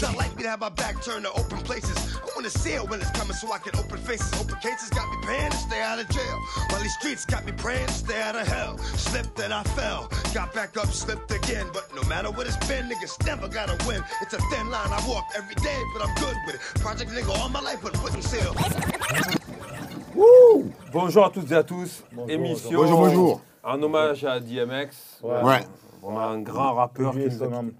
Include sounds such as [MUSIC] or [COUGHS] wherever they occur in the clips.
It's not like me to have my back turned to open places. I wanna see it when it's coming so I can open faces. Open cases got me paying to stay out of jail. While these streets got me praying to stay out of hell. Slipped and I fell. Got back up, slipped again. But no matter what it's been, niggas never gotta win. It's a thin line I walk every day, but I'm good with it. Project nigga all my life, but wouldn't seal. Bonjour à toutes et à tous. Émission Bonjour, bonjour. en hommage à DMX. Ouais. Ouais. Un grand rappeur. Qui nous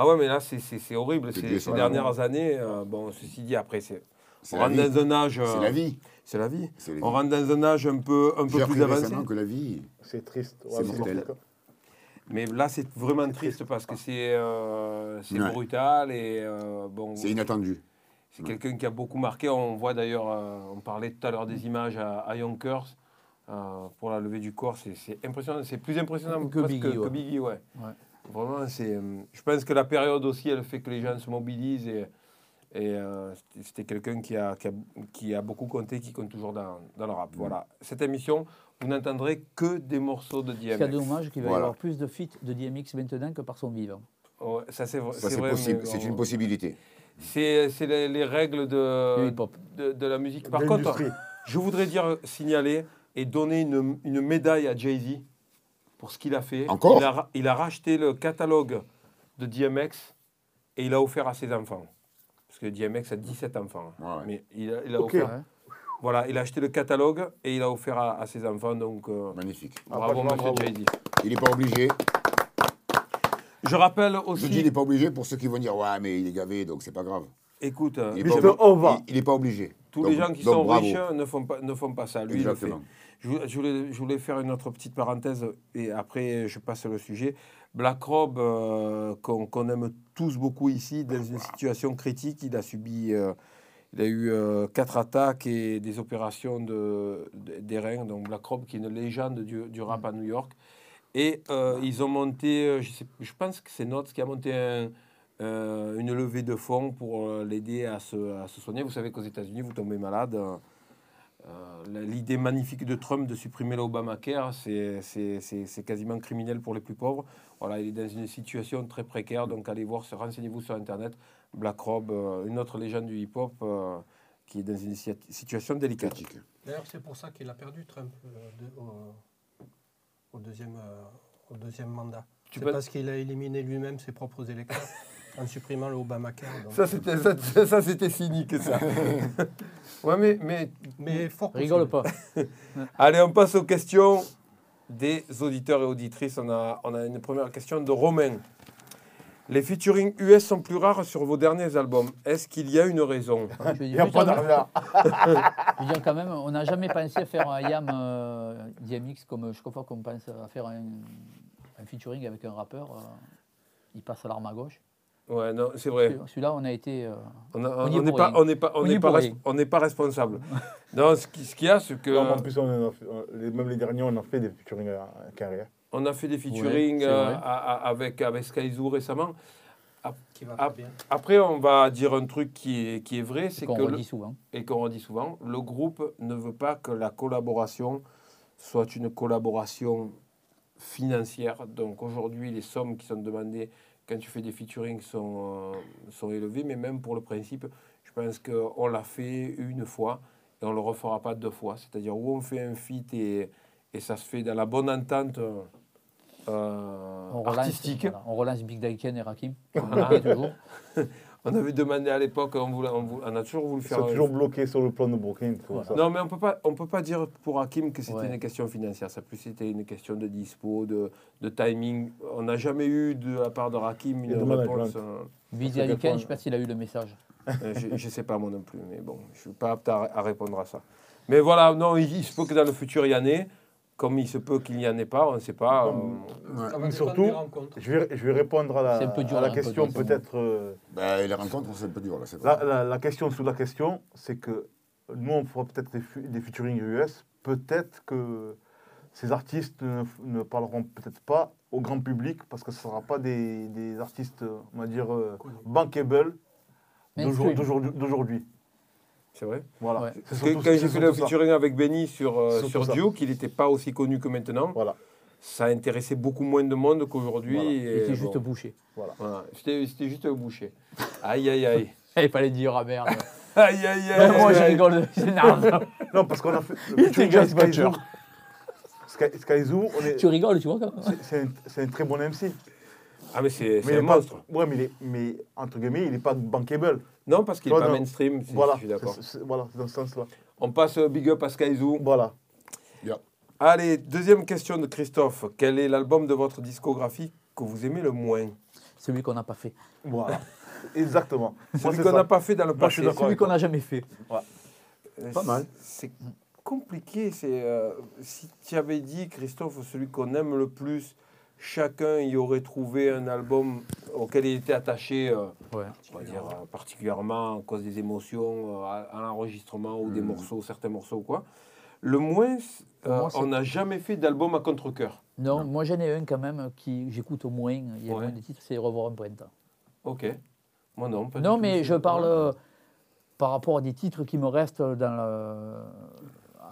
Ah ouais, mais là, c'est- horrible. Ces, dernières années, euh, bon, ceci dit, après, c'est. On rentre dans un âge. C'est euh, la vie. C'est la vie. On rentre dans un âge un peu, un peu plus avancé. que la vie, C'est triste. Ouais. Mais là, c'est vraiment triste parce que c'est euh, Ouais. brutal et euh, bon. c'est inattendu. C'est quelqu'un qui a beaucoup marqué. On voit d'ailleurs, euh, on parlait tout à l'heure des images à, à Yonkers euh, pour la levée du corps. C'est- impressionnant. C'est plus impressionnant Que Biggie, que ouais. Biggie, ouais. Vraiment, c'est. euh, Je pense que la période aussi, elle fait que les gens se mobilisent et, et euh, c'était- quelqu'un qui a, qui, a, qui a beaucoup compté, qui compte toujours dans, dans le Mm. rap. Voilà. Cette émission, vous n'entendrez que des morceaux de DMX. dommage qu'il va y avoir plus de feats de DMX maintenant que par son vivant. Ça, c'est vrai. C'est c'est C'est une possibilité. C'est c'est les, les règles Le de, de, de la musique. Par contre, je voudrais dire, signaler et donner une, une médaille à Jay-Z pour ce qu'il a fait. Encore il a, ra- il a racheté le catalogue de DMX et il a offert à ses enfants. Parce que DMX a 17 enfants. Ouais, ouais. Mais il a, il a Ok. offert. Ouais. Voilà, il a acheté le catalogue et il a offert à, à ses enfants. Donc, euh, Magnifique. bravo. Jay-Z. Il n'est pas obligé. Je rappelle Je aussi. dis il n'est pas obligé pour ceux qui vont dire Ouais, mais il est gavé, donc c'est pas grave. Écoute, Il est Mr. pas, Ova. il- il est pas obligé. Tous Donc- les gens qui sont bravo. riches ne font pas, ne font pas ça. Lui, il le fait. Je, vou- je voulais, je voulais faire une autre petite parenthèse et après je passe le sujet. Black Rob, euh, qu'on aime tous beaucoup ici, dans une situation critique, il a subi, euh, il a eu euh, quatre attaques et des opérations de, de- des reins. Donc Black Rob, qui est une légende du, du rap à New York. Et euh, ils ont monté, euh, je, sais, je pense que c'est Notes qui a monté un- euh, une levée de fonds pour euh, l'aider à se, à se soigner. Vous savez qu'aux États-Unis, vous tombez malade. euh, euh, L'idée magnifique de Trump de supprimer l'Obamacare, c'est c'est- c'est- c'est quasiment criminel pour les plus pauvres. Voilà, il est dans une situation très précaire, donc allez voir, renseignez-vous sur Internet. Black Rob, euh, une autre légende du hip-hop euh, qui est dans une si- situation délicate. D'ailleurs, c'est pour ça qu'il a perdu Trump euh, de- au, au deuxième, euh, au deuxième mandat. Tu C'est penses- parce qu'il a éliminé lui-même ses propres électeurs [LAUGHS] en supprimant le Obamacare. donc. Ça, c'était ça, ça, c'était cynique, ça. [LAUGHS] ouais, mais, mais Mais fort Rigole possible. pas. [LAUGHS] Allez, on passe aux questions des auditeurs et auditrices. On a, on a une première question de Romain. Les featuring US sont plus rares sur vos derniers albums. Est-ce qu'il y a une raison Je veux Il dire, n'y a pas en- d'argent. je veux dire quand même, on n'a jamais pensé à faire un YAM euh, DMX comme je crois qu'on pense à faire un, un featuring avec un rappeur. euh, il passe à l'arme à gauche. Ouais, non, c'est vrai. Celui-là, on a été. euh, On n'est pas, on n'est pas, on n'est est pas, on n'est responsable. [LAUGHS] non, ce qui- ce qu'il y a, c'est que Non, en plus, on en a fait- euh, les- même les derniers, on a fait des featuring à à carrière. on a fait des featuring c'est euh, avec avec Skyzoo récemment. Qui va très bien. Après, on va dire un truc qui est, qui est vrai, c'est qu'on que le- redit souvent. et qu'on redit souvent, le groupe ne veut pas que la collaboration soit une collaboration financière. Donc aujourd'hui, les sommes qui sont demandées quand tu fais des featuring sont, euh, sont élevées, mais même pour le principe, je pense qu'on l'a fait une fois et on ne le refera pas deux fois. C'est-à-dire où on fait un feat et, et ça se fait dans la bonne entente euh, On relance, artistique. voilà, on relance Big Daken et Rakim. [LAUGHS] On toujours. [LAUGHS] On avait demandé à l'époque, on, a toujours voulu Ils faire... sont un- toujours bloqués sur le plan de Brooklyn. pour ça. Non, mais on peut pas, on peut pas dire pour Hakim que c'était Ouais. une question financière. Ça plus c'était une question de dispo, de, de timing. On n'a jamais eu de la part de Hakim une réponse. management. euh, je ne sais pas s'il a eu le message. euh, je, je sais pas moi non plus, mais bon, je suis pas apte à, à répondre à ça. Mais voilà, non, il, il se peut que dans le futur il y en ait, comme il se peut qu'il n'y en ait pas, on ne sait pas. Euh, surtout. Je vais, je vais répondre à la, C'est un peu dur, à la hein, peu question, peut-être. euh, Ben, les rencontres, c'est un peu dur. Là, c'est la, vrai. la- la question sous la question, c'est que nous, on fera peut-être des, fu- des featuring US. Peut-être que ces artistes ne, ne parleront peut-être pas au grand public parce que ce ne sera pas des, des artistes, on va dire, euh, bankable d'aujourd'hui- Mainstream. d'aujourd'hui. d'aujourd'hui. C'est vrai. Voilà. Ouais. Que quand j'ai fait le featuring avec Benny sur, euh, sur. Duke, il n'était pas aussi connu que maintenant. Voilà. ça intéressait beaucoup moins de monde qu'aujourd'hui. Voilà. Il était juste bon, bouché. voilà. C'était c'était juste bouché. Aïe, aïe, aïe. [LAUGHS] Il fallait dire, ah merde. [LAUGHS] Aïe, aïe, aïe. Moi, je aïe. rigole. C'est énervant. Non, parce qu'on a fait. Il était avec Sky Scotcher. Zoo. Sky, Sky Zoo, on est- Tu rigoles, tu vois quand même. c'est- c'est un, très bon MC. Ah, mais c'est un monstre. Ouais, mais, il est- mais entre guillemets, il n'est pas bankable. Non, parce qu'il n'est pas non. mainstream, c'est- Voilà, je suis d'accord. voilà, c'est dans ce sens-là. On passe au big up à Skyzoo. Voilà. Allez, deuxième question de Christophe. Quel est l'album de votre discographie que vous aimez le moins? Celui qu'on n'a pas fait. Voilà. [LAUGHS] Exactement. [LAUGHS] Celui qu'on n'a pas fait dans le passé. Celui qu'on n'a jamais fait. Euh, Pas mal. C'est compliqué. C'est euh, si tu avais dit, Christophe, celui qu'on aime le plus, chacun y aurait trouvé un album auquel il était attaché, euh, Ouais. on va dire euh, particulièrement à cause des émotions, euh, à, à l'enregistrement ou des morceaux, certains morceaux ou quoi. Le moins, moi, on n'a jamais fait d'album à contre-cœur. Non, moi j'en ai un quand même qui j'écoute au moins. Il y a Ouais. moins de titres, c'est Revoir un printemps. Ok. Moi non. pas Non, mais je parle par rapport à des titres qui me restent dans le.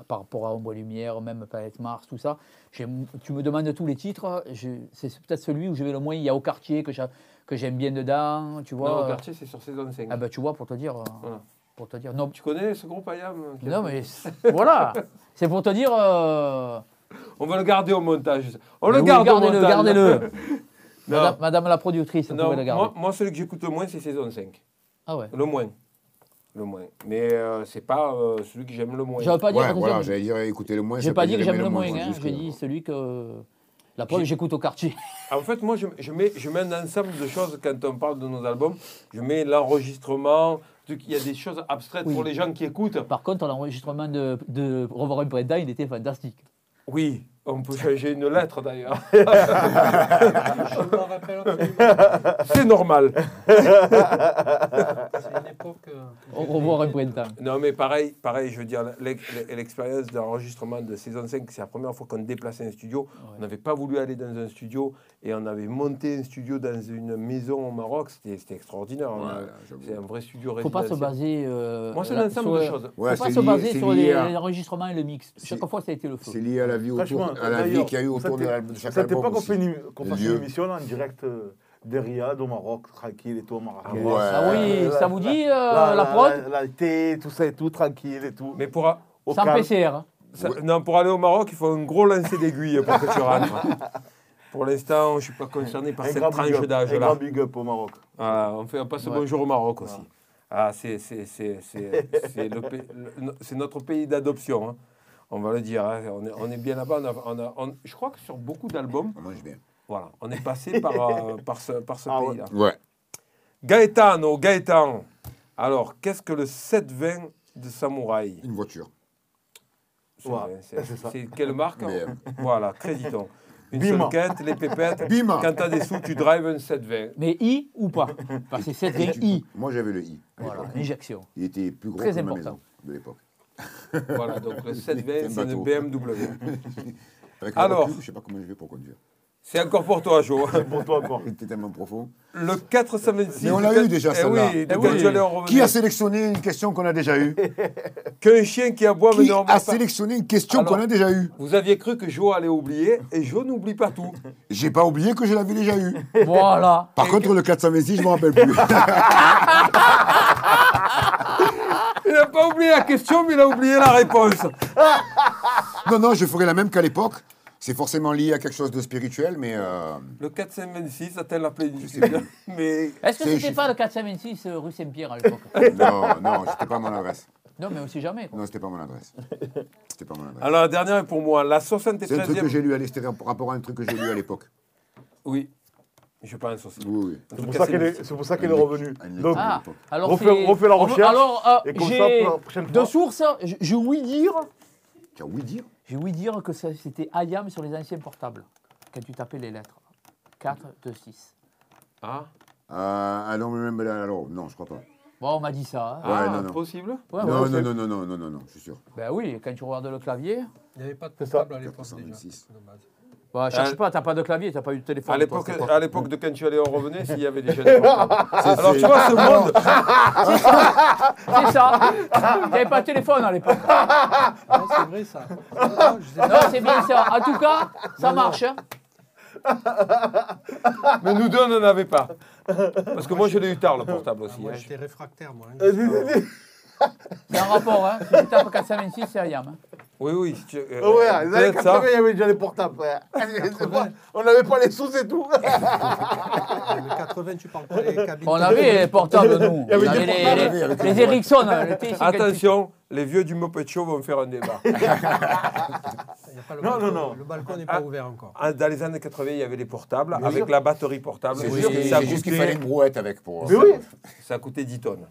Par rapport à Ombre et Lumière, même Planète Mars, tout ça. Tu me demandes tous les titres, c'est peut-être celui où je vais le moins. Il y a Au Quartier que j'a- que j'aime bien dedans, tu vois. Non, au quartier, c'est sur saison 5. Ah ben tu vois, pour te dire. euh, Voilà. Pour te dire. Non, Tu connais ce groupe Ayam non mais voilà. C'est pour te dire. euh, On va le garder au montage. On mais le oui, garde au gardez-le, montage. gardez-le. [LAUGHS] Madame, Madame la productrice, vous Non, pouvez le garder. moi, moi, celui que j'écoute le moins, c'est saison 5. Ah ouais. Le moins. Le moins. Mais euh, c'est pas euh, celui que j'aime le moins. Je veux pas dire, Ouais, voilà, j'allais dire écoutez le moins. J'ai pas peut dit que j'aime le moins, moins, hein, j'ai dit celui que. La preuve, j'écoute au quartier. En fait, moi, je, je mets, je mets un ensemble de choses quand on parle de nos albums. Je mets l'enregistrement. Il y a des choses abstraites Oui. pour les gens qui écoutent. Par contre, l'enregistrement de, de Revoir un printemps, il était fantastique. Oui, on peut [LAUGHS] changer une lettre d'ailleurs. [LAUGHS] C'est normal. [LAUGHS] Que Au revoir printemps. Non, mais pareil, pareil, je veux dire, l'ex- l'expérience d'enregistrement de saison 5, c'est la première fois qu'on déplaçait un studio. On n'avait pas voulu aller dans un studio et on avait monté un studio dans une maison au Maroc. C'était c'était extraordinaire. Ouais, j'avoue. c'est un vrai studio Il ne faut pas se résidentiel. baser. euh, Moi, c'est l'ensemble de choses. Il Ouais, ne faut pas se lié- baser sur les- à- l'enregistrement et le mix. Chaque fois, ça a été le feu. C'est lié à la vie autour, Franchement, à la vie d'ailleurs, qu'il y a eu autour de, c'était- chaque C'était album pas qu'on fasse une émission en direct euh, de Riyad au Maroc, tranquille et tout, au Marrakech. Ouais. Ah oui, Là, ça vous là, dit euh, là, la là, prod là, là, thé, tout ça et tout, tranquille et tout. Mais pour, a- Sans calme. PCR. hein. ça- non, pour aller au Maroc, il faut un gros lancer d'aiguille pour que tu [LAUGHS] rentres. Pour l'instant, je ne suis pas concerné par Un cette tranche up, un d'âge-là. grand big up au Maroc. Voilà, on, fait, on passe Ouais. bonjour au Maroc aussi. Ah, c'est notre pays d'adoption. hein. On va le dire. hein. On, est, on est bien là-bas. on a- on a- on- je crois que sur beaucoup d'albums, On mange bien. Voilà, on est passé [LAUGHS] par, euh, par ce, par ce Ah pays-là. Ouais. Gaetano, Gaëtan. Alors, qu'est-ce que le 720 de Samouraï? Une voiture. C'est Ouais, vrai, c'est- c'est ça. C'est quelle marque? Hein BM. Voilà, créditons. Une Bima. seule quête, les pépettes. [LAUGHS] Bima. Quand tu as des sous, tu drives un 720. Mais I ou pas? Parce que c'est 7 I. Moi, j'avais le I. à Voilà, l'époque. injection. Il était plus gros Très que ma important. maison de l'époque. Voilà, donc le [LAUGHS] 720, C'est un c'est une bateau. BMW. Avec Alors. Alors, je sais pas comment je vais pour conduire. C'est encore pour toi, Jo. Pour toi [LAUGHS] encore. C'était tellement profond. Le 426. Mais on l'a eu déjà, eh celle-là. oui, Eh oui. en revenir. Qui a sélectionné une question qu'on a déjà eue [LAUGHS] Qu'un chien qui aboie, Qui a pas- sélectionné une question qu'on a déjà eue Vous aviez cru que Jo allait oublier, et Jo n'oublie pas tout. [LAUGHS] J'ai pas oublié que je l'avais déjà eu. Voilà. Par contre, le 426, je me rappelle plus. Il n'a pas oublié la question, mais il a oublié la réponse. non, non, je ferai la même qu'à l'époque. C'est forcément lié à quelque chose de spirituel, mais euh, Le 426 atteint la plénitude. Mais Est-ce que c'était pas le 426 euh, rue Saint-Pierre à l'époque [LAUGHS] non, non, c'était pas mon adresse. Non, mais on sait jamais. quoi. Non, c'était pas mon adresse. C'était pas mon adresse. alors la dernière est pour moi. La C'est un truc que 73e. j'ai lu à l'extérieur, par rapport à un truc que j'ai lu à l'époque. Oui, je pense aussi. Oui, oui. C'est pour ça qu'elle est, c'est pour ça qu'elle est revenue. Donc, Ah, alors Refais- la recherche, Alors, euh, et comme ça, j'ai pour la prochaine de fois. sources, je, je ouï dire, Tu as oui dire j'ai ouï dire que c'était IAM sur les anciens portables quand tu tapais les lettres. 4, 2, 6. Ah, euh, that at all. Non, je crois pas. Bon, on m'a dit ça. hein. ah, non, non. possible Ouais, non, ouais, non, non, non, non, non, non, non, je suis sûr. Ben oui, quand tu regardes le clavier. Il n'y avait pas de portable à l'époque déjà. 426. de base. Bah, cherche Euh, pas, t'as pas de clavier, t'as pas eu de téléphone. À l'époque, à l'époque de quand tu allais, on revenait, s'il y avait des portables. [LAUGHS] C'est- Alors c'est- tu vois, ce monde, [LAUGHS] C'est ça. T'avais pas de téléphone à l'époque. [LAUGHS] Ouais, c'est vrai ça. Non, Non, c'est bien ça. En tout cas, ça marche. hein. mais nous deux, on n'en avait pas. Parce que moi, je l'ai eu tard, le portable Ah, aussi. moi hein. j'étais réfractaire moi. hein, C'est un rapport. Hein. Si tu tapes 426, c'est Ayam. Oui, oui. si tu- euh, Oh, ouais, les années peut-être ça. 80, il y avait déjà les portables. [LAUGHS] On n'avait pas les sous et tout. [LAUGHS] Mais 80, tu parles pas des [LAUGHS] cabines. On avait les portables, nous. Il y avait On des avait les, portables, Ericsson. le T58. Attention, les vieux du Moped Show vont faire un débat. [LAUGHS] Non, balcon, non, non. Le balcon n'est pas Ah. ouvert encore. Ah, Dans les années 80, il y avait les portables avec la batterie portable. C'est juste, ça, qu'il fallait une brouette avec pour. Mais oui, ça coûtait 10 tonnes.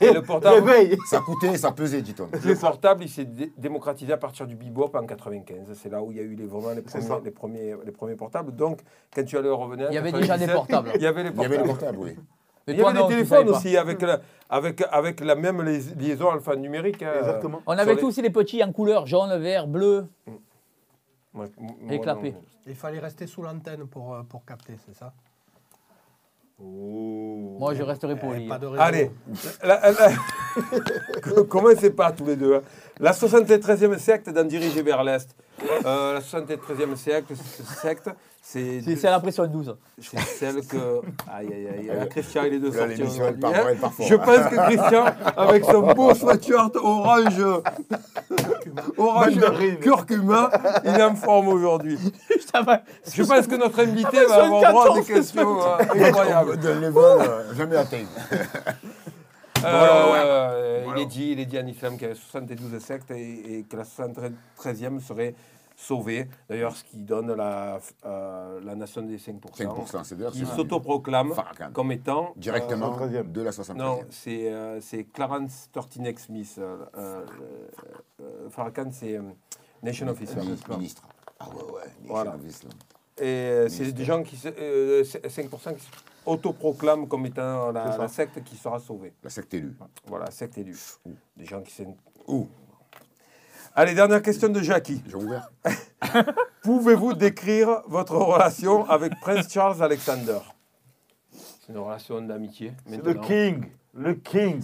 Et le portable. [LAUGHS] Ça coûtait, ça pesait, dit on. le portable il s'est dé- démocratisé à partir du bebop en 95. C'est là où il y a eu les, vraiment les premiers, les, premiers, les premiers portables. Donc, quand tu allais revenir. en Il y avait déjà des 97, portables. Il y avait les Il y avait portables. les portables, oui. Mais Il y avait tu téléphones aussi, avec la, avec, avec la même liaison alphanumérique. hein. Exactement. On avait les- tous les petits en couleur jaune, vert, bleu. Moi, moi, Et non. clapé. Il fallait rester sous l'antenne pour, euh, pour capter, c'est ça? Moi, je resterai poli. Eh. Allez, la- la- [LAUGHS] commencez pas tous les deux. hein? La 73e secte d'en diriger vers l'Est. Euh, la 73e secte, secte c'est C'est c'est la pression 12. c'est celle que. Aïe, aïe, aïe. Christian, il est de Là, sortir l'émission, elle aujourd'hui, part, elle part fort. Je pense que Christian, avec son beau sweatshirt orange, orange Mandarine. curcuma, il est en forme aujourd'hui. Ça va. Je pense que notre invité va avoir droit à des questions euh, incroyables. De level euh, jamais atteint. Euh, est dit, il est dit en islam qu'il y avait 72 sectes et, et que la 73e serait sauvée. D'ailleurs, ce qui donne la, euh, la nation des 5%. 5%, c'est d'ailleurs. qui c'est- s'autoproclame Farrakhan. comme étant. Directement 73e. de la 73e. Non, c'est euh, c'est Clarence Tortinex Smith. euh, euh, euh, Farrakhan, c'est euh, Nation Officer. Mi- ministre. Ah ouais, ouais. Voilà. Nation of Islam. Et euh, c'est des gens qui, se- euh, 5% qui s'autoproclament comme étant la, la secte qui sera sauvée. La secte élue. Voilà, secte élue. Des gens qui s'en- Ouh, Allez, dernière question de Jackie. j'ai ouvert. [LAUGHS] Pouvez-vous décrire votre relation avec Prince Charles Alexander? C'est une relation d'amitié. Le king. Le king.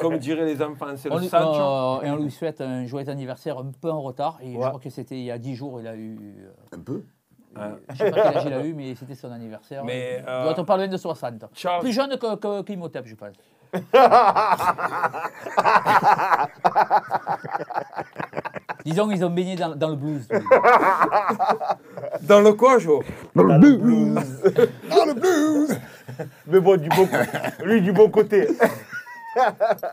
Comme diraient les enfants, c'est le lui, Sancho. euh, et on lui souhaite un joyeux anniversaire un peu en retard. Et je crois que c'était il y a 10 jours, il a eu. euh, Un peu? Hein. Je sais pas quel âge il a eu, mais c'était son anniversaire. Mais, il euh, doit être loin de 60. Charles- Plus jeune que, que je pense. [LAUGHS] Disons qu'ils ont baigné dans, dans le blues. tous les deux. Dans le quoi, Jo? Dans le blues. Dans le blues. Mais bon, du bon, lui, du bon côté.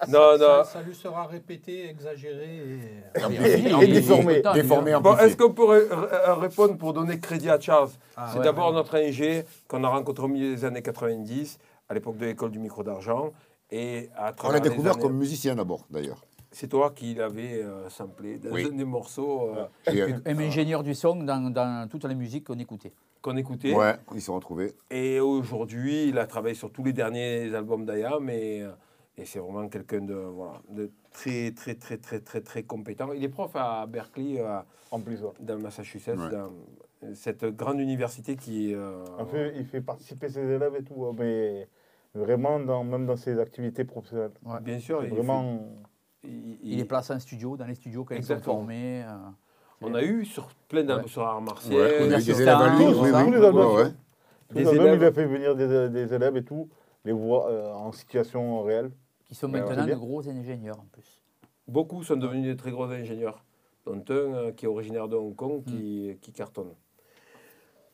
Non, non. Ça, ça lui sera répété, exagéré. Et... Et- Et déformé. Déformé, Bon, est-ce qu'on pourrait répondre pour donner crédit à Charles Ah, C'est ouais. d'abord notre ingé qu'on a rencontré au milieu des années 90, à l'époque de l'école du micro d'argent. Et à On l'a découvert années- comme musicien d'abord, d'ailleurs. C'est toi qui l'avais euh, samplé dans Oui. un des morceaux euh, Et, euh, Et ingénieur du son dans, dans toutes les musiques qu'on écoutait. qu'on écoutait. ouais, ils se sont retrouvés. Et aujourd'hui, il a travaillé sur tous les derniers albums d'Ayam et, euh, et c'est vraiment quelqu'un de, voilà, de très, très, très, très, très, très compétent. Il est prof à Berkeley, euh, En plus, ouais. dans le Massachusetts, Ouais. dans cette grande université qui. euh, En fait, il fait participer ses élèves et tout, hein, mais vraiment, dans, même dans ses activités professionnelles. bien sûr, il vraiment. fait- il- Il il- est placé en studio, dans les studios quand ils sont Exactement. formés. euh. on a eu sur plein d'albums Ouais. sur art martial, Ouais, on a eu des élèves à lui. tout Oui, ça. oui. Tous les. Ouais, ouais. même, il a fait venir des, des élèves et tout, les voir euh, en situation réelle. Qui sont maintenant de gros ingénieurs en plus. Beaucoup sont devenus des très gros ingénieurs, dont un euh, qui est originaire de Hong Kong qui, qui cartonne.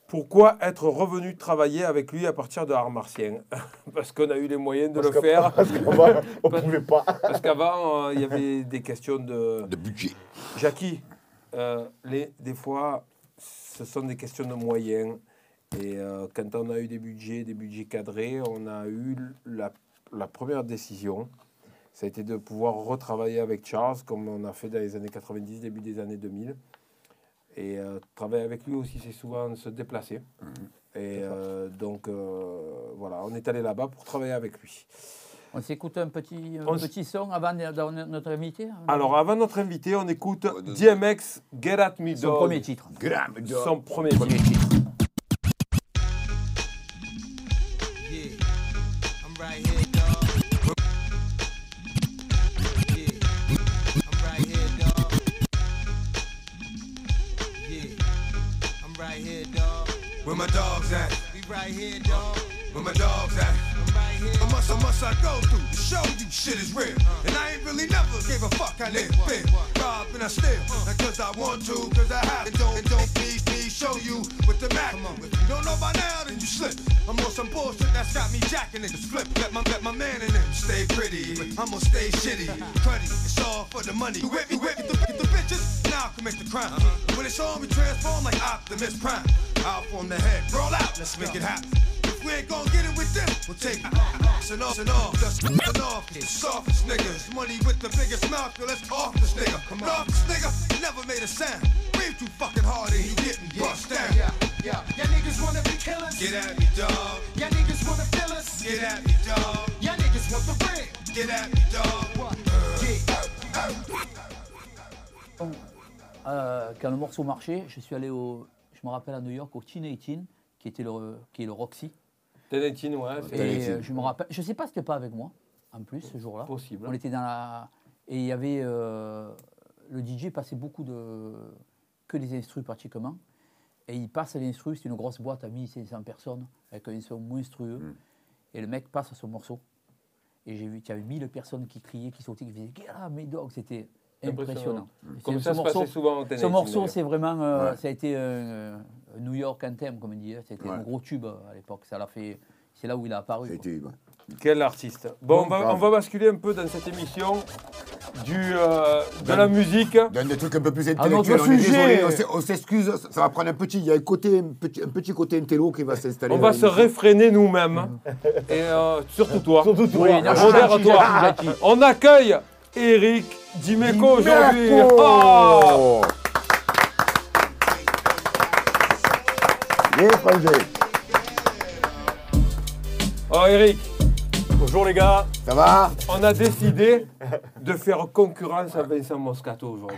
Pourquoi être revenu travailler avec lui à partir de art martien [LAUGHS] Parce qu'on a eu les moyens de Parce le faire. [LAUGHS] Parce qu'avant, on ne pouvait pas. Parce qu'avant, euh, il y avait des questions de... De budget. Jackie, euh, les, des fois, ce sont des questions de moyens. Et euh, quand on a eu des budgets, des budgets cadrés, on a eu la, la première décision. Ça a été de pouvoir retravailler avec Charles, comme on a fait dans les années 90, début des années 2000. Et euh, travailler avec lui aussi, c'est souvent se déplacer. Et euh, donc, euh, voilà, on est allé là-bas pour travailler avec lui. On s'écoute un petit, un petit son avant notre invité Alors, avant notre invité, on écoute DMX Get At Me Son Dog. premier titre. Son premier Premier titre. titre. Got niggas flip. Let my, let my man in them stay pretty, but I'm gonna stay shitty. Cruddy, it's all for the money. You with me, with me, the, get the bitches, now I can make the crime. When it's on, we transform like Optimus Prime. Out on the head, roll out, let's make it happen. If we ain't gonna get it with them, we'll take it. And off and off, dust and off. The softest niggas, money with the biggest mouth, yo, let's off this nigga. Come off this nigga, never made a sound. Breathe too fucking hard and he getting bust down. Yeah, yeah. Y'all niggas wanna be killers. Get at me, dog. Y'all niggas wanna. Get at me, dog. Y'all niggas want the ring. Get at me, dog. Euh, quand le morceau marchait, je suis allé au, je me rappelle à New York au Teen 18, qui était le, qui est le Roxy. Télétine, ouais, c'est Et euh, je me rappelle, je sais pas, c'était pas avec moi, en plus ce jour-là. possible. On était dans la, et il y avait euh, le DJ passait beaucoup de que des instrus pratiquement, et il passe l'instru, c'est une grosse boîte à 1500 personnes avec un son monstrueux, et le mec passe son morceau. Et j'ai vu qu'il y avait 1000 personnes qui criaient, qui sautaient, qui faisaient Ah, mes dogs, c'était impressionnant. Comme ça ce se morceau- passait souvent au ce morceau, c'est vraiment, euh, Ouais. ça a été un, un New York anthem, comme on dit. hein. C'était Ouais. un gros tube euh, à l'époque. Ça l'a fait. C'est là où il a apparu. Ça Quel artiste. Bon, on va, grave. on va basculer un peu dans cette émission du, euh, de la musique. Dans des trucs un peu plus intellectuels. On est sujet. désolé, on s'excuse, ça va prendre un petit, il y a un, côté, un, petit, un petit côté intello qui va s'installer. On va se réfréner nous-mêmes. Et euh, surtout toi. Surtout toi. Oui, Modère gentil, toi. On accueille Eric Dimeco aujourd'hui. Oh Bien, Frangé. Oh, Eric, Bonjour les gars. Ça va on a décidé de faire concurrence à Vincent Moscato aujourd'hui.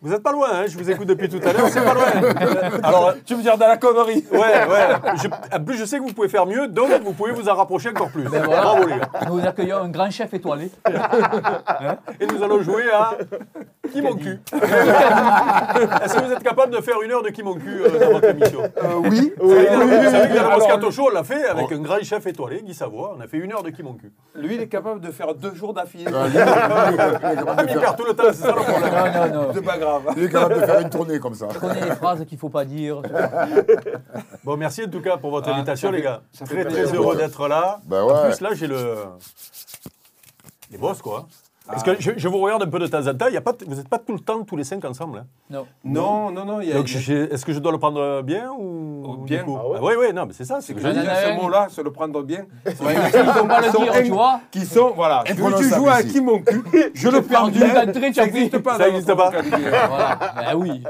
Vous n'êtes pas loin, hein, je vous écoute depuis tout à l'heure, c'est pas loin. Alors, Tu veux dire dans la connerie ouais, ouais. Je- en plus, je sais que vous pouvez faire mieux, donc vous pouvez vous en rapprocher encore plus. Ben voilà. Bravo les gars. Nous accueillons un grand chef étoilé. Et nous allons jouer à Qui mon cul [LAUGHS] Est-ce que vous êtes capable de faire une heure de Qui mon cul euh, dans votre émission Oui. Vous savez que Alors, Moscato Show, on l'a fait avec un grand chef étoilé, Guy Savoie. On a fait une heure de Qui mon cul. Lui, il est capable de faire deux jours d'affilée. Ah, Ah, mais il perd tout le temps, c'est ça le problème. Non, non, non. C'est pas grave. lui est capable de faire une tournée comme ça. Je connais les phrases qu'il ne faut pas dire. Bon, merci en tout cas pour votre Ah, invitation, fait- les gars. Très, très heureux d'être là. Bah En plus, là, j'ai le. Les boss, quoi. Parce que je, je vous regarde un peu de temps en temps. Il y a pas, vous n'êtes pas tout le temps, tous les cinq ensemble. hein? Non. Non, non, non. Il y a, Donc, je- est-ce que je dois le prendre bien ou. Oh, bien. coup? Ah ouais? Oui, oui, non, mais c'est ça. C'est que je dis. ce mot-là, se le prendre bien. Il ne faut pas le dire, tu vois. Qui sont, voilà. Si tu Imprononçable joues à qui mon cul, [LAUGHS] je le prends perdu bien. tu Ça n'existe pas. Ça dans existe notre pas. Ben oui.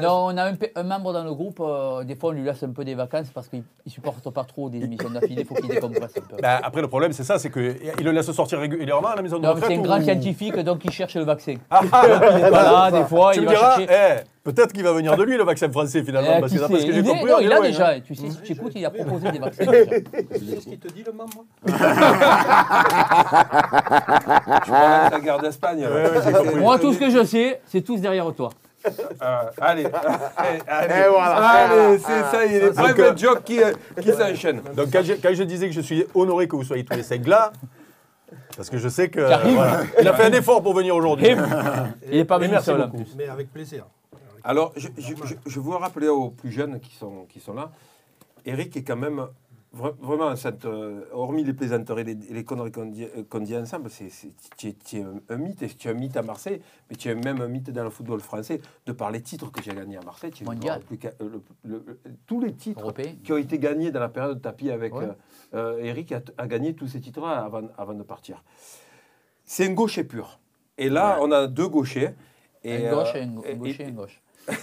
Non, on a un, membre dans le groupe, euh, des fois on lui laisse un peu des vacances parce qu'il ne supporte pas trop des émissions d'affilée, il faut qu'il décompresse un peu. Ben, après, le problème, c'est ça c'est qu'il le laisse sortir régulièrement à la maison de retraite. C'est un grand ou- scientifique, donc il cherche le vaccin. Ah, Voilà, des fois, tu il me va diras, chercher. eh, peut-être qu'il va venir de lui, le vaccin français, finalement. Eh, parce que que j'ai il, compris, non, il a loin, déjà, hein. tu sais, si tu écoutes, il a proposé des vaccins. [LAUGHS] Tu sais ce qu'il te dit, le membre Je balance la guerre d'Espagne. Moi, tout ce que je sais, c'est tous derrière toi. Euh, allez, [LAUGHS] allez, allez, allez, c'est ça, il y a Donc, private euh, jokes qui, euh, qui s'enchaînent. Donc, quand je, quand je disais que je suis honoré que vous soyez tous les cinq là, parce que je sais que. Voilà, [LAUGHS] il a fait un effort pour venir aujourd'hui. Il n'est pas venu merci seul en beaucoup. plus. Mais avec plaisir. Alors, je, je, je, je veux rappeler aux plus jeunes qui sont, qui sont là, Eric est quand même vra- vraiment, cette, euh, hormis les plaisanteries et les, conneries qu'on dit, euh, qu'on dit ensemble, tu, es, un, un mythe, et tu es un mythe à Marseille, mais tu es même un mythe dans le football français, de par les titres que tu as gagnés à Marseille. Tu Mondial. joueur le plus ca- le- le- le- tous les titres Européen. qui ont été gagnés dans la période de tapis avec Ouais. euh, euh, Eric a, a gagné tous ces titres-là avant, avant de partir. C'est un gaucher pur. Et là, on a deux gauchers. Et, Un gauche euh, et un, un gaucher et et- un gauche. [LAUGHS]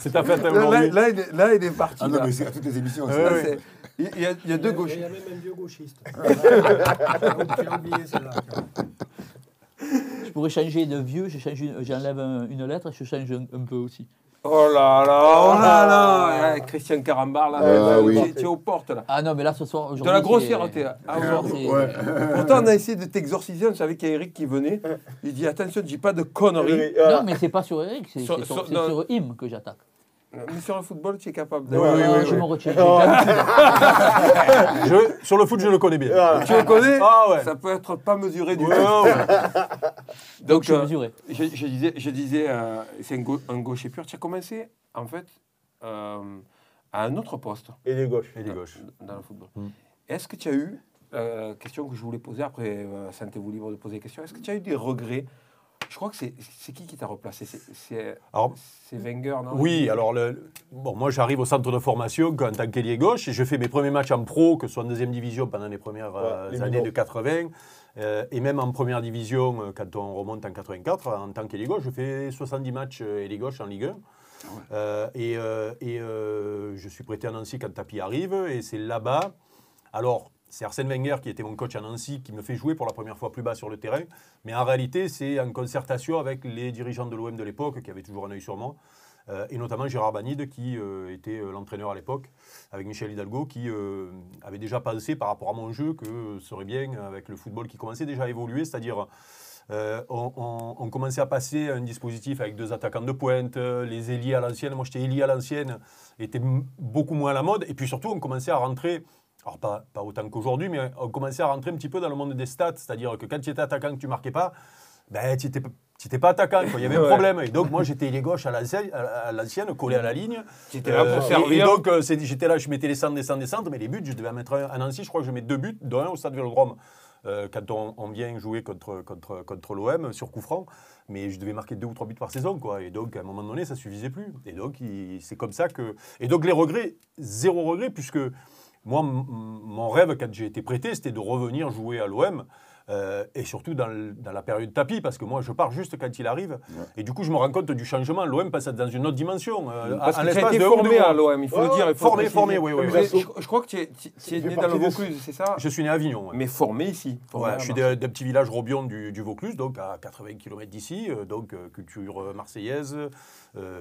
C'est ta fête Là, là, il est, là, il est parti. Ah non, là. mais c'est à toutes les émissions. Ouais, ouais. Il il y, a, il y a deux Il gauches. y a même un vieux gauchiste. [LAUGHS] oublié celle-là. Je pourrais changer de vieux, je j'enlève un- une lettre et je change un, un peu aussi. Oh là là, oh là là. Eh, Christian Carambar, là, Ah, tu- oui. tu es aux portes, là. Ah non, mais là ce soir, aujourd'hui. De la grossièreté. hein. Ah, aujourd'hui. Pourtant, on a essayé de t'exorciser. On savait qu'il y a Eric qui venait. Il dit Attention, dis pas de conneries. Non, mais c'est pas sur Eric, c'est Sur- sur, sur Im que j'attaque. Mais sur le football, tu es capable de. Oui, oui, Non, oui, je oui. me retiens. j'ai jamais- [LAUGHS] Je- sur le foot, je le connais bien. Tu le connais Ah ouais. Ça peut être pas mesuré du Ouais, tout. ouais. [LAUGHS] Donc, je euh, je, je disais, je disais euh, c'est un, un gaucher pur. Tu as commencé, en fait, euh, à un autre poste Et les gauches. Et les gauches. dans le football. Mm. Est-ce que tu as eu, euh, question que je voulais poser, après, euh, sentez-vous libre de poser des questions, est-ce que tu as eu des regrets Je crois que c'est qui qui t'a replacé? C'est- Wenger, non? Oui, alors le, bon, moi j'arrive au centre de formation en tant qu'ailier gauche et je fais mes premiers matchs en pro, que ce soit en deuxième division pendant les premières euh, les années minors. de 80, euh, et même en première division euh, quand on remonte en 84, en tant qu'ailier gauche, je fais 70 matchs ailier gauche en Ligue 1. Euh, et euh, et, euh, je suis prêté à Nancy quand Tapi arrive, et c'est là-bas. Alors, c'est Arsène Wenger qui était mon coach à Nancy qui me fait jouer pour la première fois plus bas sur le terrain. Mais en réalité, c'est en concertation avec les dirigeants de l'OM de l'époque qui avaient toujours un œil sur moi. Euh, et notamment Gérard Banide, qui euh, était euh, l'entraîneur à l'époque, avec Michel Hidalgo, qui avait déjà pensé par rapport à mon jeu que ce serait bien, avec le football qui commençait déjà à évoluer, c'est-à-dire on, commençait à passer à un dispositif avec deux attaquants de pointe, les ailiers à l'ancienne, moi j'étais ailier à l'ancienne, était beaucoup moins à la mode, et puis surtout on commençait à rentrer, alors pas, pas autant qu'aujourd'hui, mais on commençait à rentrer un petit peu dans le monde des stats, c'est-à-dire que quand tu étais attaquant que tu marquais pas, ben, tu n'étais pas attaquant, quoi. il y avait un problème. Et donc, moi, j'étais ailier gauche à l'ancienne, collé à la ligne. Tu étais là Euh, pour et- servir. Et, donc, euh, j'étais là, je mettais les centres, des centres, des centres, mais les buts, je devais en mettre un. À Nancy, je crois que je mets deux buts, dont un au stade Vélodrome, euh, quand on, on vient jouer contre, contre, contre l'OM sur coup franc. Mais je devais marquer deux ou trois buts par saison, quoi. Et donc, à un moment donné, ça suffisait plus. Et donc, c'est comme ça que. Et donc, les regrets, zéro regret, puisque moi, mon rêve, quand j'ai été prêté, c'était de revenir jouer à l'OM. euh, et surtout dans, le- dans la période tapis, parce que moi je pars juste quand il arrive. Et du coup, je me rends compte du changement. L'OM passe dans une autre dimension. euh, Parce en que tu as l'espace été de formé à l'OM, il faut le dire. ouais, il faut formé, formé, oui, oui. Je, je crois que tu es, tu- né dans le Vaucluse, c'est ça? Je suis né à Avignon. ouais. Mais formé ici. formé Ouais, je suis d'un petit village Robion du, du Vaucluse, donc à 80 km d'ici, euh, donc euh, culture marseillaise,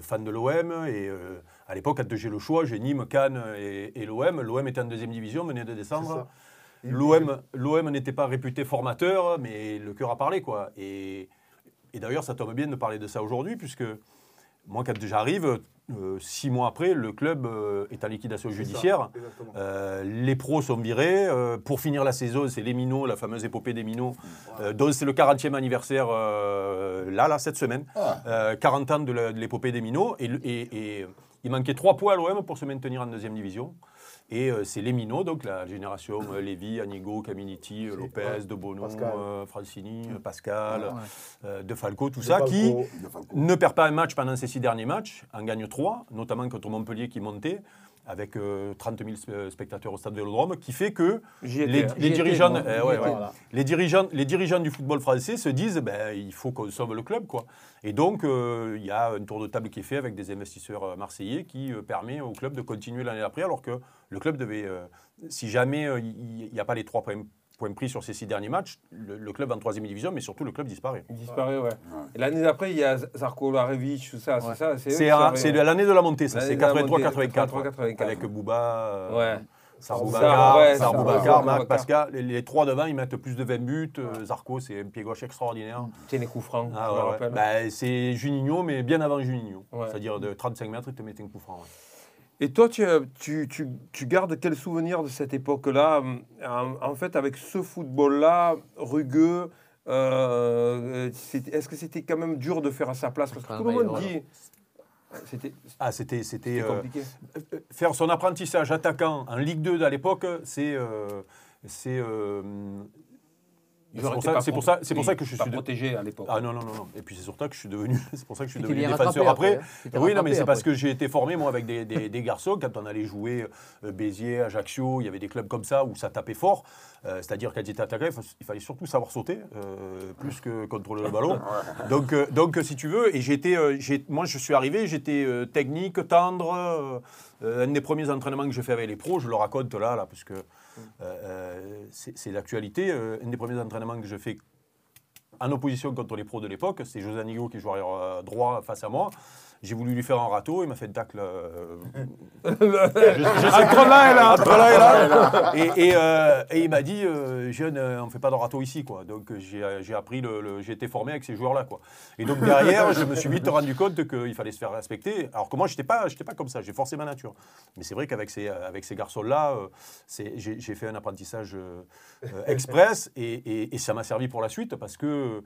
fan de l'OM. Et euh, à l'époque, quand j'ai le choix, j'ai Nîmes, Cannes et, et l'OM. L'OM était en deuxième division, venait de descendre. L'OM l'OM n'était pas réputé formateur, mais le cœur a parlé, quoi. Et, et d'ailleurs, ça tombe bien de parler de ça aujourd'hui, puisque moi, quand j'arrive, euh, six mois après, le club euh, est en liquidation judiciaire. Euh, les pros sont virés. Pour finir la saison, c'est les minots, la fameuse épopée des minots, dont c'est le 40e anniversaire là, là, cette semaine. Ah. Euh, 40 ans de l'épopée des minots. Et, le- et- et il manquait trois points à l'OM pour se maintenir en deuxième division. Et euh, c'est les minots, donc la génération euh, Lévy, Anigo, Caminiti, euh, Lopez, ouais. De Bono, Pascal. euh, Francini, euh, Pascal, Ouais. euh, De Falco, tout De ça, Falco. qui ne perd pas un match pendant ces six derniers matchs, en gagne trois, notamment contre Montpellier qui montait, avec euh, 30 000 spe- spectateurs au stade Vélodrome, qui fait que les, dirigeants, moi. J'y ouais, étais. ouais. Voilà. les, dirigeants, les dirigeants du football français se disent ben, il faut qu'on sauve le club. Quoi. Et donc, euh, il y a un tour de table qui est fait avec des investisseurs euh, marseillais qui euh, permet au club de continuer l'année d'après, alors que le club devait, euh, si jamais euh, il n'y a pas les trois points, points pris sur ces six derniers matchs, le, le club en troisième division, mais surtout le club disparaît. Il disparaît, ouais. Et l'année d'après, il y a Zarko Larevich, tout ça, c'est ça. C'est c'est l'année de la montée, ça. C'est de la 83-84. montée, 83-84. Avec Bouba, euh, Ouais. Ouais, Sarr Marc. Pascal. Les, les trois devant, ils mettent plus de 20 buts. Euh, Zarco, c'est un pied gauche extraordinaire. Tiens, les coups francs, Ah je ouais, me ouais. rappelle. Bah, c'est Juninho, mais bien avant Juninho. Ouais. C'est-à-dire de 35 mètres, il te mettait un coup franc. Et toi, tu, tu, tu, tu gardes quel souvenir de cette époque-là en, en fait, avec ce football-là, rugueux, euh, c'était- est-ce que c'était quand même dur de faire à sa place? Parce que tout le monde dit. C'était Ah, c'était. c'était c'était euh, compliqué. euh, faire son apprentissage attaquant en Ligue 2 à l'époque, c'est. euh, c'est euh, C'est pour ça- c'est pour ça- que je suis protégé à l'époque. Ah non, non, non. Et puis c'est surtout que je suis devenu, [LAUGHS] c'est pour ça que je suis devenu défenseur après. Oui, non, mais c'est parce que j'ai été formé, moi, avec [LAUGHS] des, garçons. Quand on allait jouer euh, Béziers, Ajaccio, il y avait des clubs comme ça où ça tapait fort. Euh, C'est-à-dire, quand j'étais attaquant, il, fallait surtout savoir sauter, euh, plus que contrôler le ballon. [LAUGHS] Donc, donc si tu veux, et j'étais, j'ai- moi, je suis arrivé, j'étais technique, tendre. un des premiers entraînements que je fais avec les pros, je le raconte là, là parce que euh, euh, c'est l'actualité. Euh, un des premiers entraînements que je fais en opposition contre les pros de l'époque. C'est José Anigo qui jouait droit face à moi. J'ai voulu lui faire un râteau, il m'a fait tacle. euh, [LAUGHS] Entre là et là entre là et là. Et, et, euh, et il m'a dit, euh, jeune, on ne fait pas de râteau ici. Quoi. Donc j'ai appris, le, le- j'ai été formé avec ces joueurs-là. Quoi. Et donc derrière, je me suis vite rendu compte qu'il fallait se faire respecter. Alors que moi, je n'étais pas, j'étais pas comme ça, j'ai forcé ma nature. Mais c'est vrai qu'avec ces, avec ces garçons-là, euh, j'ai fait un apprentissage express et, et- et ça m'a servi pour la suite parce que.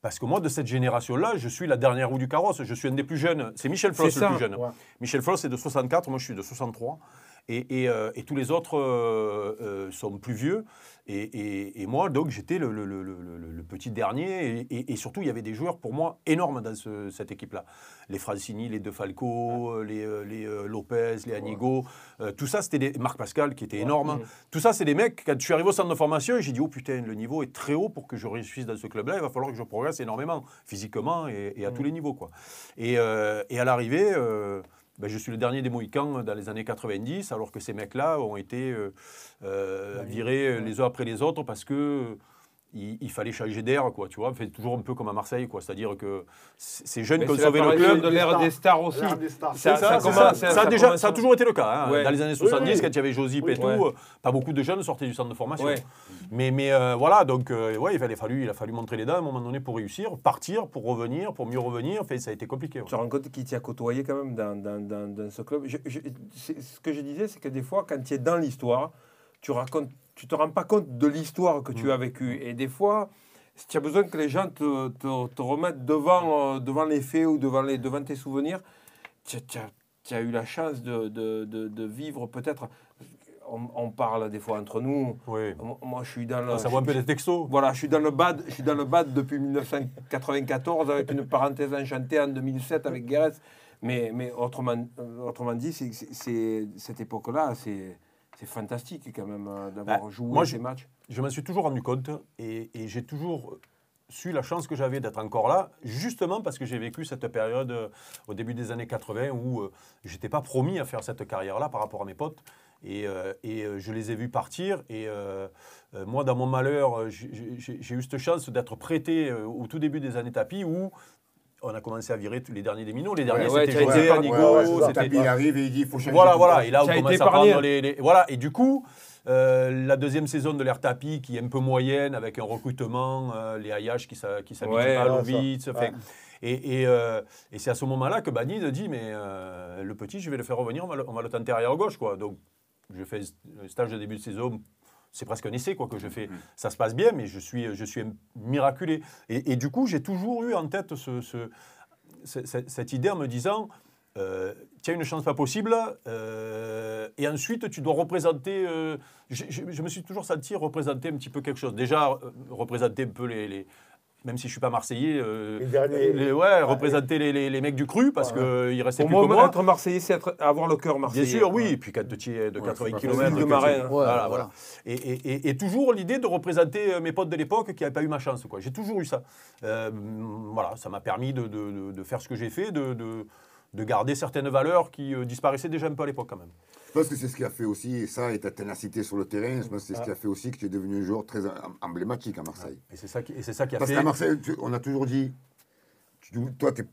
Parce que moi, de cette génération-là, je suis la dernière roue du carrosse. Je suis un des plus jeunes. C'est Michel Floss le plus jeune. Ouais. Michel Floss est de 64, moi je suis de 63. Et, et, euh, et tous les autres euh, euh, sont plus vieux. Et, et- et moi, donc, j'étais le, le- le- le- le- le petit dernier. Et, surtout, il y avait des joueurs, pour moi, énormes dans ce- cette équipe-là. Les Francini, les De Falco, les, euh, les, euh, Lopez, les Anigo. euh, tout ça, c'était des... Marc Pascal, qui était énorme. Tout ça, c'est des mecs, quand je suis arrivé au centre de formation, j'ai dit, oh putain, le niveau est très haut pour que je réussisse dans ce club-là. Il va falloir que je progresse énormément, physiquement et, à tous les niveaux. Quoi. Et, euh, à l'arrivée... euh, ben, je suis le dernier des Mohicans dans les années 90, alors que ces mecs-là ont été euh, euh, virés euh, les uns après les autres parce que euh, il, il fallait changer d'air, quoi, tu vois. Fait toujours un peu comme à Marseille, quoi. C'est-à-dire que ces jeunes qui ont sauvé le club. de l'ère des stars aussi. Des stars. Ça, C'est ça a ça déjà, commence- ça a toujours été le cas. hein. Ouais. Dans les années 70, oui. quand il y avait Josip et tout, pas beaucoup de jeunes sortaient du centre de formation. Ouais. Mais, mais euh, voilà, donc euh, ouais, il, fallait, fallu, il a fallu montrer les dents à un moment donné pour réussir, partir, pour revenir, pour mieux revenir. Fait, ça a été compliqué. ouais. Tu te rends compte qu'il t'y a côtoyé quand même dans, dans, dans, dans ce club? Je- je- c'est- ce que je disais, c'est que des fois, quand tu es dans l'histoire, tu racontes, tu te rends pas compte de l'histoire que Mm. tu as vécue. Et des fois, si tu as besoin que les gens te, te, te remettent devant, euh, devant les faits ou devant, les, devant tes souvenirs, tu, as- as, eu la chance de, de, de, de vivre peut-être. On, on parle des fois entre nous. Oui. Moi, moi, je suis dans le. Ça voit un peu des textos. Voilà, je suis dans le bad, je suis dans le bad depuis 1994 avec une parenthèse enchantée en 2007 avec Guérez. Mais, mais autrement, euh, autrement dit, c'est- cette époque-là, c'est, c'est fantastique quand même euh, d'avoir Bah, joué moi, ces je- matchs. je m'en suis toujours rendu compte et, et j'ai toujours su la chance que j'avais d'être encore là, justement parce que j'ai vécu cette période euh, au début des années 80 où euh, j'étais pas promis à faire cette carrière-là par rapport à mes potes. Et, euh, et, euh, je les ai vus partir. Et euh, euh, moi, dans mon malheur, euh, j'ai- eu cette chance d'être prêté euh, au tout début des années tapis où on a commencé à virer tous les derniers des minots. Les derniers, ouais, c'était Anigo, Ouais, ça. c'était- Tapi, il arrive et il dit il faut changer. voilà, voilà. Et là, on Ça a été commence à prendre les, les- Voilà. Et du coup, euh, la deuxième saison de l'ère tapis, qui est un peu moyenne, avec un recrutement, euh, les Ayash qui s'habituent Ouais, pas à Lovitz, ça. fait- Ouais. Et, et, euh, et c'est à ce moment-là que Banid dit Mais euh, le petit, je vais le faire revenir, on va le, on va le tenter arrière gauche. Quoi. Donc, je fais un stage de début de saison. C'est presque un essai quoi, que je fais. Ça se passe bien, mais je suis, je suis miraculé. Et, et du coup, j'ai toujours eu en tête ce- ce, ce- cette, cette idée en me disant euh, tu as une chance pas possible, euh, et ensuite tu dois représenter. euh, je, je- je me suis toujours senti représenter un petit peu quelque chose. Déjà, euh, représenter un peu les. les- même si je suis pas marseillais, euh, Les derniers. les- ouais, représenter les, les- les mecs du cru parce Ouais. qu'il restait Pour plus que moi, moi. être Marseillais, c'est être- avoir le cœur Marseillais. Bien sûr, oui. Et puis quand tu es de Ouais, 80 c'est pas km. de marin, hein. Voilà, voilà. voilà. Et, et- et- et toujours l'idée de représenter euh, mes potes de l'époque qui n'avaient pas eu ma chance. quoi. J'ai toujours eu ça. Euh, voilà, ça m'a permis de, de- de- de faire ce que j'ai fait, de, de- de garder certaines valeurs qui disparaissaient déjà un peu à l'époque quand même. Je pense que c'est ce qui a fait aussi, ça et ta ténacité sur le terrain, je pense que c'est ce Ah. qui a fait aussi que tu es devenu un joueur très em- emblématique à Marseille. Et c'est ça qui, et c'est ça qui a Parce fait. qu'à Marseille, tu- on a toujours dit, tu- toi, t'es-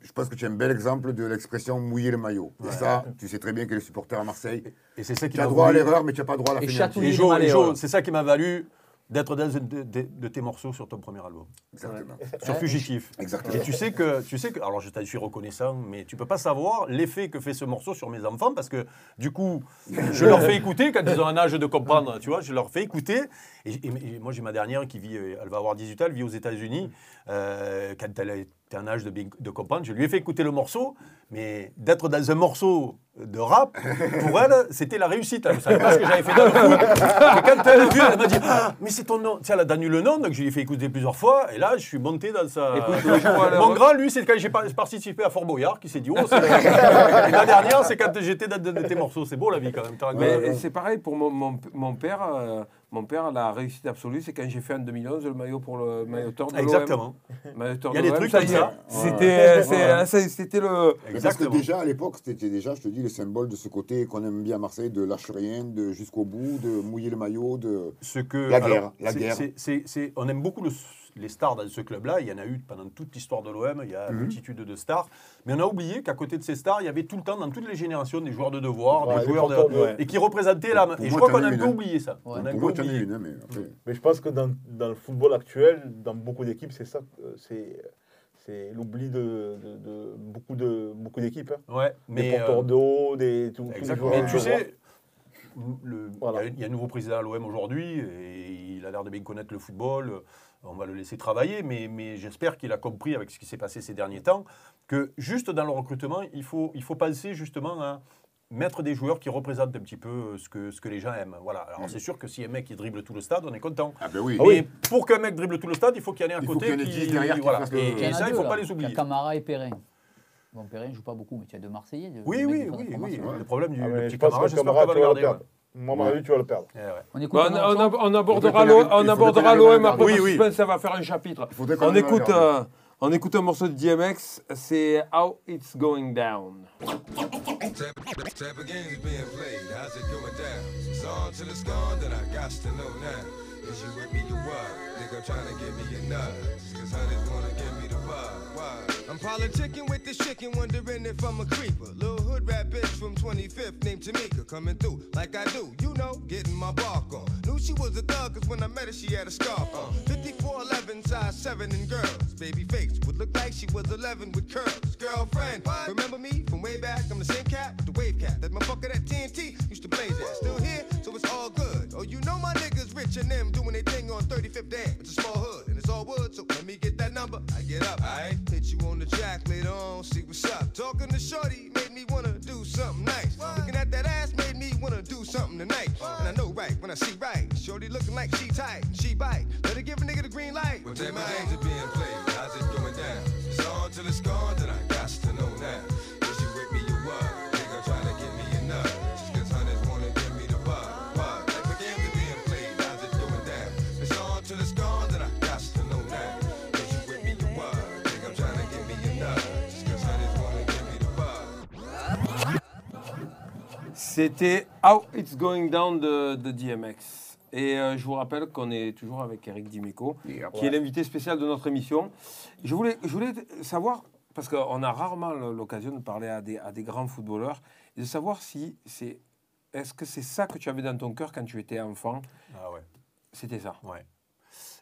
je pense que tu es un bel exemple de l'expression mouiller le maillot. Et ça, tu sais très bien que les supporters à Marseille, Et c'est ça qui tu as droit à l'erreur, mais tu n'as pas droit à la Et finale. chatouiller. Et et c'est ça qui m'a valu d'être dans un de, de- de tes morceaux sur ton premier album, Exactement. sur. Fugitif. Exactement. Et tu sais que, tu sais que, alors je t'en suis reconnaissant, mais tu peux pas savoir l'effet que fait ce morceau sur mes enfants parce que du coup, je leur fais écouter quand ils ont un âge de comprendre, tu vois, je leur fais écouter. Et, et- et moi j'ai ma dernière qui vit, elle va avoir 18 ans, elle vit aux États-Unis. Euh, quand elle est es en âge de, bien- de comprendre. Je lui ai fait écouter le morceau, mais d'être dans un morceau de rap, pour elle, c'était la réussite. Elle ne savait pas ce que j'avais fait dans le foot. Et quand elle a vu, elle m'a dit Ah, mais c'est ton nom. Tu sais, elle a donné le nom, donc je lui ai fait écouter plusieurs fois. Et là, je suis monté dans sa. Écoute, Mon grand, lui, c'est quand j'ai par- participé à Fort Boyard, qui s'est dit Oh, c'est la... Dernière, c'est quand j'étais dans de tes morceaux. C'est beau la vie quand même. Mais c'est pareil pour mon, mon, mon père. euh, mon père, la réussite absolue, c'est quand j'ai fait en 2011 le maillot pour le maillot tort de l'OM. Exactement. Maillot Il y a de des trucs comme ça. C'était c'est- c'était le. Parce que Exactement. déjà, à l'époque, c'était déjà, je te dis, le symbole de ce côté qu'on aime bien à Marseille, de lâche rien, de jusqu'au bout, de mouiller le maillot, de... Ce que, La guerre, la guerre. c'est- c'est- c'est- on aime beaucoup le- les stars dans ce club-là. Il y en a eu pendant toute l'histoire de l'OM. Il y a Mhm. une multitude de stars. Mais on a oublié qu'à côté de ces stars, il y avait tout le temps, dans toutes les générations, des joueurs de devoir, Ouais, des des joueurs de- porteurs de- ouais. et qui représentaient la. Pour Et je crois qu'on a un peu hein. oublié ça. On a un Pour peu moi, oublié. une, hein, mais après... Mais je pense que dans, dans le football actuel, dans beaucoup d'équipes, c'est ça, euh, c'est c'est l'oubli de, de- de beaucoup de beaucoup d'équipes. hein. Ouais, Des mais. porteurs euh, d'eau, des tous- tous les Exactement. joueurs Mais tu de sais, il Voilà. y y, a un nouveau président à l'OM aujourd'hui et il a l'air de bien connaître le football. On va le laisser travailler, mais, mais j'espère qu'il a compris avec ce qui s'est passé ces derniers temps que juste dans le recrutement, il faut, il faut penser justement à mettre des joueurs qui représentent un petit peu ce que, ce que les gens aiment. Voilà. Alors c'est sûr que si un mec il dribble tout le stade, on est content. Ah ben oui. Mais pour qu'un mec dribble tout le stade, il faut qu'il y en ait un Il faut côté qu'il y en ait qui, 10 derrière qui voilà. Et, Il y en et a ça, il deux, ne faut là. pas les Il y oublier. a Camara et Perrin. Bon, Perrin ne joue pas beaucoup, mais tu as deux Marseillais. Oui, oui, qui oui, oui. Le problème du Ah, petit que j'espère Camara, qu'on va le vas le garder. Moi, à mon avis, tu vas le perdre. Eh ouais. On écoute Bon, un on, morceau on ab- on abordera l'O- on l'OM parce que Oui, oui. Ça va faire un chapitre. Il On écoute, euh, on écoute un morceau de DMX, c'est How It's Going Down. Type, type of games being played, how's it going down? It's on till it's gone, then I got to know now. Is you with me or what? Nigga trying to give me a nut. Just cause honey's wanna give I'm politicking with this chicken, wondering if I'm a creeper. Little hood rat bitch from 25th named Tamika coming through like I do, you know, getting my bark on. Knew she was a thug cause when I met her she had a scarf on. 5411, size 7 and girls. Baby face would look like she was 11 with curls. Girlfriend, remember me from way back? I'm the same cat with the wave cat. That motherfucker that TNT used to blaze at. Still here, so it's all good. Oh, you know my niggas rich and them doing their thing on 35th Dam. It's a small hood and it's all wood, so let me get that number. I get up, I later on, see what's up. Talking to Shorty made me wanna do something nice. Looking at that ass made me wanna do something tonight. And I know right when I see right. Shorty looking like she tight, she bite. Let her give a nigga the green light. What games are being C'était How It's Going Down de, de DMX. Et euh, je vous rappelle qu'on est toujours avec Eric Dimeco, qui est l'invité spécial de notre émission. Je voulais, je voulais savoir, parce qu'on a rarement l'occasion de parler à des, à des grands footballeurs, et de savoir si c'est. Est-ce que c'est ça que tu avais dans ton cœur quand tu étais enfant? Ah ouais. C'était ça. Ouais.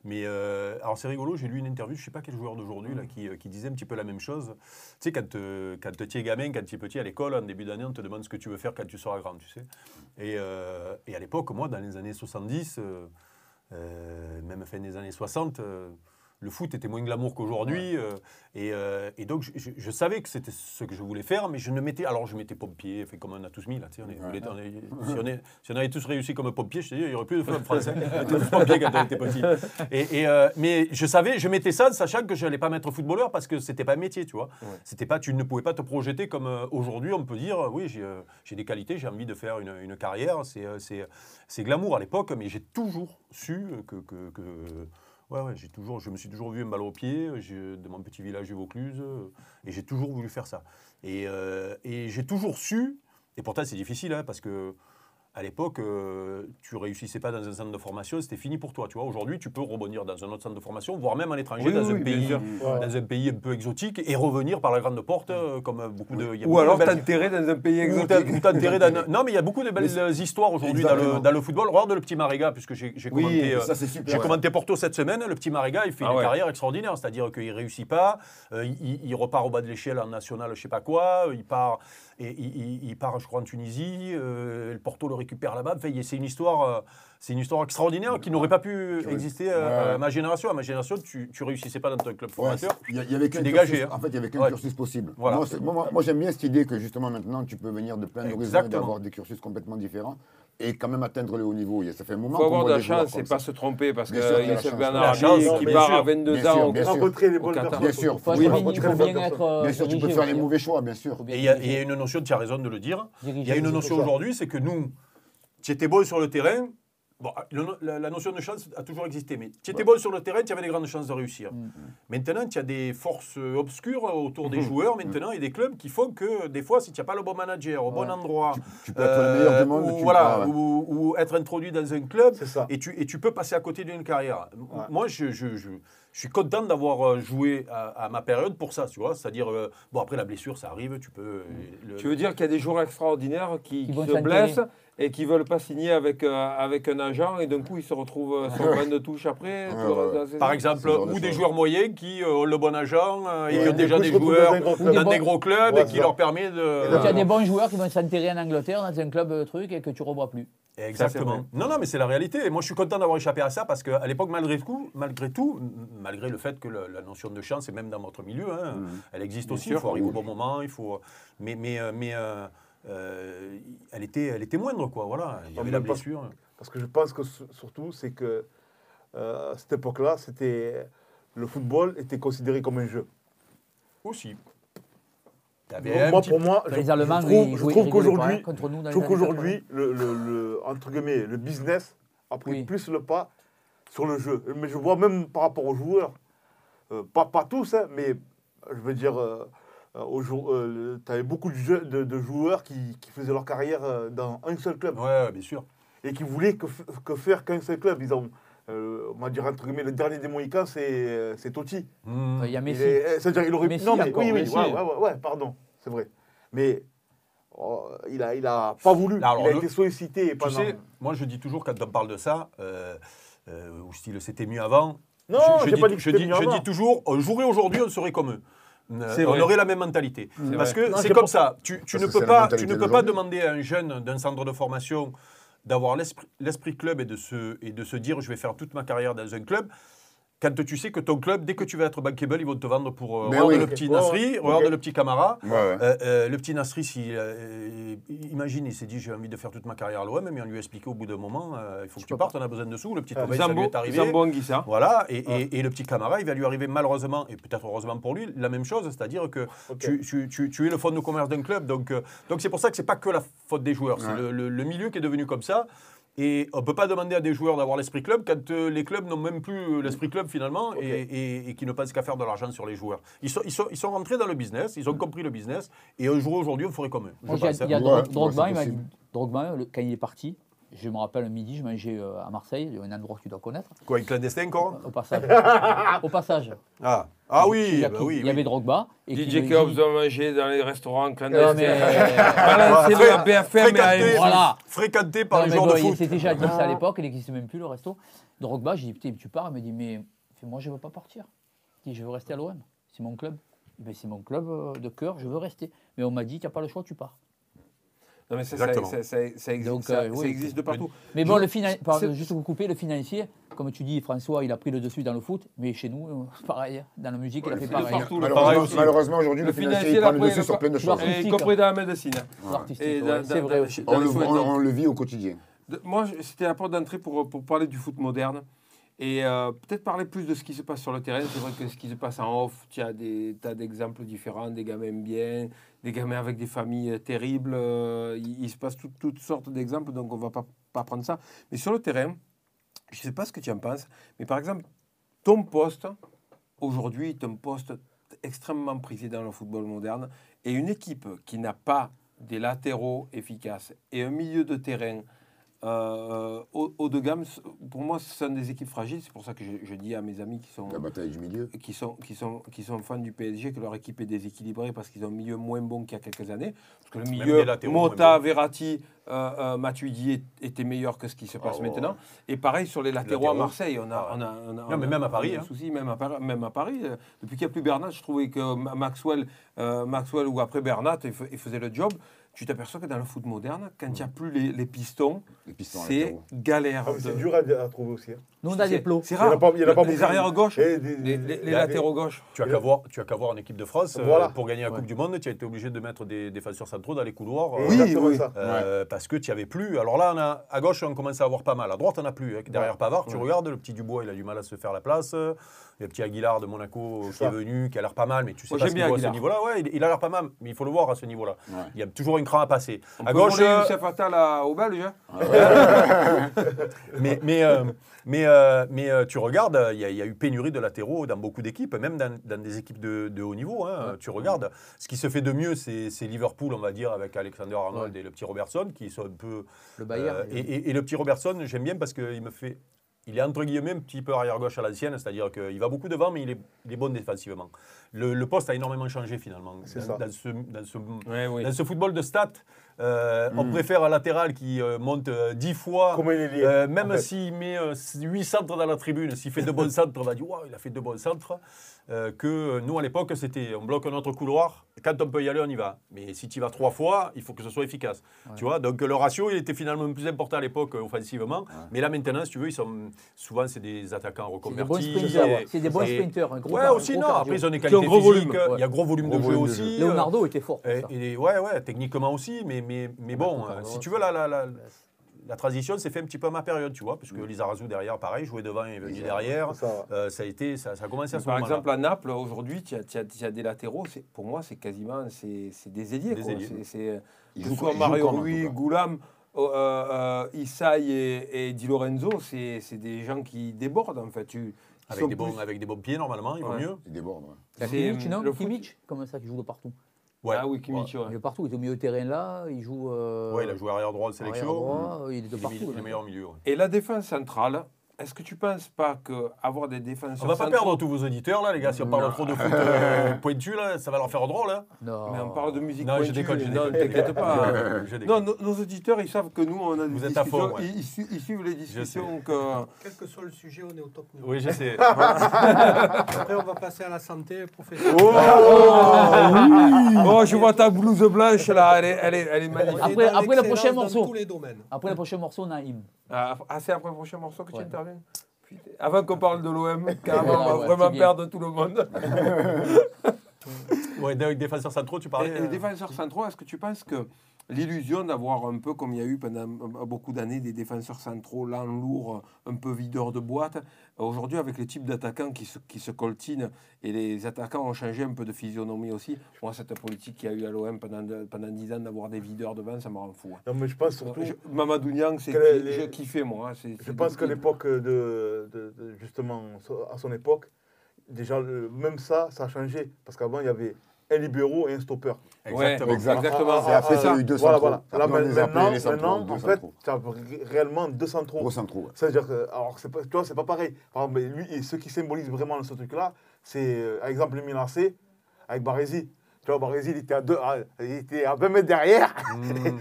Mais euh, alors c'est rigolo, j'ai lu une interview, je sais pas quel joueur d'aujourd'hui là, qui, euh, qui disait un petit peu la même chose. Tu sais, quand, euh, quand tu es gamin, quand tu es petit à l'école, en début d'année, on te demande ce que tu veux faire quand tu seras grand, tu sais. Et, euh, et à l'époque, moi, dans les années 70, euh, euh, même fin des années 60, euh, le foot était moins glamour qu'aujourd'hui. euh, et, euh, et donc, je, je- je savais que c'était ce que je voulais faire, mais je ne mettais. Alors, je mettais pompier, fait comme on a tous mis là. tu sais, on est- on est- on est- [LAUGHS] si, on est- si on avait tous réussi comme pompier, je te dis, il n'y aurait plus de foot en français. [LAUGHS] On était tous pompiers quand on était petits. Et, et, euh, mais je savais, je mettais ça, sachant que je n'allais pas mettre footballeur parce que c'était pas un métier, tu vois. C'était pas, tu ne pouvais pas te projeter comme euh, aujourd'hui, on peut dire, oui, j'ai j'ai des qualités, j'ai envie de faire une, une carrière. C'est c'est- c'est glamour à l'époque, mais j'ai toujours su que. que- que- Ouais, j'ai toujours, je me suis toujours vu un ballon au pied euh, j'ai- de mon petit village de Vaucluse et j'ai toujours voulu faire ça. Et, euh, j'ai toujours su, et pourtant c'est difficile hein, parce que à l'époque, euh, tu réussissais pas dans un centre de formation, c'était fini pour toi. Tu vois, aujourd'hui, tu peux rebondir dans un autre centre de formation, voire même à l'étranger, Oui, dans, oui, un oui, pays, dans un pays un peu exotique, et revenir par la grande porte, euh, comme beaucoup de. il y a Ou beaucoup de alors belles- t'enterrer dans un pays exotique. ou t'enterrer dans- [LAUGHS] Non, mais il y a beaucoup de belles histoires aujourd'hui dans le, dans le football. Regarde le petit Maréga, puisque j'ai commenté, euh, j'ai commenté Porto cette semaine. Le petit Maréga, il fait Ah une ouais. carrière extraordinaire, c'est-à-dire qu'il réussit pas, euh, il, il repart au bas de l'échelle en national, je sais pas quoi, il part, et, il, il- il part, je crois, en Tunisie, euh, le Porto le récupère là-bas. Enfin, c'est une histoire, euh, c'est une histoire extraordinaire qui n'aurait pas pu exister euh, Ouais. à ma génération. À ma génération, tu, tu réussissais pas dans ton club Ouais, formateur. il y, il y avait qu'un cursus- hein. En fait, il y avait qu'un Ouais. cursus possible. Voilà. Moi, c'est- moi, moi, j'aime bien cette idée que justement maintenant, tu peux venir de plein d'horizons et d'avoir des cursus complètement différents et quand même atteindre le haut niveau. Il y a- Ça fait un moment Il faut avoir de la chance et pas se tromper parce que Youssef chance. Bernard qui part à 22 Bien sûr, ans au bien sûr. Rencontrer les bonnes personnes. Bien sûr. Bien- sûr, tu peux faire les mauvais choix, bien sûr. Et il y, a- une notion, tu as raison de le dire. Il y a une notion aujourd'hui, c'est que nous, tu étais bon sur le terrain. Bon, le- la, la notion de chance a toujours existé, mais tu étais bon sur le terrain, tu avais des grandes chances de réussir. Mm. Maintenant, tu as des forces obscures autour Mm. des joueurs maintenant et des clubs qui font que des fois, si tu n'as pas le bon manager au bon endroit, Tu peux être le meilleur euh, du monde. ou, tu- voilà, ah ouais. ou, ou être introduit dans un club, et tu, et tu peux passer à côté d'une carrière. Moi, je, je, je, je suis content d'avoir euh, joué à, à ma période pour ça, tu vois. C'est-à-dire, euh, bon, après la blessure, ça arrive, tu peux. euh, le- Tu veux dire qu'il y a des joueurs extraordinaires qui, Qui se. Et qui veulent pas signer avec, euh, avec un agent et d'un coup ils se retrouvent euh, sur le banc de touche après tout Ouais, ouais. Par exemple, ou des joueurs moyens qui euh, ont le bon agent euh, et Et qui ont déjà des joueurs dans des dans bons- des gros clubs Ouais, et qui ça. leur permet de. Donc il y a des bons joueurs qui vont s'enterrer en Angleterre dans un club truc et que tu ne revois plus. Exactement. Non, non, mais c'est la réalité. Et moi, je suis content d'avoir échappé à ça parce qu'à l'époque, malgré tout, malgré tout, malgré le fait que le- la notion de chance, et même dans votre milieu, hein, Mhm. elle existe Bien aussi. sûr, il faut arriver oui. au bon moment. Il faut. Mais, mais, euh, mais euh, elle était, elle était moindre, quoi. Voilà. Il y avait la blessure. Parce que je pense que su- surtout, c'est que euh, à cette époque-là, c'était le football était considéré comme un jeu. Aussi. Un moi, pour moi, je, je trouve, je qu'aujourd'hui, hein, contre nous dans je trouve qu'aujourd'hui, le, le- le- entre guillemets, le business a pris Oui. plus le pas sur le jeu. Mais je vois même par rapport aux joueurs, euh, pas, pas tous, hein, mais je veux dire, euh, tu avais beaucoup de, jeux- de- de joueurs qui, qui faisaient leur carrière euh, dans un seul club Ouais, ouais, bien sûr. et qui voulaient que, que faire qu'un seul club. Ils ont, euh, on va dire entre guillemets, le dernier des Mohicans, c'est euh, c'est Totti. Mhm. Il y a Messi. est- euh, C'est-à-dire, il aurait Messi Non, mais oui, oui, Messi. ouais, ouais, ouais, ouais, pardon, c'est vrai. Mais oh, il a, il a pas voulu. Alors, il a le- été sollicité. Tu pendant- sais, moi, je dis toujours, quand on parle de ça, euh, euh, au style c'était mieux avant, Non, je, je dis, pas dit que je dis- mieux je avant. dis toujours, on jouerait aujourd'hui, on serait comme eux. Euh, on vrai. aurait la même mentalité. Parce vrai. que c'est comme ça. Tu, tu ne peux pas, tu ne peux pas demander à un jeune d'un centre de formation d'avoir l'esprit l'esprit club et de, se, et de se dire je vais faire toute ma carrière dans un club. Quand tu sais que ton club, dès que tu vas être bankable, ils vont te vendre pour. euh, regarde oui. le petit Ouais, Nasri, ouais. regarde le petit Camara. Ouais, ouais. Euh, euh, le petit Nasri, s'il, euh, imagine, il s'est dit j'ai envie de faire toute ma carrière à l'OM, mais on lui a expliqué au bout d'un moment euh, il faut que tu partes, on a besoin de sous. Le petit Ah, Thomas, ça lui Zambo, est arrivé. Zambo Anguissa. Voilà, et, et- et le petit Camara, il va lui arriver malheureusement, et peut-être heureusement pour lui, la même chose, c'est-à-dire que tu, tu- tu- tu es le fonds de commerce d'un club, donc euh, donc c'est pour ça que c'est pas que la faute des joueurs, c'est Ouais. le, le- le milieu qui est devenu comme ça. Et on ne peut pas demander à des joueurs d'avoir l'esprit club quand euh, les clubs n'ont même plus euh, l'esprit club finalement et, et- et qui ne pensent qu'à faire de l'argent sur les joueurs. Ils sont, ils, sont, ils sont rentrés dans le business, ils ont compris le business et un jour aujourd'hui on ferait comme eux. je Moi, il y a, pense, hein. y a Ouais, ouais, Drogba, quand il est parti, je me rappelle un midi, je mangeais euh, à Marseille, il y a un endroit que tu dois connaître, Quoi, un clandestin encore au passage. [LAUGHS] au passage. Ah, ah Il oui, bah oui, Il y oui. avait Drogba. Et DJ Cobbs doit manger dans les restaurants Non, clandestins. mais- [LAUGHS] BFM et à Fréquenté, M6. Voilà. fréquenté par Non, les joueurs bon, de il foot. s'était déjà dit ça à l'époque, il n'existe même plus le resto. Drogba, j'ai dit, putain, tu pars Il me dit, mais moi, je ne veux pas partir. Dit, je veux rester à l'OM. C'est mon club. Ben, c'est mon club euh, de cœur, je veux rester. Mais on m'a dit, tu n'as pas le choix, tu pars. Non, mais ça, ça, Exactement. ça, ça, ça existe, Donc, ça- euh, ça oui. existe de partout. Mais bon, Je- le finan- pardon, juste vous couper, le financier, comme tu dis, François, il a pris le dessus dans le foot, mais chez nous, euh, pareil, dans la musique, il a fait pareil. partout, Malheureusement, aujourd'hui, Le le financier financier, il prend le dessus sur plein de choses. Y compris dans la médecine. Ouais, dans- c'est vrai aussi. On le, vit au quotidien. Moi, c'était la porte d'entrée pour, pour parler du foot moderne. Et euh, peut-être parler plus de ce qui se passe sur le terrain. C'est vrai que ce qui se passe en off, tu as des tas d'exemples différents, des gamins bien, des gamins avec des familles euh, terribles. euh, il, se passe tout- toutes sortes d'exemples, donc on ne va pas, pas prendre ça. Mais sur le terrain, je ne sais pas ce que tu en penses, mais par exemple, ton poste, aujourd'hui, un poste extrêmement prisé dans le football moderne. Et une équipe qui n'a pas des latéraux efficaces et un milieu de terrain euh, haut, haut de gamme, pour moi, ce sont des équipes fragiles. C'est pour ça que je, je dis à mes amis qui sont, La bataille du milieu. qui, sont, qui, sont, qui sont fans du PSG que leur équipe est déséquilibrée parce qu'ils ont un milieu moins bon qu'il y a quelques années. Parce que le milieu, Mota. Verratti, euh, euh, Matuidi était meilleur que ce qui se passe Oh. maintenant. Et pareil sur les latéraux, à. Marseille. On a, Ah on a, on a- Non, mais a- même à Paris, un hein. souci, même à, Paris- même à Paris. euh, Depuis qu'il n'y a plus Bernat, je trouvais que Ma- Maxwell, euh, Maxwell ou après Bernat, il, il faisait le job. Tu t'aperçois que dans le foot moderne, quand il n'y a plus les, les pistons, Les pistons c'est galère. Ah, C'est dur à, à trouver aussi. hein. Nous, on a c'est- des plots. C'est Il y en a rare. pas- il y en a pas les beaucoup. arrières gauche, Et des- les, des- latéraux gauche. Tu as qu'à voir, tu as qu'à voir en équipe de France, euh, pour gagner la Coupe du Monde, tu as été obligé de mettre des défenseurs centraux dans les couloirs. euh, Oui, exactement oui. ça. euh, Parce que tu n'y avais plus. Alors là, on a, à gauche, on commence à avoir pas mal. À droite, on n'a plus. hein. Derrière Pavard, tu regardes, le petit Dubois, il a du mal à se faire la place. Le petit Aguilar de Monaco qui ça. est venu, qui a l'air pas mal, mais tu sais pas ce qu'il à ce niveau-là. Ouais, il, il a l'air pas mal, mais il faut le voir à ce niveau-là. Ouais. Il y a toujours une cran à passer. On à gauche, Youssef Attal à- au Belge. [LAUGHS] mais, mais, euh, mais, euh, euh, tu regardes, il y, a- il y a eu pénurie de latéraux dans beaucoup d'équipes, même dans, dans des équipes de, de haut niveau. hein. Tu regardes, ce qui se fait de mieux, c'est Liverpool, on va dire, avec Alexander Arnold et le petit Robertson, qui sont un peu. Le Bayern. euh, et, et- et le petit Robertson, j'aime bien parce qu'il me fait. Il est entre guillemets un petit peu arrière-gauche à l'ancienne, c'est-à-dire qu'il va beaucoup devant, mais il est, il est bon défensivement. Le, le poste a énormément changé finalement. C'est dans, ça. dans ce, dans ce- Ouais, oui. dans ce football de stats, euh, on préfère un latéral qui euh, monte euh, 10 fois. Comment il est lié Euh, même en fait. s'il met 8 centres dans la tribune, s'il fait deux bons centres, on va dire Waouh, il a fait deux bons centres. Euh, que nous, à l'époque, c'était on bloque notre couloir. Quand on peut y aller, on y va. Mais si tu y vas trois fois, il faut que ce soit efficace. Tu vois Donc le ratio, il était finalement plus important à l'époque euh, offensivement. Mais là, maintenant, si tu veux, ils sont, souvent, c'est des attaquants C'est des bons reconvertis. ouais. C'est des bons et- sprinters. Un gros Ouais, aussi, gros non. cardio. Après, ils ont des qualités gros physiques. volume, Il y a gros volume Gros de jeu volume de aussi. jeu. euh, Leonardo était fort. et, ouais, ouais, techniquement aussi, mais, mais, mais bon, si tu veux, la, la, la, la transition s'est fait un petit peu à ma période, tu vois, puisque Lizarazu derrière, pareil, jouait devant et venu derrière. Ça. Euh, ça, a été, ça, ça a commencé à ce Par exemple, à Naples, aujourd'hui, tu as, tu as- as des latéraux. Pour moi, c'est quasiment c'est des ailiers. Des quoi. ailiers. Que ils jouent Mario comme, Rui. Goulam, euh, euh, Isai et, et Di Lorenzo, c'est des gens qui débordent en fait. Tu, avec, des bons, plus- avec des bons pieds, normalement, il vaut Ouais. mieux. Ils débordent. ouais. Kimmich, non Kimmich Comme ça, qui joue de partout. Ouais. Ah oui, Kimmich, ouais. Il est de partout. Il est au milieu de terrain là. Il joue. euh, Ouais, il a joué arrière droit arrière sélection. droit, Il est de partout. il est meilleur milieu. ouais. Et la défense centrale, est-ce que tu penses pas qu'avoir des défenseurs On va pas centraux- perdre tous vos auditeurs, là, les gars. Si on parle trop de foot euh, [LAUGHS] pointu, là, ça va leur faire drôle. Hein. Non. Mais on parle de musique Non, [LAUGHS] je déconne, je non, t'inquiète pas. Je- je déconne. Non, nos, nos auditeurs, ils savent que nous, on a des Vous êtes à fond, ouais. ils, ils su- ils suivent les discussions que... Quel que soit le sujet, on est au top niveau. Oui, je sais. [LAUGHS] Après, on va passer à la santé professionnelle. Oh, je vois ta blouse blanche là, elle est, elle est, elle est magnifique. Après- après le prochain dans morceau. tous les domaines. Après le prochain morceau, Naïm. Ah, c'est après le prochain morceau que tu Ouais. Putain. Avant qu'on parle de l'OM, [LAUGHS] carrément, on va ouais, vraiment perdre tout le monde. [LAUGHS] Ouais, avec défenseurs centraux, tu parlais. Et, et euh, les défenseurs centraux, est-ce que tu penses que l'illusion d'avoir un peu, comme il y a eu pendant euh, beaucoup d'années, des défenseurs centraux lents, lourds, un peu videurs de boîte, aujourd'hui avec les types d'attaquants qui se, qui se coltinent et les attaquants ont changé un peu de physionomie aussi, moi cette politique qu'il y a eu à l'OM pendant, pendant 10 ans d'avoir des videurs devant, ça me rend fou. hein. Non, mais je pense surtout. Je- Mamadou Niang, c'est que les- j'ai kiffé moi. hein, Je pense qu'à l'époque de, de- de- justement, à son époque, déjà, même ça, ça a changé. Parce qu'avant, il y avait un libéraux et un stopper. Ouais, Exactement. Exactement. Et après, Ah, ça, il y a eu deux voilà, centraux. voilà. Là, Après, a maintenant, maintenant, en fait, tu as ré- réellement deux centraux. Gros centraux. ouais. C'est-à-dire que, alors, c'est pas, tu vois, c'est pas pareil. Par exemple, lui, et ceux qui symbolisent vraiment ce truc-là, c'est, euh, par exemple, le Milan avec Barési. Tu vois, Barési, il était à, deux, à- il était à 20 mètres derrière, [LAUGHS] Mm.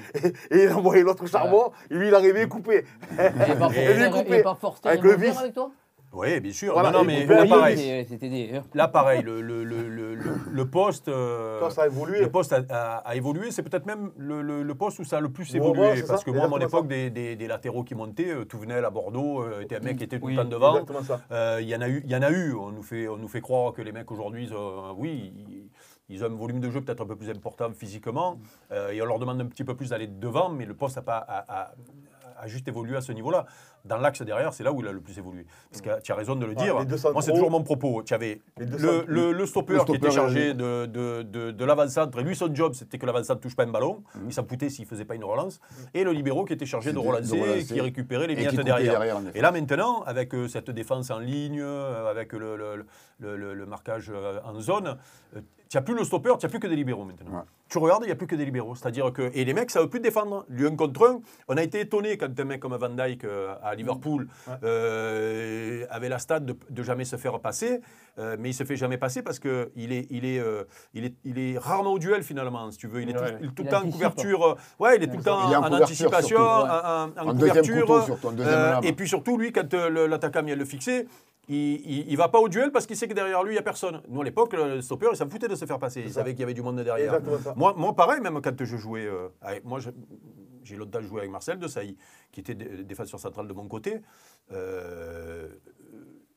et, il envoyait l'autre au charbon, et lui, il arrivait coupé. Il est pas Avec le vis. avec toi? Oui, bien sûr. Voilà, non, non, mais là, pareil. Des. hein. Là, pareil, le, le, le, le, poste. euh, ça a évolué. Le poste a, a- a évolué, c'est peut-être même le, le- le poste où ça a le plus évolué. ouais, parce ça, que moi, à mon époque, des, des- des latéraux qui montaient, euh, Touvenel à Bordeaux euh, était un mec qui était tout Oui, le temps devant. Exactement ça. Euh, Il y en a eu, il y en a eu. On nous fait, on nous fait croire que les mecs aujourd'hui, oui, ils, ils ont un volume de jeu peut-être un peu plus important physiquement, euh, et on leur demande un petit peu plus d'aller devant, mais le poste n'a pas a, a- a juste évolué à ce niveau-là. Dans l'axe derrière, c'est là où il a le plus évolué. Parce que tu as raison de le dire. Moi, c'est toujours mon propos. Tu avais le, le, le stopper Le qui était chargé euh, de, de, de, de l'avant-centre. Et lui, son job, c'était que l'avant-centre ne touche pas un ballon. Mhm. Il s'en foutait s'il ne faisait pas une relance. Et le libéraux qui était chargé de de relancer, relancer. qui récupérait les miettes derrière. Et là, maintenant, avec euh, cette défense en ligne, euh, avec le, marquage euh, en zone, tu n'as plus le stopper, tu n'as plus que des libéraux maintenant. Ouais. Tu regardes, il n'y a plus que des libéraux. C'est-à-dire que. Et les mecs, ça ne veut plus défendre. Lui, un contre un, on a été étonné quand un mec comme Van Dyke euh, à Liverpool euh, avait la stade de, de jamais se faire passer. euh, mais il ne se fait jamais passer parce qu'il est, il est, euh, il est, il est rarement au duel finalement, si tu veux. Il est tout, Ouais. il Il le temps en couverture. Ouais, il est tout le temps Il en anticipation, surtout. en, en- en En deuxième couverture. couteau, surtout, en deuxième euh, lame. et puis surtout, lui, quand euh, l'attaquant vient le fixer, il, ne va pas au duel parce qu'il sait que derrière lui, il n'y a personne. Nous, à l'époque, le stopper, il s'en foutait de se faire passer. Il savait qu'il y avait du monde derrière. Moi, moi, pareil, même quand je jouais. euh, avec- moi, j'ai l'autre de jouer avec Marcel de Sailly, qui était dé- défenseur central de mon côté. Euh,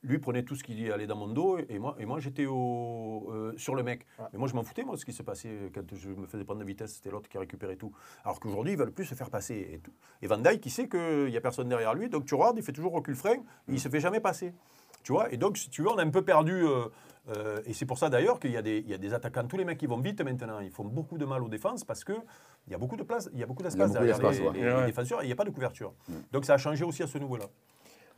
lui prenait tout ce qui allait dans mon dos et moi, et moi j'étais euh, sur le mec. Ouais. Mais moi, je m'en foutais, moi, de ce qui s'est passé quand je me faisais prendre de vitesse. C'était l'autre qui récupérait tout. Alors qu'aujourd'hui, ils veulent plus se faire passer. Et, tout. et Van Dijk, il sait qu'il n'y a personne derrière lui. Donc tu regardes, il fait toujours recul frein. et Il ne se fait jamais passer. Tu vois Et donc, si tu veux, on a un peu perdu. euh, euh, et c'est pour ça d'ailleurs qu'il y, a des- il y a des attaquants. Tous les mecs qui vont vite maintenant, ils font beaucoup de mal aux défenses parce qu'il y a beaucoup de place, il y a beaucoup d'espace derrière les, ouais. les- Ouais. les défenseurs et il n'y a pas de couverture. Donc ça a changé aussi à ce niveau-là.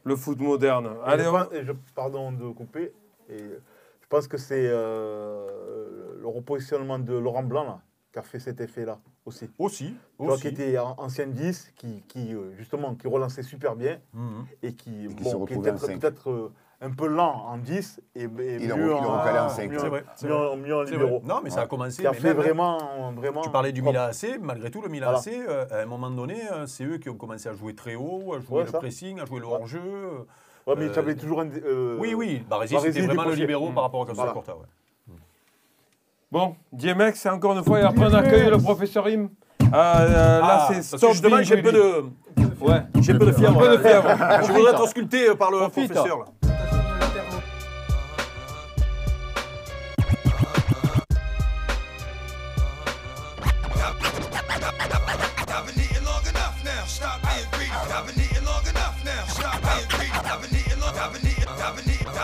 Le foot moderne. Et Allez, je on va- pense- et je, pardon de couper. Et je pense que c'est euh, le repositionnement de Laurent Blanc là, qui a fait cet effet-là aussi. Aussi. Qui était an- ancien 10, qui, qui, justement qui relançait super bien Mhm. et qui, Et qui bon, peut-être un peu lent en 10 et, et Il a mieux en, recalé en cinq, mieux, c'est vrai, c'est mieux en- mieux en C'est libéraux. vrai. Non, mais ça a commencé. Qui a mais fait même- vraiment, vraiment. Tu parlais du propre. Milan AC, malgré tout, le Milan Voilà. AC, euh, à un moment donné, euh, c'est eux qui ont commencé à jouer très haut, à jouer Ouais, le ça. pressing, à jouer le Ouais. hors-jeu. euh, Ouais, mais Euh, tu avais toujours un. euh, oui, oui, Baresi c'était vraiment le libéraux par rapport à Costa Voilà. Corta. ouais. Bon, DMX, c'est encore une fois, et après on accueille le professeur Im. Ah, euh, là, Ah, c'est stop justement, j'ai un peu de, Ouais. j'ai un peu de fièvre. Je voudrais être ausculté euh, par le professeur. là.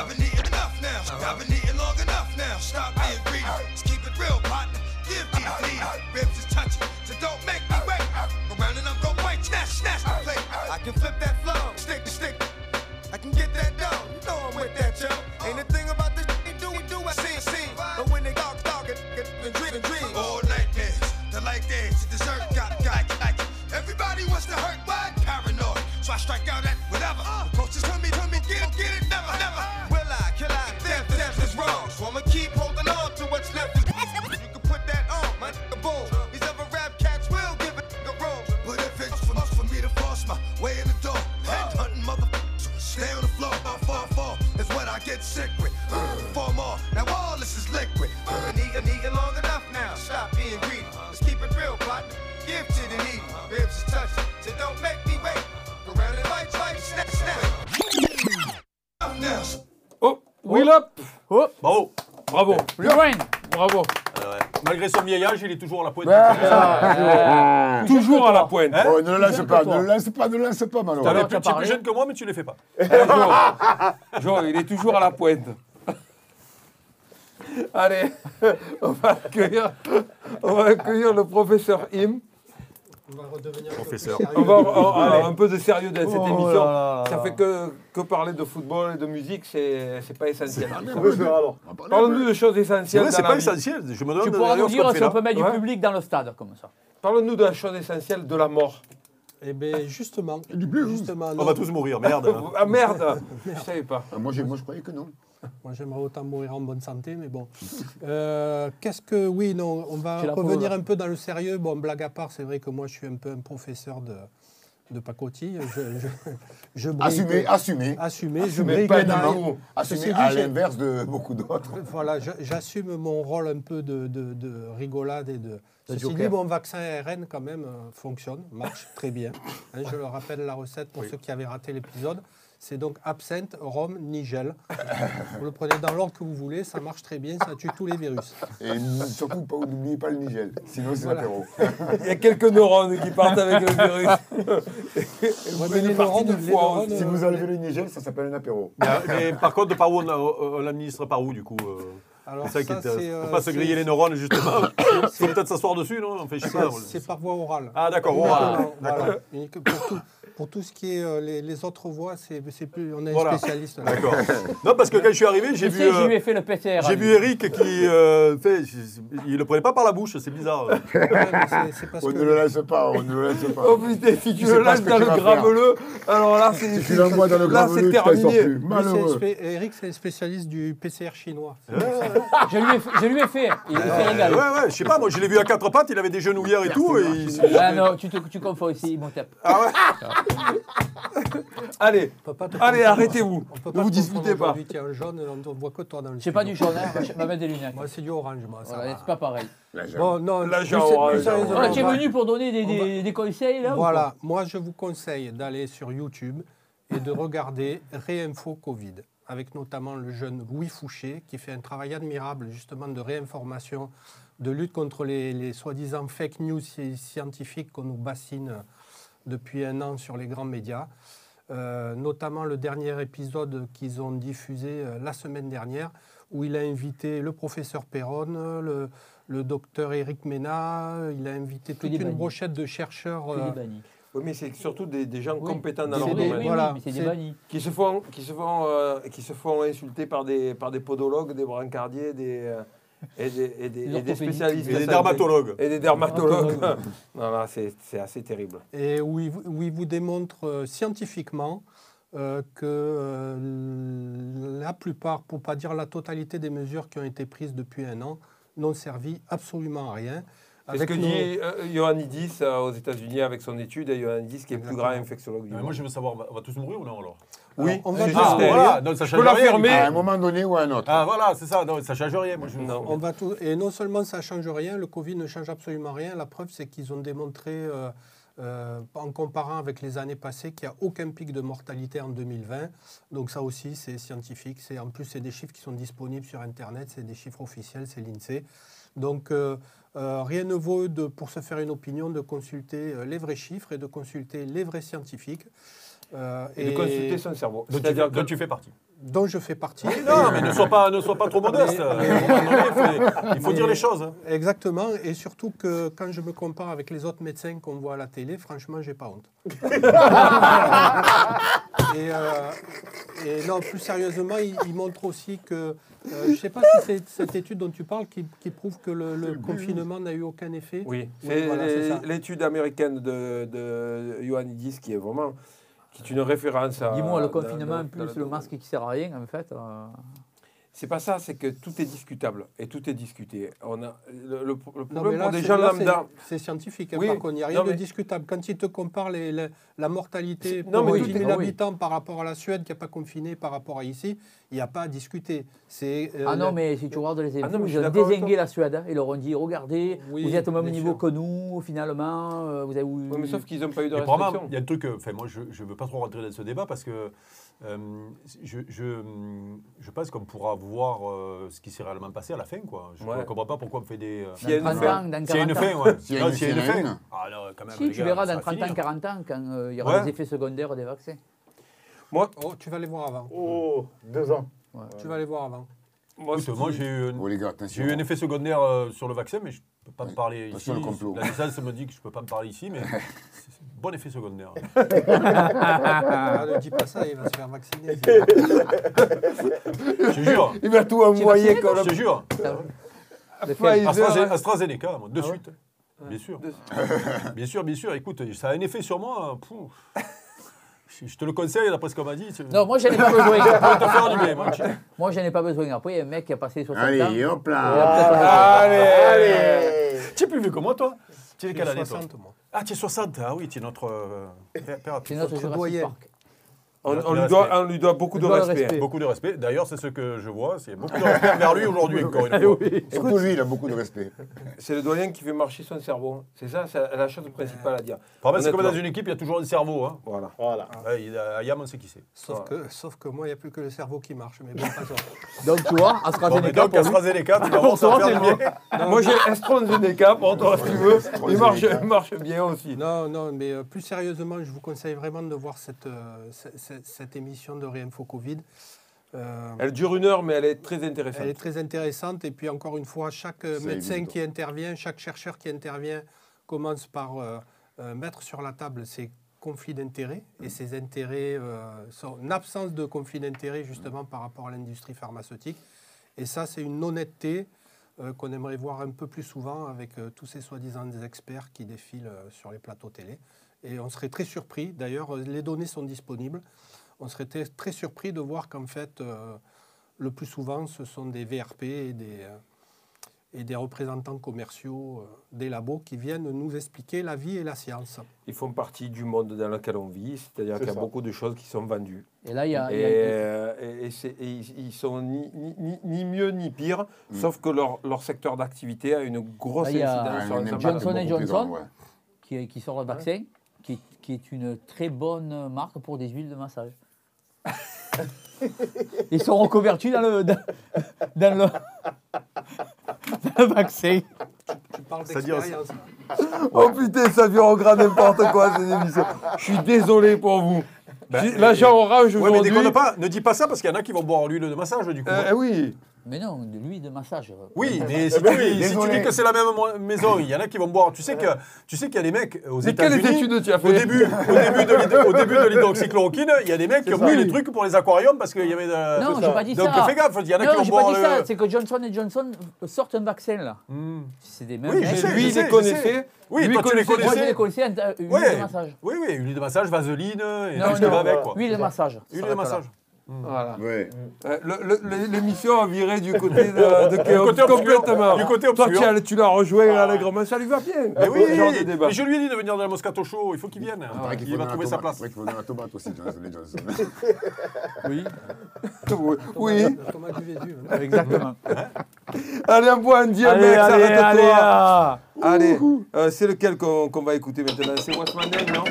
I've been eating. I've been eating enough now. I've been eating long enough now. Stop being greedy. Let's keep it real, partner. Give me the need. Ribs is touching, so don't make me wait. Around and I'm gon' bite, snatch, snatch the plate. I can flip that flow, stick to stick. I can get that dough. You know I'm with that, yo. Ain't a thing about this they do, we do, I see, see. But when they talk, talk, it, it, and dream, and dream. All nightmares, the light days, the dessert got, got, like Everybody wants to hurt, why? Paranoid. So I strike out at whatever. The coaches tell me, tell me, get get it, sick with. Four more, now all this is liquid. And eating, eating long enough now, stop being greedy. Let's keep it real, partner. Give to the needy, ribs is touching, so don't make me wait. Go round and bite, bite, snap, snap. Now, Oh, Will Up Oh, Bravo. Bravo, rewind. Son vieil âge, il est toujours à la pointe. Euh, Toujours à la pointe. Hein Oh, ne le lance Jeune pas, ne le lance pas, ne le lance pas, tu as plus, plus jeune que moi, mais tu ne les fais pas. [LAUGHS] Jo, Jo, [LAUGHS] il est toujours à la pointe. [LAUGHS] Allez, on va accueillir, on va accueillir le professeur Im. On va redevenir Professeur. un peu plus On va avoir un peu de sérieux dans cette Oh émission. là là Ça fait que, que parler de football et de musique, c'est c'est pas essentiel. Parlons-nous de choses essentielles c'est la pas vie. essentiel. Je me demande Tu pourras nous dire si on là. peut mettre Ouais. du public dans le stade, comme ça. Parlons-nous de la chose essentielle de la mort. Eh bien, justement, du justement On va tous mourir, merde. [LAUGHS] Ah merde Je savais pas. Euh, Moi, moi, je croyais que non. [LAUGHS] Moi, j'aimerais autant mourir en bonne santé, mais bon. Euh, Qu'est-ce que. Oui, non, on va revenir un peu dans le sérieux. Bon, blague à part, c'est vrai que moi, je suis un peu un professeur de, de pacotille. Je, je, [LAUGHS] je brille Assumez, assumez. Assumez, je brille pas dans- Assumez dit, à l'inverse de beaucoup d'autres. [LAUGHS] Voilà, j'assume mon rôle un peu de, de- de rigolade et de. Ceci joker. dit, mon vaccin ARN quand même euh, fonctionne, marche très bien. Hein, je le rappelle la recette pour ceux qui avaient raté l'épisode. C'est donc absinthe, rhum, nigel. [LAUGHS] Vous le prenez dans l'ordre que vous voulez, ça marche très bien, ça tue tous les virus. Et surtout, n'oubliez pas le Nigel. Sinon, c'est Voilà. l'apéro. Il y a quelques neurones qui partent avec le virus. Et vous Ouais, les neurones, du les foie neurones. Si vous enlevez le Nigel, ça s'appelle un apéro. Mais, mais par contre, par où on, on l'administre par où du coup euh, Alors C'est ça qui ça, est. c'est, Faut euh, pas se griller les neurones justement. [COUGHS] Faut peut-être s'asseoir dessus, non? C'est par voie orale. Ah d'accord. Uniquement, voilà. voilà. Unique- Pour tout, pour tout ce qui est euh, les, les autres voies, c'est c'est plus, on est Voilà. spécialiste. là. D'accord. Non, parce que quand je suis arrivé, j'ai Tu vu. sais, je euh, lui ai fait le PCR. J'ai à vu. Eric qui euh, fait, il le prenait pas par la bouche, c'est bizarre. Ouais, mais c'est- c'est parce On que- ne le laisse pas, on ne le laisse pas. Oh putain, si tu le pas lâches dans le graveleux, alors là, c'est. Si tu l'envoies dans le Là, c'est graveleux, terminé. Lui, c'est un Malheureux. Eric, c'est spécialiste du PCR chinois. Je lui ai fait, je lui ai fait. Il s'est Ouais, régalé. ouais, je sais pas, moi je l'ai vu à quatre pattes, il avait des genouillères et tout. Il- Ah non, tu, te, tu confonds aussi, Imhotep. Ah ouais [LAUGHS] Allez, On allez, arrêtez-vous. On Ne pas vous te disputez pas. jaune, on ne voit que toi dans le C'est pas du jaune, hein, je vais mettre des lunettes. [LAUGHS] Moi, c'est du orange, moi. ça Voilà, va. c'est pas pareil. Là, j'ai- Bon, non, orange, sérieusement, Voilà, tu es on va- venu pour donner des, on des- des conseils là ou Voilà, moi je vous conseille d'aller sur YouTube et de regarder Réinfo Covid, avec notamment le jeune Louis Fouché, qui fait un travail admirable justement de réinformation, de lutte contre les, les soi-disant fake news sci- scientifiques qu'on nous bassine depuis un an sur les grands médias. Euh, notamment le dernier épisode qu'ils ont diffusé euh, la semaine dernière, où il a invité le professeur Perron, le, le docteur Éric Mena, il a invité toute une brochette de chercheurs euh. Oui, mais c'est surtout des, des gens Oui. compétents dans leur domaine. oui, Voilà, oui, des. Qui se font, qui se font, euh, qui se font insulter par des, par des podologues, des brancardiers, des, euh, et des, et et spécialistes. Et de des dermatologues. Et des dermatologues. [LAUGHS] non, là, c'est c'est assez terrible. et où il, vous- où il vous démontre euh, scientifiquement euh, que euh, la plupart, pour ne pas dire la totalité des mesures qui ont été prises depuis un an, n'ont servi absolument à rien. C'est ce que nos- dit euh, Ioannidis euh, aux États-Unis avec son étude. Ioannidis, qui est le plus grand infectiologue du Mais monde. moi, je veux savoir, on va- on va tous mourir ou non alors? Oui, Alors, on va tous Ah, voilà, donc ça change rien. À un moment donné ou à un autre. Ah, voilà, c'est ça, non, ça change rien. Moi, je... Non. On va tout, et non seulement ça ne change rien, le Covid ne change absolument rien. La preuve, c'est qu'ils ont démontré, euh, euh, en comparant avec les années passées, qu'il n'y a aucun pic de mortalité en 2020. Donc ça aussi, c'est scientifique. C'est En plus, c'est des chiffres qui sont disponibles sur Internet, c'est des chiffres officiels, c'est l'INSEE. Donc euh, euh, rien ne vaut, de, pour se faire une opinion, de consulter les vrais chiffres et de consulter les vrais scientifiques. Euh, Et de consulter son cerveau. dont, tu, C'est-à-dire dont tu fais partie. dont je fais partie. Non, mais ne sois pas, ne sois pas trop modeste. Mais- donné, il faut, dire les choses. Exactement, et surtout que quand je me compare avec les autres médecins qu'on voit à la télé, franchement, j'ai pas honte. [LAUGHS] et, euh, et non, plus sérieusement, il, il montre aussi que, euh, je ne sais pas si c'est cette étude dont tu parles qui, qui prouve que le, le confinement n'a eu aucun effet. Oui, Oui, c'est voilà, l'étude américaine de, de Ioannidis qui est vraiment qui est une référence à. Dis-moi, le confinement, dans- plus dans le domaine. masque qui sert à rien, en fait. C'est pas ça, c'est que tout est discutable et tout est discuté. On a le, le- le Non, problème là, pour des gens lambda. c'est scientifique, hein, Oui, par contre, il n'y a rien non, de mais- discutable. Quand il te compare les- les- la mortalité non, pour mais 10 tout 000 est- oui. habitants par rapport à la Suède qui n'est pas confinée par rapport à ici, il n'y a pas à discuter. C'est, euh, Ah non, mais si tu regardes les Ah non, infos, ils ont désingué la Suède. hein. Ils leur ont dit regardez, Oui, vous êtes au même niveau sûr. que nous, finalement. euh, vous avez, Oui, mais sauf qu'ils n'ont pas eu de restriction. il y a un truc, euh, enfin, moi je ne veux pas trop rentrer dans ce débat parce que euh, je, je, je pense qu'on pourra voir euh, ce qui s'est réellement passé à la fin. Quoi. Je ne Ouais. comprends pas pourquoi on fait des. euh, S'il y a une Dans 30 fin. ans, y a une 40 fin, ans. ouais. S'il y a une- y a fin. Ah, quand même, Si, les tu gars, verras dans va 30 ans, finir. 40 ans, quand euh, il y aura Ouais. des effets secondaires des vaccins. Moi, Oh, tu vas les voir avant. Oh, deux ans. Tu vas les voir avant. moi, Écoute, moi j'ai eu, un- Oh les gars, j'ai attention. eu un effet secondaire euh, sur le vaccin, mais je ne peux pas me parler Attention ici. le complot. La licence me dit que je ne peux pas me parler ici, mais [LAUGHS] bon effet secondaire. [LAUGHS] Ah, ne dis pas ça, il va se faire vacciner. Je te jure, il va tout envoyer comme je te jure. Pfizer. AstraZeneca, AstraZeneca, moi, de Ah ouais suite. Bien sûr. De- [LAUGHS] Bien sûr, bien sûr. Écoute, ça a un effet sur moi. pouf. Je, je te le conseille, d'après ce qu'on m'a dit. Non, moi, j'en ai pas [LAUGHS] besoin. Faire du bien. moi. moi, j'en ai pas besoin. Après, il y a un mec qui a passé 60 ans. Allez, hop là. après, Allez, Tu es plus vieux que moi, toi Tu es J'ai quelle année, toi 60, moi. Ah, tu es 60. Ah oui, tu es notre euh, père- père. C'est notre Notre Jurassic doyen. Park. On, Le on lui doit, on lui doit beaucoup de doit le respect. respect. Beaucoup de respect. D'ailleurs, c'est ce que je vois. C'est beaucoup de [LAUGHS] respect envers lui aujourd'hui, encore une fois. Surtout lui, il a beaucoup de respect. C'est le doyen qui fait marcher son cerveau. C'est ça, c'est la chose principale à dire. C'est comme dans une équipe, il y a toujours un cerveau. Hein. Voilà. Voilà. Ouais, il a- Ayam, on sait qui c'est. Sauf, que, sauf que moi, il n'y a plus que le cerveau qui marche. Mais [LAUGHS] bon, pas ça. Donc, tu vois, Bon, AstraZeneca, donc, pour lui, AstraZeneca, tu vas [LAUGHS] voir, ça va toi, faire bien. Moi j'ai AstraZeneca pour toi si tu veux. Il marche, il marche bien aussi. Non, non, mais euh, plus sérieusement, je vous conseille vraiment de voir cette, euh, cette émission de Réinfo Covid. Euh, Elle dure une heure, mais elle est très intéressante. Elle est très intéressante. Et puis, encore une fois, chaque médecin évident. qui intervient, chaque chercheur qui intervient commence par euh, euh, mettre sur la table ses conflits d'intérêts et ses intérêts, euh, son absence de conflit d'intérêts justement par rapport à l'industrie pharmaceutique. Et ça, c'est une honnêteté qu'on aimerait voir un peu plus souvent avec tous ces soi-disant experts qui défilent sur les plateaux télé. Et on serait très surpris, d'ailleurs, euh, les données sont disponibles, on serait très, surpris de voir qu'en fait, euh, le plus souvent, ce sont des VRP et des, euh, et des représentants commerciaux euh, des labos qui viennent nous expliquer la vie et la science. Ils font partie du monde dans lequel on vit, c'est-à-dire C'est qu'il y a ça. beaucoup de choses qui sont vendues. Et là, il y a. Et, y a- euh, et- et c'est- et ils, sont ni, ni- ni- ni mieux ni pire, sauf que leur, leur secteur d'activité a une grosse Là, a- incidence Ouais, sur Johnson Johnson. grand, ouais. qui, qui sort le vaccin, qui est une très bonne marque pour des huiles de massage. [LAUGHS] Ils sont reconvertis dans le, dans, dans le, dans le vaccin. Tu parles d'expérience. Oh putain, ça vient en grand n'importe quoi cette émission. Je suis désolé pour vous. Ben, J'ai- L'agent orange Ouais, mais aujourd'hui. déconne pas, ne dis pas ça parce qu'il y en a qui vont boire l'huile de massage du coup. Euh, oui. Mais non, de l'huile de massage. Oui, mais si, tu, oui, dis, si tu dis que c'est la même maison, il y en a qui vont boire. Tu sais que tu sais qu'il y a des mecs aux Mais quelles États-Unis. études tu as Au fait début, au début au début de [LAUGHS] l'hydroxychloroquine, il y a des mecs qui ont mis les trucs pour les aquariums parce qu'il y avait de... Non, j'ai pas dit Donc ça. fais gaffe, il y en a non, qui vont j'ai pas boire dit le. ça. C'est que Johnson Johnson sortent un vaccin là. Hmm. C'est des. Oui, mecs. sais, lui, il les connaissait. Oui, Lui, toi tu les connaissait- Moi, je les connaissais. connaissais Ouais. huile de massage. Oui, oui, huile de massage, vaseline et Non, tout ce qui non, va avec quoi. Huile de massage. Huile de massage. Voilà. Ouais. Euh, L'émission a viré du côté de, de [LAUGHS] Kéo- côté complètement. Du côté Toi, obscur. tu, tu l'as rejoint allègrement, ça lui va bien. Mais oui, ce genre de débat. mais je lui ai dit de venir dans le Moscato Show, il faut qu'il vienne. Il il va trouver la sa place. Il faut donner la tomate aussi, Johnson Johnson. Oui, [LAUGHS] Oui. oui. Tomate du hein. exactement. Allez, un point indien, allez, mec, allez, allez, arrête-toi. ah. Allez, euh, c'est lequel qu'on qu'on va écouter maintenant? C'est Watman non?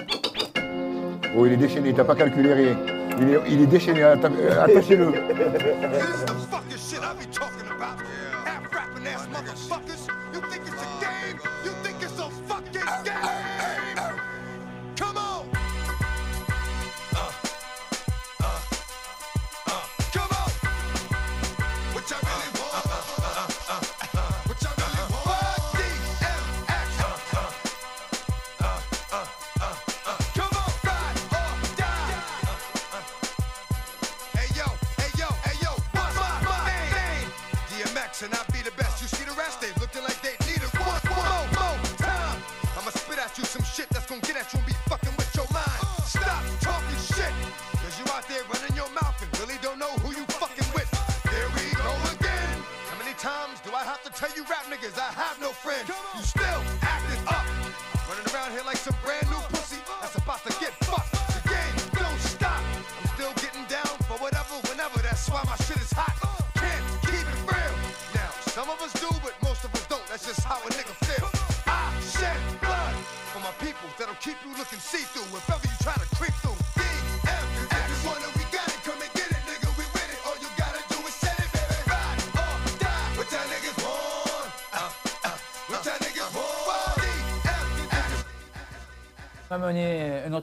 Oh, il est déchaîné, t'as pas calculé rien. Il est, il est déchaîné, euh, attachez-le.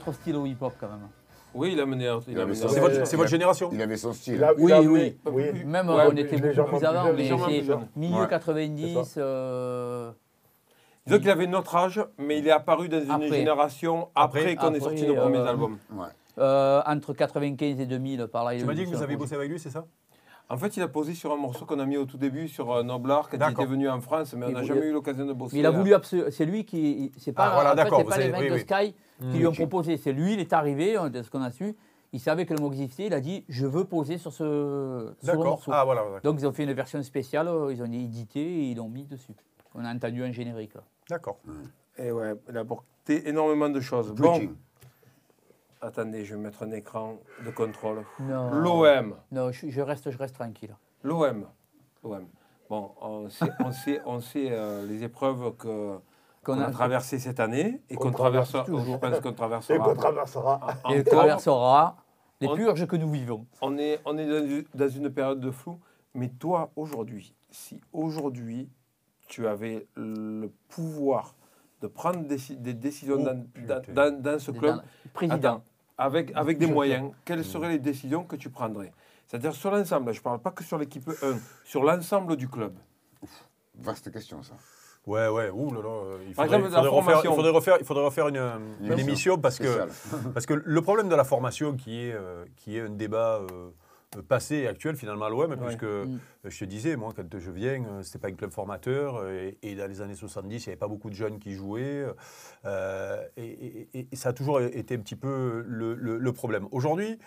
Autre style au hip-hop quand même. Oui, il a mené. un- Il Il a avait mené son- un- C'est votre, c'est votre génération. Il avait son style. Il a- il Oui, a oui. amené- oui. Même Ouais, on mais était légèrement beaucoup plus avant, mais légèrement c'est jeune. milieu Ouais, 90. euh, Disons qu'il avait notre âge, mais il est apparu dans une Après. génération après, Après. qu'on ait Après, sorti nos euh, premiers albums. Ouais. euh, entre 95 et 2000, par là. il Tu m'as dit que vous avez bossé avec lui, c'est ça? En fait, il a posé sur un morceau qu'on a mis au tout début sur euh, Noblar quand il D'accord. était venu en France, mais on Il n'a voulait- jamais eu l'occasion de bosser. Mais il a euh, voulu absolument. C'est lui qui. C'est pas, Ah, voilà, en fait, d'accord, c'est pas vous les avez- mecs oui, de oui. Sky qui Mmh. lui ont proposé. C'est lui, il est arrivé, on- de ce qu'on a su. Il savait que le mot existait. Il a dit Je veux poser sur ce, sur le D'accord. morceau. Ah voilà. Donc ils ont fait une version spéciale, euh, ils ont édité et ils l'ont mis dessus. On a entendu un générique. D'accord. Et ouais, il a apporté énormément de choses. Bon, attendez, je vais mettre un écran de contrôle. Non. L'OM. Non, je, je reste, je reste tranquille. L'OM. L'OM. Bon, on sait, on sait, on sait euh, les épreuves que qu'on a a- traversées cette année et Qu'on qu'on traverse traversera. Je pense qu'on Et traversera. qu'on traversera. Et traversera les On- purges que nous vivons. On est, on est dans une- période de flou. Mais toi, aujourd'hui, si aujourd'hui tu avais le pouvoir de prendre des, des décisions Oh, dans, dans- dans- dans ce club, dans- Président. Attends, avec, avec des moyens, quelles seraient les décisions que tu prendrais? C'est-à-dire sur l'ensemble, je ne parle pas que sur l'équipe 1, sur l'ensemble du club. Vaste question, ça. Ouais, ouais, ouh là là. Il Par faudrait, exemple, la faudrait refaire, formation. il faudrait refaire, il faudrait refaire une, une Émission émission parce que, [LAUGHS] parce que le problème de la formation qui est, euh, qui est un débat euh, passé et actuel finalement à l'OM, puisque euh, je te disais, moi quand je viens, c'était pas un club formateur et, et dans les années 70, il n'y avait pas beaucoup de jeunes qui jouaient euh, et, et- et- et ça a toujours été un petit peu le, le- le problème. Aujourd'hui,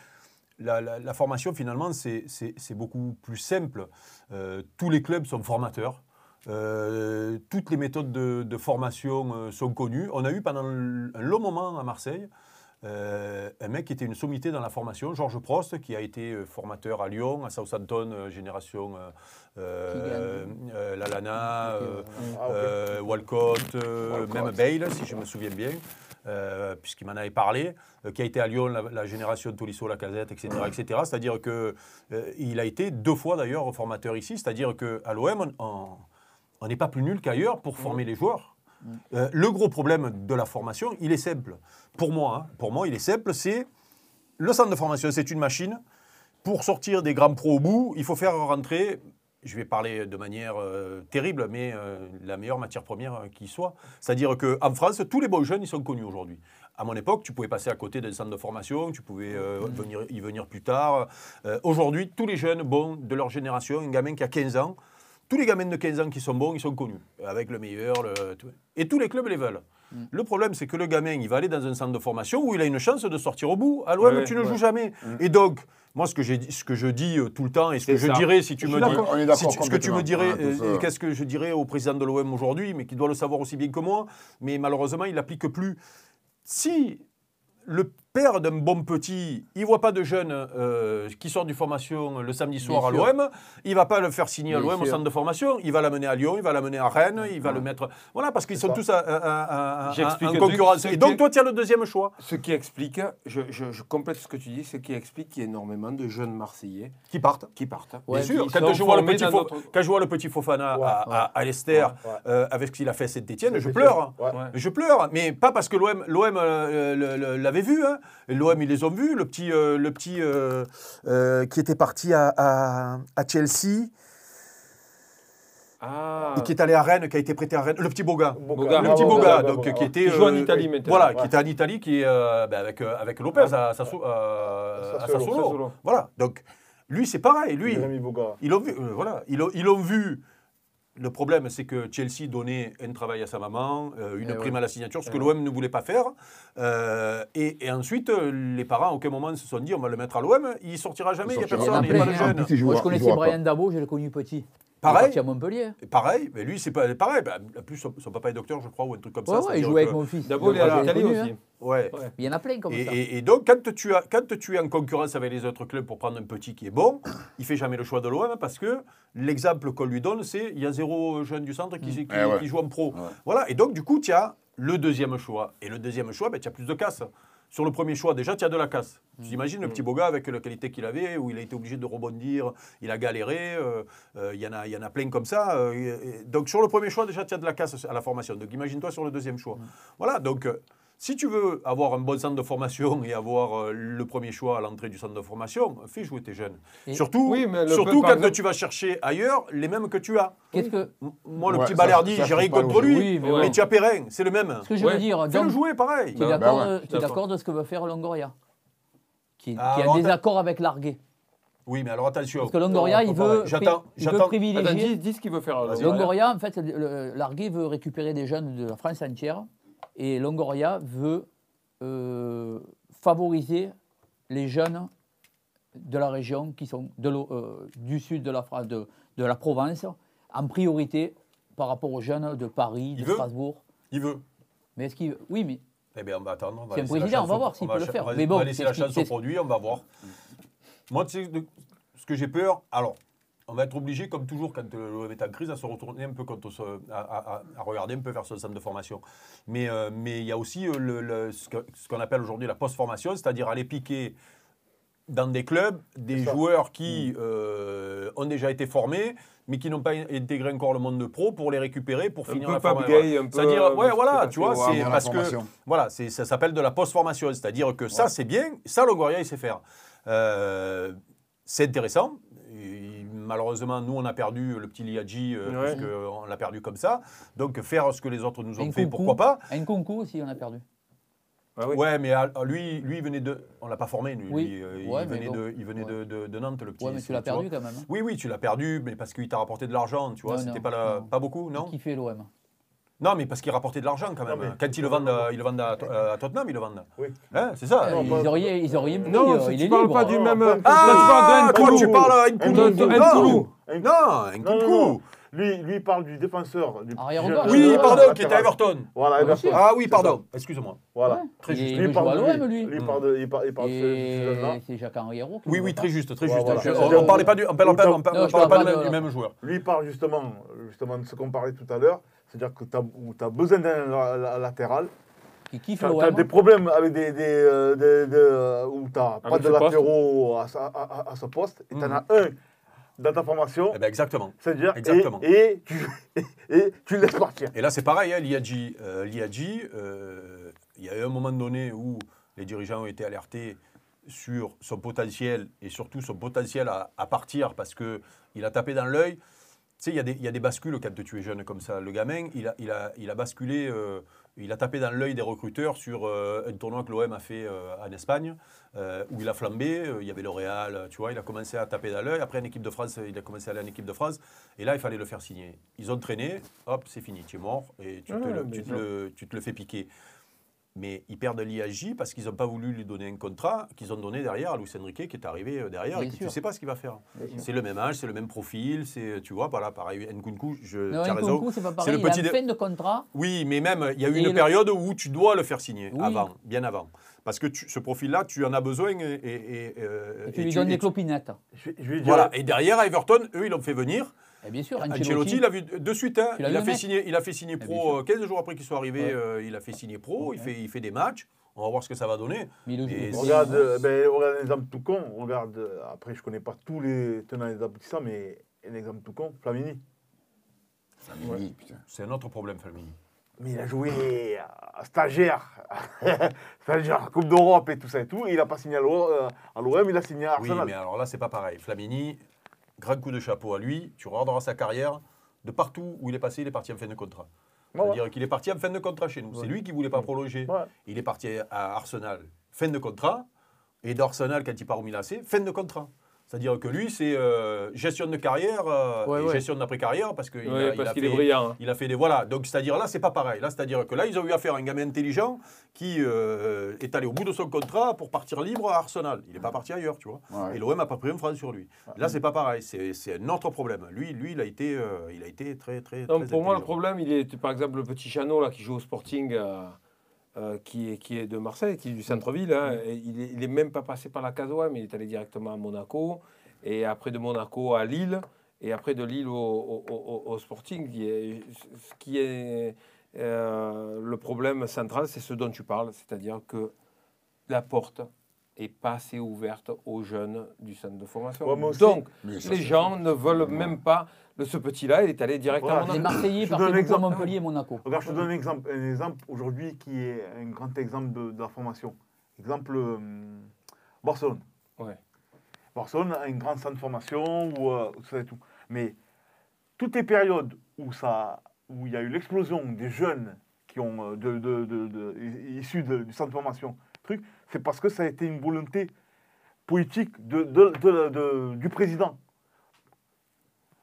la, la- la formation, finalement, c'est- beaucoup plus simple. Euh, tous les clubs sont formateurs. Euh, toutes les méthodes de, de formation euh, sont connues. On a eu pendant un long moment à Marseille euh, un mec qui était une sommité dans la formation, Georges Prost, qui a été formateur à Lyon, à Southampton, génération Lalana, Ah, Walcott, Walcott. même Bale, si je me souviens bien, euh, puisqu'il m'en avait parlé, euh, qui a été à Lyon, la, la génération Tolisso, Lacazette, etc. etc. C'est-à-dire qu'il a été deux fois d'ailleurs formateur ici, c'est-à-dire qu'à l'OM, on- on n'est pas plus nul qu'ailleurs pour former les joueurs. Euh, le gros problème de la formation, il est simple. Pour moi, hein, pour moi il est simple, c'est le centre de formation, c'est une machine. Pour sortir des grands pros au bout, il faut faire rentrer, je vais parler de manière euh, terrible, mais euh, la meilleure matière première qui soit. C'est-à-dire qu'en France, tous les bons jeunes, ils sont connus aujourd'hui. À mon époque, tu pouvais passer à côté d'un centre de formation, tu pouvais euh, venir, y venir plus tard. Euh, aujourd'hui, tous les jeunes bons de leur génération, un gamin qui a 15 ans, tous les gamins de 15 ans qui sont bons, ils sont connus, avec le meilleur. Le. Et tous les clubs les veulent. Le problème, c'est que le gamin, il va aller dans un centre de formation où il a une chance de sortir au bout. À l'OM, Ouais, tu ne ouais. joues jamais. Et donc, moi, ce que, ce je dis euh, tout le temps et ce que je dirais, si tu Je me dis, si tu- ce que tu me dirais, Ah, euh, qu'est-ce que je dirais au président de l'OM aujourd'hui, mais qui doit le savoir aussi bien que moi, mais malheureusement, il l'applique plus. Si le père d'un bon petit, il voit pas de jeune euh, qui sort du formation le samedi soir à l'OM, il va pas le faire signer à l'OM au centre de formation, il va l'amener à Lyon, il va l'amener à Rennes, il va le mettre. Voilà, parce qu'ils sont ça. tous en concurrence. ce Et donc, toi, tu as le deuxième choix. Ce qui explique, je, je- je complète ce que tu dis, ce qui explique qu'il y a énormément de jeunes Marseillais Qui partent. qui partent. Ouais, Bien sûr, quand je, vois le petit quand je vois le petit Fofana Ouais, à, ouais. euh, avec ce qu'il a fait à Saint-Etienne, je pleure. Je pleure, mais pas parce que l'OM euh, l'avait vu. Hein. L'OM, ils les ont vus. Le petit, euh, le petit euh, euh, qui était parti à, à- à Chelsea Ah, et qui est allé à Rennes, qui a été prêté à Rennes. Le petit Boga. Boga. Le Ah, petit Boga, Boga, donc, qui était. Qui joue en Italie maintenant. Voilà, Ouais. qui était en Italie, qui est ben, avec, avec Lopez à, euh, à Sassuolo. Sassuolo. Sassuolo. Voilà, donc lui, c'est pareil. Lui, ils l'ont vu. voilà, ils l'ont vu. Le problème, c'est que Chelsea donnait un travail à sa maman, euh, une Eh prime ouais. à la signature, ce Eh que l'OM ne voulait pas faire. Euh, et, et ensuite, les parents, à aucun moment, se sont dit on va le mettre à l'OM. Il sortira jamais, il n'y a personne, il n'y a pas de jeune. Moi, je connaissais il jouera Brian Dabo, je l'ai connu petit. Pareil. Il est parti à Montpellier. Et Pareil, mais lui, c'est pas pareil. Ben, En plus, son, son papa est docteur, je crois, ou un truc comme Ouais, ça. ouais, il jouait avec mon fils. D'abord, il est à l'Italie aussi. hein. Ouais. Il y en a plein comme Et, ça. et- et donc, quand tu, as, quand tu es en concurrence avec les autres clubs pour prendre un petit qui est bon, il fait jamais le choix de l'OM parce que l'exemple qu'on lui donne, c'est il y a zéro jeune du centre qui, qui- Eh ouais. qui joue en pro. Ouais. Voilà. Et donc, du coup, tu as le deuxième choix. Et le deuxième choix, ben, tu as plus de casse. Sur le premier choix, déjà, tu as de la casse. Tu imagines le petit Boga avec la qualité qu'il avait, où il a été obligé de rebondir, il a galéré, euh, euh, il y, en a- y en a plein comme ça. euh, et- et- donc, sur le premier choix, déjà, tu as de la casse à la formation. Donc, imagine-toi sur le deuxième choix. Voilà, donc, si tu veux avoir un bon centre de formation et avoir euh, le premier choix à l'entrée du centre de formation, fais jouer tes jeunes. Et- surtout Oui, mais le surtout peu, quand exemple- tu vas chercher ailleurs les mêmes que tu as. Que, Moi, le Ouais, petit Balerdi, j'ai rien contre lui. Oui, mais tu as Perrin, c'est le même. ce que je Ouais. veux dire, Fais-le jouer pareil. tu es Bah, d'accord bah es d'accord. de ce que veut faire Longoria Qui, Ah, qui a alors, un désaccord avec Larguet. Oui, mais alors attention. Parce que Longoria, Non, il veut, il veut privilégier. Attends, dis, dis ce qu'il veut faire. Vas-y. Longoria, en fait, Larguet veut récupérer des jeunes de la France entière et Longoria veut euh, favoriser les jeunes de la région qui sont de euh, du sud de la, Fra- de, de la Provence en priorité par rapport aux jeunes de Paris, de Il veut Strasbourg. Il veut. Mais est-ce qu'il oui, mais Eh bien, on va attendre. C'est un président, on va voir s'il peut le faire. On va, Mais on bon, va laisser la chance au produit, on va voir. Moi, tu sais, de- ce que j'ai peur, alors, on va être obligé, comme toujours, quand euh, l'OM est en crise, à se retourner un peu contre ce- à, à- à- à regarder un peu vers son centre de formation. Mais euh, mais il y a aussi euh, le- le- ce qu'on appelle aujourd'hui la post-formation, c'est-à-dire aller piquer dans des clubs des joueurs qui euh, ont déjà été formés, mais qui n'ont pas intégré encore le monde de pro pour les récupérer, pour Un finir peu la formation. Gay, un peu, C'est-à-dire, ouais, voilà, tu vois, c'est parce que voilà, c'est- ça s'appelle de la post-formation, c'est-à-dire que ça, c'est bien, ça, Longoria, il sait faire. Euh, c'est intéressant. Malheureusement, nous, on a perdu le petit Liadji, euh, Ouais. parce qu'on l'a perdu comme ça. Donc, faire ce que les autres nous ont fait, pourquoi pas Un concours aussi, on a perdu. Ah oui. Ouais, mais ah, lui, lui, il venait de. On l'a pas formé, lui. Oui. Lui, euh, Ouais, il venait, bon. de, il venait Ouais. de, de- de Nantes, le petit. Ouais, mais tu l'as vois. perdu quand même. hein. Oui, oui, tu l'as perdu, mais parce qu'il t'a rapporté de l'argent, tu vois. C'était pas, la- pas beaucoup, non Qui fait l'OM Non, mais parce qu'il rapportait de l'argent quand même. Non, mais- Quand ils le vendent, ils le vendent à, à Tottenham, ils le vendent. Oui. Hein, c'est ça. non, Ils auraient, ils auraient pris, Non, euh, si il tu est parles libre. pas du même. pas- Là, tu Ah, parles d'un toi, tu parles à. Nkoulou. Non. Nkoulou. Non, lui, lui, il parle du défenseur. Du jeune-. Oui, pardon, qui était à Everton. Voilà, Ah, Everton. Ah oui, C'est pardon. Excuse-moi. Voilà. Ouais. Très Il juste. il à de l'OM, lui. lui. Il parle de, il parle, il parle de ce- ce jeune-là. Et c'est Jacques-Henri Hérault qui Oui, oui, très juste, très Ouais, juste. voilà. Je- Je- on, on parlait pas du, on parle pas, on parle- Non, on je parle parle pas pas du de- du même joueur. Lui, il parle justement, justement de ce qu'on parlait tout à l'heure, c'est-à-dire que tu as, besoin d'un la- la- latéral. Qui kiffe Tu as, des problèmes avec des, des, euh, des- des, euh, où tu n'as pas de latéraux à, à- à- à ce poste, et tu en as un dans ta formation, Eh ben, exactement. c'est-à-dire, exactement. et, [LAUGHS] et, tu, et tu le laisses partir. Et là, c'est pareil, hein, l'IAG. euh, l'IAG, euh, il y a eu un moment donné où les dirigeants ont été alertés sur son potentiel et surtout son potentiel à, à partir parce qu'il a tapé dans l'œil. Tu sais, il y, a des- il y a des bascules quand tu es jeune comme ça. Le gamin, il a, il a, il a basculé, euh, il a tapé dans l'œil des recruteurs sur euh, un tournoi que l'OM a fait euh, en Espagne, où il a flambé. il y avait le Real, tu vois, il a commencé à taper dans l'œil. Après, en équipe de France, il a commencé à aller en équipe de France. Et là, il fallait le faire signer. Ils ont traîné, hop, c'est fini, tu es mort et tu, te, Ouais, le, bien tu, te sûr. le, tu te le fais piquer. Mais ils perdent l'IAJ parce qu'ils n'ont pas voulu lui donner un contrat qu'ils ont donné derrière à Luis Enrique qui est arrivé euh, derrière Bien et que tu ne sais pas ce qu'il va faire. C'est le même âge, c'est le même profil, c'est tu vois, voilà, pareil, Nkunku, je, Non, tu as raison. Nkunku, c'est pas pareil. le Il a petit une dé- fin de contrat. Oui, mais même, il y a eu une le- période où tu dois le faire signer, Oui. avant, bien avant. Parce que tu- ce profil-là, tu en as besoin et, et- et, Et tu et lui donnes et des clopinettes. Je, je Voilà, et derrière, Everton, eux, ils l'ont fait venir. Et bien sûr, Ancelotti, Ancelotti. il a vu de suite. hein. Il, a fait signer, il a fait signer bien pro sûr. euh, 15 jours après qu'il soit arrivé. Ouais. euh, il a fait signer pro. Il, fait, il fait des matchs. On va voir ce que ça va donner. Mais il- Et Regarde, euh, ben, regarde un exemple tout con. Regarde, après, je connais pas tous les tenants et les aboutissants, mais un exemple tout con, Flamini. Flamini, putain. C'est un autre problème, Flamini. Mais il a joué à stagiaire, [LAUGHS] stagiaire Coupe d'Europe et tout ça et tout. Et il n'a pas signé à l'O- à l'OM, il a signé à Oui, Arsenal. mais alors là, c'est pas pareil. Flamini, grand coup de chapeau à lui. Tu regarderas sa carrière. De partout où il est passé, il est parti en fin de contrat. Voilà. C'est-à-dire qu'il est parti en fin de contrat chez nous. C'est lui qui voulait pas prolonger. Ouais. Il est parti à Arsenal, fin de contrat. Et d'Arsenal, quand il part au Milan fin de contrat. C'est-à-dire que lui, c'est euh, gestion de carrière euh, Ouais, et ouais. gestion d'après-carrière parce qu'il Ouais, a, il parce a qu'il fait, est brillant. hein. il a fait des voilà. Donc c'est-à-dire là, c'est pas pareil. Là, c'est-à-dire que là, ils ont eu affaire à un gamin intelligent qui euh, est allé au bout de son contrat pour partir libre à Arsenal. Il n'est pas parti ailleurs, tu vois. Ouais. Et l'OM n'a pas pris un franc sur lui. Là, c'est pas pareil. C'est c'est un autre problème. Lui, lui, il a été, euh, il a été très, très. Non, très pour moi, le problème, il est, par exemple, le petit Chano là, qui joue au Sporting, euh, euh, qui, est, qui est de Marseille, qui est du centre-ville. hein, et il n'est même pas passé par la case OM, il est allé directement à Monaco, et après de Monaco à Lille, et après de Lille au, au- au- au Sporting. Qui est, ce qui est euh, le problème central, c'est ce dont tu parles, c'est-à-dire que la porte est pas assez ouverte aux jeunes du centre de formation. Ouais, Donc, les gens ne veulent même pas de ce petit-là, il est allé directement Voilà. à Les. Marseillais partaient un. Montpellier et Monaco. Regarde, je te donne un exemple, un exemple aujourd'hui qui est un grand exemple de, de la formation. Exemple, euh, Barcelone. Ouais. Barcelone a une grande centre de formation où, euh, tout ça et tout. Mais toutes les périodes où, ça, où il y a eu l'explosion des jeunes qui ont euh, de, de- de- de- issus de- du centre de formation, truc, c'est parce que ça a été une volonté politique de, de- de- de- du président.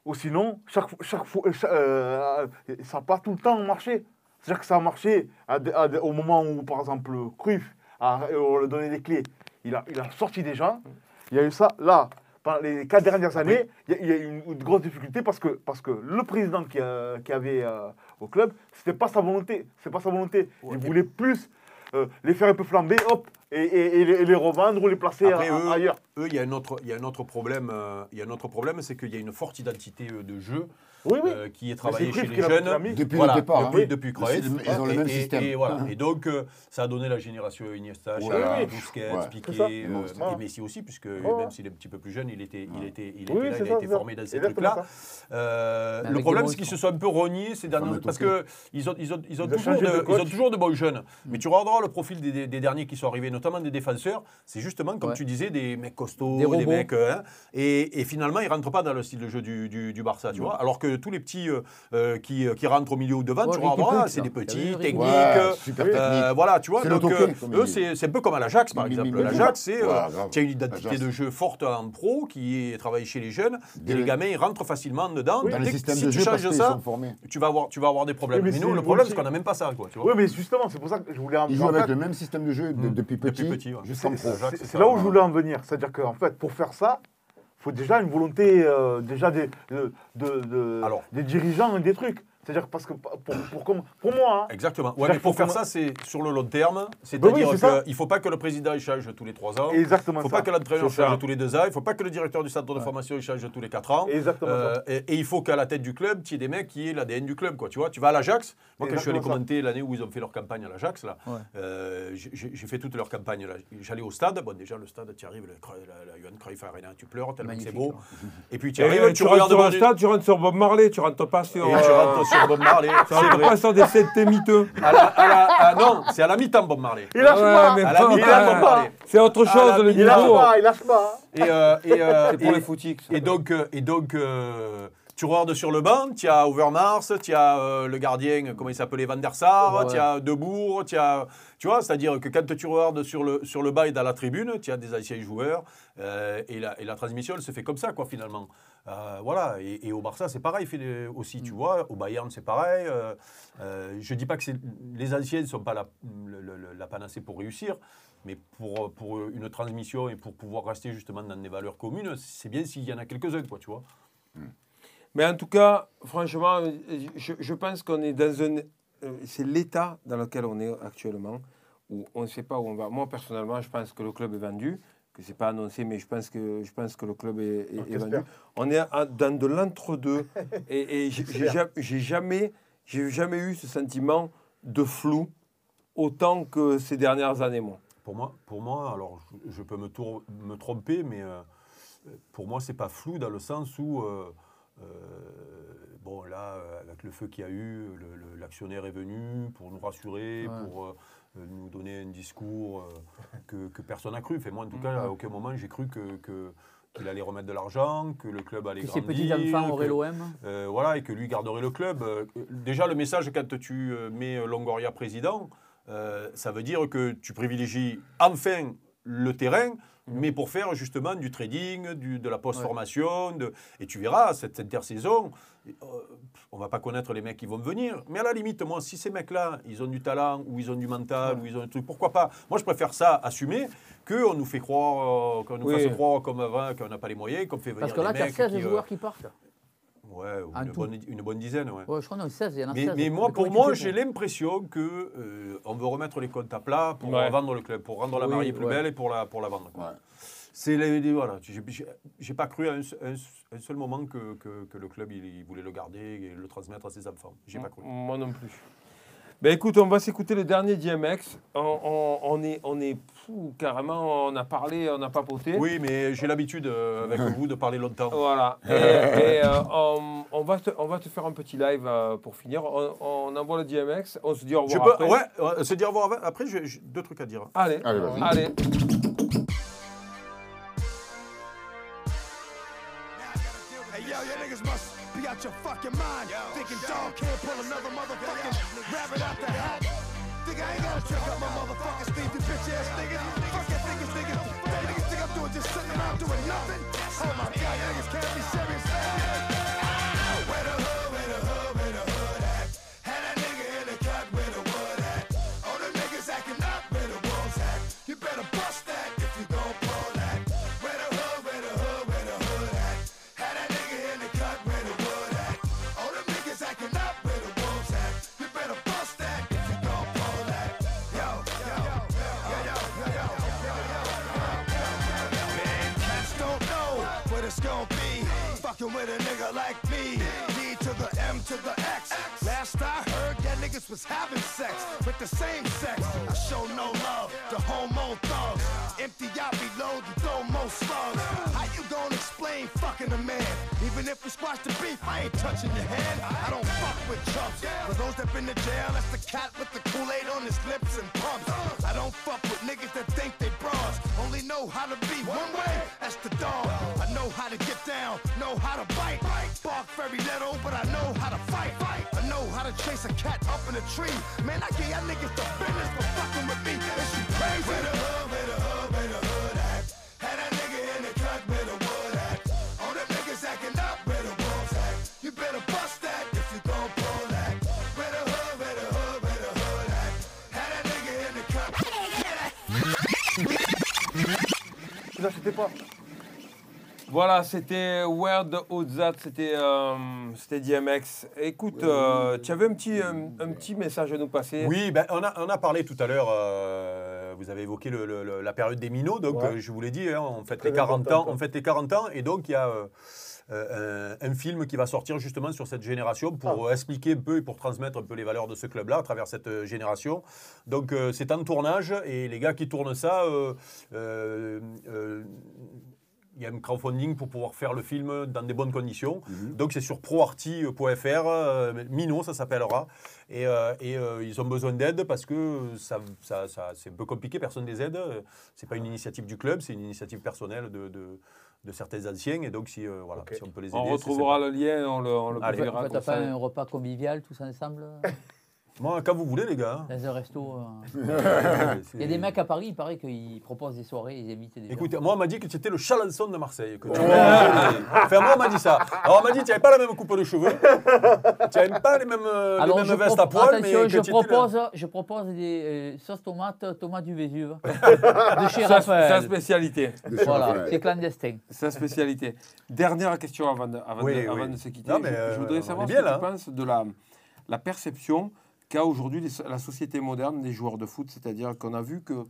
Ou sinon, chaque, chaque fois, cha- euh, ça n'a pas tout le temps marché. C'est-à-dire que ça a marché à à au moment où, par exemple, Cruyff, a, on lui donnait les clés, il a, il a sorti des gens. Il y a eu ça. Là, pendant les quatre dernières années, il y a, il y a eu une, une grosse difficulté parce que, parce que le président qui, avait euh, au club, c'était pas sa volonté. C'est pas sa volonté. Il voulait plus euh, les faire un peu flamber, hop, et, et- et les, et les revendre ou les placer Après, a- eux, ailleurs. eux, il y a un autre, il y a un autre problème. euh, il y a un autre problème, c'est qu'il y a une forte identité euh, de jeu Oui, oui. euh, qui est c'est chez les jeunes. Depuis Voilà, le départ. depuis, hein. depuis Cruyff. c'est- Ils ont le Et- même et- système. Et, voilà. et donc, euh, ça a donné la génération Iniesta, Xavi. Busquets, Ouais. Piqué, euh, et Voilà. Messi aussi, puisque ouais. même s'il est un petit peu plus jeune, il était, il était, il était Oui, là, c'est il ça, a été formé dans ces trucs-là. Euh, le problème, c'est qu'ils se sont un peu rognés ces dernières Fameux parce qu'ils ont, toujours de, bons jeunes. Mais tu regarderas le profil des, derniers qui sont arrivés, notamment des défenseurs, c'est justement, comme tu disais, des mecs costauds, Des mecs. euh, hein, et, finalement, ils ne rentrent pas dans le style de jeu du Barça, tu vois. Alors que tous les petits euh, euh, qui, qui rentrent au milieu ou devant, Ouais, tu Ricky regarderas, Puig, c'est des petits, techniques. Ouais, euh, super euh, technique. voilà, tu vois. C'est Donc, euh, eux, c'est c'est un peu comme à l'Ajax, par exemple. L'Ajax, c'est. Euh, tu as une identité de jeu forte en pro qui est travaillée chez les jeunes. Et les le- gamins, ils rentrent facilement dedans. Dans Dès les que- systèmes si de tu changes ça, tu vas avoir, tu vas avoir des problèmes. Mais nous, le problème, c'est qu'on n'a même pas ça, quoi. Vois. Oui, mais justement, c'est pour ça que je voulais en Ils jouent en avec le même système de jeu de- depuis petit, jusqu'en pro. C'est là où je voulais en venir. C'est-à-dire qu'en fait, pour faire ça, faut déjà une volonté euh, déjà des, de, de- de- Alors. des dirigeants et des trucs. C'est-à-dire parce que pour, pour, pour, pour moi, hein, Exactement. Ouais, C'est-à-dire mais pour faire ça, c'est sur le long terme. C'est-à-dire c'est ça. qu'il ne faut pas que le président il change tous les trois ans. exactement Il ne faut ça. pas que l'entraîneur ça. change tous les deux ans. Il ne faut pas que le directeur du centre de formation il change tous les quatre ans. Exactement Euh, ça. et, et il faut qu'à la tête du club, tu aies des mecs qui aient l'ADN du club. Quoi, tu, vois tu vas à l'Ajax. Moi, quand je suis allé commenter l'année où ils ont fait leur campagne à l'Ajax, là, Ouais. euh, j'ai fait toute leur campagne. là. J'allais au stade. Bon, déjà, le stade, tu arrives, la, la Johan Cruyff Arena, tu pleures tellement que c'est beau. ouais. Et puis tu arrives, euh, tu, tu rentres regardes tu rentres sur Bob Marley, tu rentres pas sur. Sur Bob Marley. c'est rentres vrai. pas sur des CT miteux. À la- à la- à- non, c'est à la mi-temps, Bob Marley. Il lâche Ouais, pas mais À la pas- mi-temps, ouais. Bob Marley. C'est autre chose, le mi- Il lâche niveau. pas, il lâche pas. Et, euh, et, euh, C'est pour et- les footix. ça. Et donc, euh, et donc euh, tu regardes sur le banc, tu as Overmars, tu as euh, le gardien, comment il s'appelait, Van der Sar, Ouais. tu as Debourg, tu as. Tu vois, c'est-à-dire que quand tu regardes sur le, sur le banc et dans la tribune, tu as des anciens joueurs, euh, et, la, et la transmission, elle se fait comme ça, quoi, finalement. Euh, voilà, et, et au Barça, c'est pareil aussi, tu vois. Au Bayern, c'est pareil. je dis pas que les anciens ne sont pas la, la panacée pour réussir, mais pour, pour une transmission et pour pouvoir rester justement dans des valeurs communes, c'est bien s'il y en a quelques-uns, quoi, tu vois. Mais en tout cas, franchement, je, je pense qu'on est dans un. euh, C'est l'état dans lequel on est actuellement, où on ne sait pas où on va. Moi, personnellement, je pense que le club est vendu, que c'est pas annoncé, mais je pense que, je pense que le club est, est- est vendu. On est à- dans de l'entre-deux. [LAUGHS] et et j'ai- j'ai ja- j'ai jamais, j'ai jamais eu ce sentiment de flou autant que ces dernières années, moi. Pour moi, pour moi alors je, je peux me, tour- me tromper, mais euh, pour moi, c'est pas flou dans le sens où, euh, euh, bon, là, euh, avec le feu qu'il y a eu, l'actionnaire est venu pour nous rassurer, Ouais. pour euh, euh, nous donner un discours euh, que, que personne n'a cru. Fait, moi, en tout cas, à aucun moment, j'ai cru que. que- qu'il allait remettre de l'argent, que le club allait Que ses grandir. petits-enfants auraient que- l'OM. euh, voilà, et que lui garderait le club. Euh, déjà, le message, quand tu euh, mets Longoria président, euh, ça veut dire que tu privilégies enfin le terrain, mais pour faire justement du trading, du- de la post-formation. de- Et tu verras, cette intersaison, euh, on va pas connaître les mecs qui vont venir. Mais à la limite, moi, si ces mecs-là, ils ont du talent, ou ils ont du mental, ou ils ont un truc, pourquoi pas? Moi, je préfère ça assumer qu'on nous fait croire, euh, qu'on nous Oui. fasse croire comme avant, qu'on n'a pas les moyens, qu'on fait venir Parce que là, des mecs 16 qui, euh, joueurs qui partent. Ouais, une bonne, une bonne dizaine, ouais. Ouais, je crois a 16. Il y en a Mais, 16. mais moi, comment pour moi, j'ai l'impression que euh, on veut remettre les comptes à plat pour Ouais. vendre le club, pour rendre la Oui, mariée plus ouais. belle et pour la, pour la vendre. C'est voilà, j'ai- pas cru à un, un un seul moment que, que, que le club il, il voulait le garder et le transmettre à ses enfants. J'ai pas cru. Moi non plus. Ben écoute, on va s'écouter le dernier DMX. On, on- on est, on est fou, carrément, on a parlé, on a papoté. Oui, mais j'ai l'habitude euh, avec [LAUGHS] vous de parler longtemps. Voilà. [LAUGHS] Et, et, euh, on, on va te, on va te faire un petit live euh, pour finir. On, on envoie le DMX, on se dit au Je revoir. peux, après. ouais, ouais, se dire au revoir avant. Après, j'ai deux trucs à dire. Allez, Allez, vas-y. allez. Hey yo, your niggas must be out your fucking mind. Thinking dog can't pull another motherfucking about the hat. Think I ain't gotta check out my mother. Like me. D to the M to the X. Last I heard, that niggas was having sex with the same sex. I show no love to homo thugs. Empty out, reload, and throw more slugs. How you gonna explain fucking a man? Even if we squash the beef, I ain't touching your hand. I don't fuck with chumps. For those that been to jail, that's the cat with the Kool-Aid on his lips and pumps. I don't fuck with niggas that think they bras. Only know how to be one way, that's the dog. I know how to get down, know how to bite. Bark very little, but I know how to fight. I know how to chase a cat up in a tree. Man, I give y'all niggas the business for fucking with me. Is you crazy? Where the hood, where the hood, where the hood at? Had that nigga in the cut where the wood at. All them niggas acting up where the wolves at. You better bust that if you gon' pull that. Where the hood, where the hood, where the hood at? Had that nigga in the cut. Tu n'achetais pas. Voilà, c'était the Ozat, c'était euh, DMX. Écoute, euh, tu avais un petit, un, un petit message à nous passer. Oui, ben, on, a, on a parlé tout à l'heure, euh, vous avez évoqué le- la période des minots, donc Ouais. euh, je vous l'ai dit, hein, on, fête les 40 ans, on fête les 40 ans, et donc il y a euh, euh, un, film qui va sortir justement sur cette génération pour Ah. euh, expliquer un peu et pour transmettre un peu les valeurs de ce club-là à travers cette euh, génération. Donc euh, c'est en tournage, et les gars qui tournent ça, euh, euh, euh, il y a un crowdfunding pour pouvoir faire le film dans des bonnes conditions. Mhm. Donc c'est sur proarty.fr, euh, Mino ça s'appellera. Et, euh, et, euh, ils ont besoin d'aide parce que ça, ça- ça- c'est un peu compliqué, personne ne les aide. C'est pas une initiative du club, c'est une initiative personnelle de, de- de certains anciens. Et donc si, euh, voilà, si on peut les aider, On retrouvera le lien, on le, on le Allez. publiera T'as comme pas ça. un repas convivial tous ensemble. [LAUGHS] Moi, quand vous voulez les gars. dans un resto euh. [LAUGHS] Il y a des mecs à Paris, il paraît qu'ils proposent des soirées, ils invitent des gens. Écoutez, moi, on m'a dit que c'était le chalençon de Marseille. Que tu enfin, moi, on m'a dit ça. Alors, on m'a dit que tu n'avais pas la même coupe de cheveux, tu n'avais pas les mêmes, euh, les Alors, mêmes je, vestes pro- à poil, mais attention, que je propose, je propose des euh, sauces tomates, tomates du Vésuve, [LAUGHS] de chez Sa, sa Raphaël. spécialité. Voilà, c'est clandestin. Sa spécialité. Dernière question avant de, avant Oui, de, oui. avant de se quitter. Non, mais, je, je euh, on voudrais est savoir bien, ce que là, tu hein. penses de la, la perception qu'a aujourd'hui la société moderne des joueurs de foot. C'est-à-dire qu'on a vu que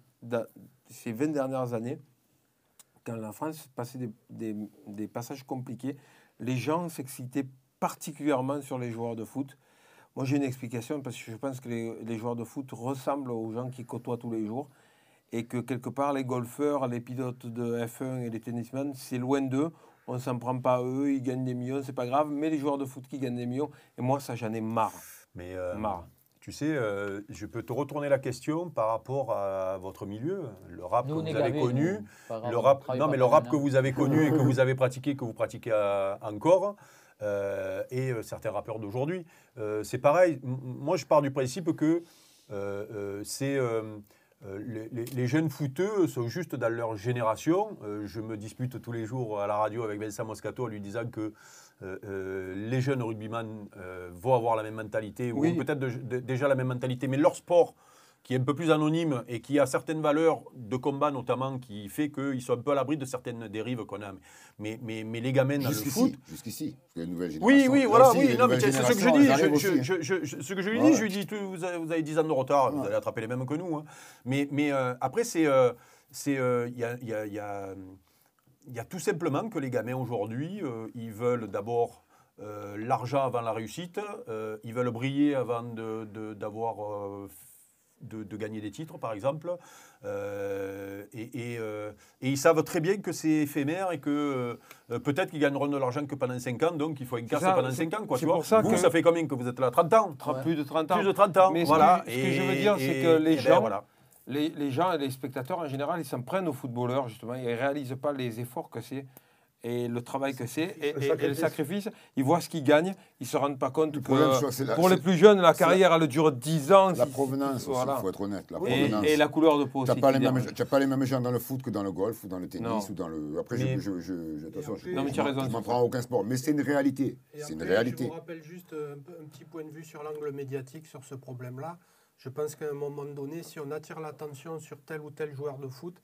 ces 20 dernières années, quand la France passait des, des- des passages compliqués, les gens s'excitaient particulièrement sur les joueurs de foot. Moi, j'ai une explication parce que je pense que les, les joueurs de foot ressemblent aux gens qui côtoient tous les jours et que quelque part, les golfeurs, les pilotes de F1 et les tennismen, c'est loin d'eux. On ne s'en prend pas à eux, ils gagnent des millions, c'est pas grave. Mais les joueurs de foot qui gagnent des millions, et moi, ça, j'en ai marre. Mais euh, Marre. Tu sais, euh, je peux te retourner la question par rapport à votre milieu, le rap Nous, que vous avez connu. nous. Le rap, non, mais le rap que vous avez connu et que vous [LAUGHS] avez pratiqué, que vous pratiquez euh, encore, euh, et euh, certains rappeurs d'aujourd'hui, c'est pareil. M- moi, je pars du principe que c'est les, les- les jeunes footeux sont juste dans leur génération. Je me dispute tous les jours à la radio avec Vincent Moscato en lui disant que les jeunes rugbyman euh, vont avoir la même mentalité, ou Oui. peut-être déjà la même mentalité, mais leur sport qui est un peu plus anonyme et qui a certaines valeurs de combat notamment, qui fait qu'ils sont un peu à l'abri de certaines dérives qu'on a. Mais, mais, mais les gamins dans le foot... Jusqu'ici, que les nouvelles Oui, oui, là voilà, aussi, oui, non, mais c'est ce que je dis. arrivent Je- aussi. je- je- je- ce que je lui Ouais. dis, je lui dis, vous avez, vous avez 10 ans de retard, vous allez attraper les mêmes que nous. hein. Mais, mais euh, après, c'est, euh, c'est, euh, il y a, y a, il y a tout simplement que les gamins aujourd'hui, euh, ils veulent d'abord euh, l'argent avant la réussite, euh, ils veulent briller avant de, de- d'avoir, euh, de, de gagner des titres, par exemple. Euh, et, et, euh, et ils savent très bien que c'est éphémère et que euh, peut-être qu'ils gagneront de l'argent que pendant 5 ans, donc il faut un casse pendant c'est- 5 ans. Quoi, c'est tu vois. pour ça Vous, que- ça fait combien que vous êtes là? 30 ans Tra- Ouais. Plus de 30 ans. Plus de 30 ans, Mais ce voilà. que- ce que je veux dire, c'est Et- que les ben, gens- voilà. Les, les gens et les spectateurs, en général, ils s'en prennent aux footballeurs, justement. Ils ne réalisent pas les efforts que c'est et le travail que c'est et, le et- et le sacrifice. Ils voient ce qu'ils gagnent, ils ne se rendent pas compte Le que problème, que la- pour les plus jeunes, la carrière, elle dure 10 ans. La provenance aussi, il voilà. faut être honnête. La Et, provenance. et la couleur de peau Tu aussi. n'as pas, les qui mêmes- dérange. tu as pas les mêmes gens dans le foot que dans le golf ou dans le tennis Non. ou dans le. Après, Mais- je, je, je, je- je, Non, sur m'en prends à aucun sport. Mais c'est une réalité. Et C'est une après, réalité. Je vous rappelle juste euh, un, peu- un petit point de vue sur l'angle médiatique sur ce problème-là. Je pense qu'à un moment donné, si on attire l'attention sur tel ou tel joueur de foot,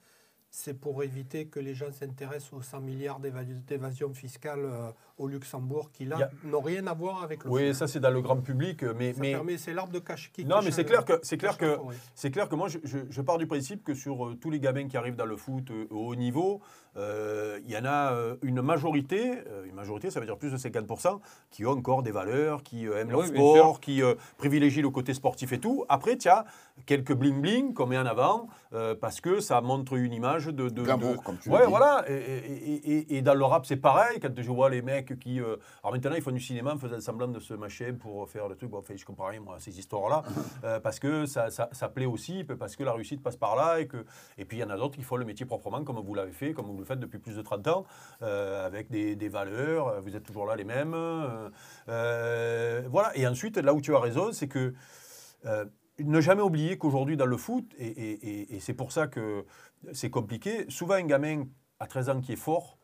c'est pour éviter que les gens s'intéressent aux 100 milliards d'éva- d'évasion fiscale euh, au Luxembourg qui, là, a- n'ont rien à voir avec le Oui, ça c'est dans le grand public, mais, Ça mais, permet, c'est l'arbre de cache qui Non, mais c'est clair que- c'est clair que-. C'est clair que moi, je, je- je pars du principe que sur euh, tous les gamins qui arrivent dans le foot euh, au haut niveau, euh, il y en a euh, une majorité, euh, une majorité, ça veut dire plus de 50%, qui ont encore des valeurs, qui euh, aiment leur Oui, bien sport, qui euh, privilégient le côté sportif et tout. Après, tu as quelques bling-bling qu'on met en avant, euh, parce que ça montre une image de... de Glamour, de- comme tu Ouais, dit. voilà. Et, et- et- et dans le rap, c'est pareil. Quand je vois les mecs qui... euh, alors maintenant, ils font du cinéma en faisant semblant de se mâcher pour faire le truc. Bon, enfin, je comprends rien, moi, à ces histoires-là. [LAUGHS] euh, parce que ça, ça, ça plaît aussi, parce que la réussite passe par là. Et, que, et puis, il y en a d'autres qui font le métier proprement, comme vous l'avez fait, comme vous le faites depuis plus de 30 ans, euh, avec des, des valeurs. Vous êtes toujours là les mêmes. voilà. Et ensuite, là où tu as raison, c'est que... ne jamais oublier qu'aujourd'hui dans le foot, et, et- et- et c'est pour ça que c'est compliqué, souvent un gamin à 13 ans qui est fort,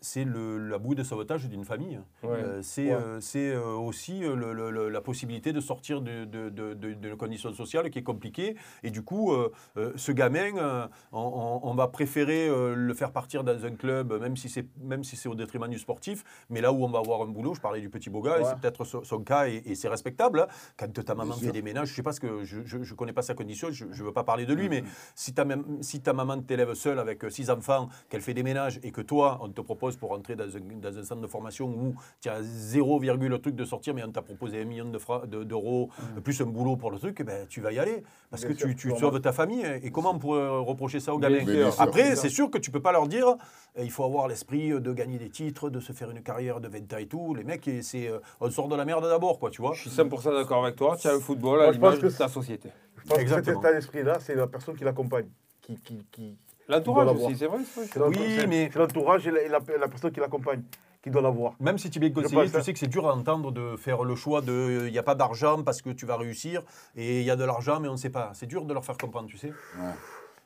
c'est le- la bouée de sauvetage d'une famille. Ouais. Euh, c'est Ouais. euh, aussi le- le- le- la possibilité de sortir de- de- de- de- d'une condition sociale qui est compliquée. Et du coup, euh, euh, ce gamin, euh, on, va préférer le faire partir dans un club, même si c'est si au détriment du sportif. Mais là où on va avoir un boulot, je parlais du petit beau gars, Ouais. c'est peut-être son, son cas, et, et c'est respectable. hein. Quand ta maman Bien fait sûr. des ménages, je sais pas ce que je, je, je connais pas sa condition, je ne veux pas parler de lui, mais si ta, si ta maman t'élève seule avec six enfants, qu'elle fait des ménages et que toi, on te propose pour entrer dans un, dans un centre de formation où tu as 0, le truc de sortir, mais on t'a proposé un million de fra- de- d'euros, plus un boulot pour le truc, eh ben, tu vas y aller. Parce Bien que sûr, tu, tu sauves ta famille. Et comment on pourrait reprocher ça aux gamins? Après, c'est sûr que tu peux pas leur dire eh, il faut avoir l'esprit de gagner des titres, de se faire une carrière de 20 ans et tout. Les mecs, et c'est, euh, on sort de la merde d'abord, quoi, tu vois. Je suis 100% d'accord avec toi. Tu as le football à l'image que de ta société. Je pense que Exactement. cet état d'esprit-là, c'est la personne qui l'accompagne. Qui, qui, qui, L'entourage aussi, c'est vrai. c'est Oui, mais- C'est l'entourage et la, et la- la personne qui l'accompagne qui doit l'avoir. Même si tu es bien Je conseillé, tu sais que c'est dur à entendre de faire le choix de il n'y a pas d'argent parce que tu vas réussir et il y a de l'argent mais on ne sait pas. C'est dur de leur faire comprendre, tu sais. Ouais.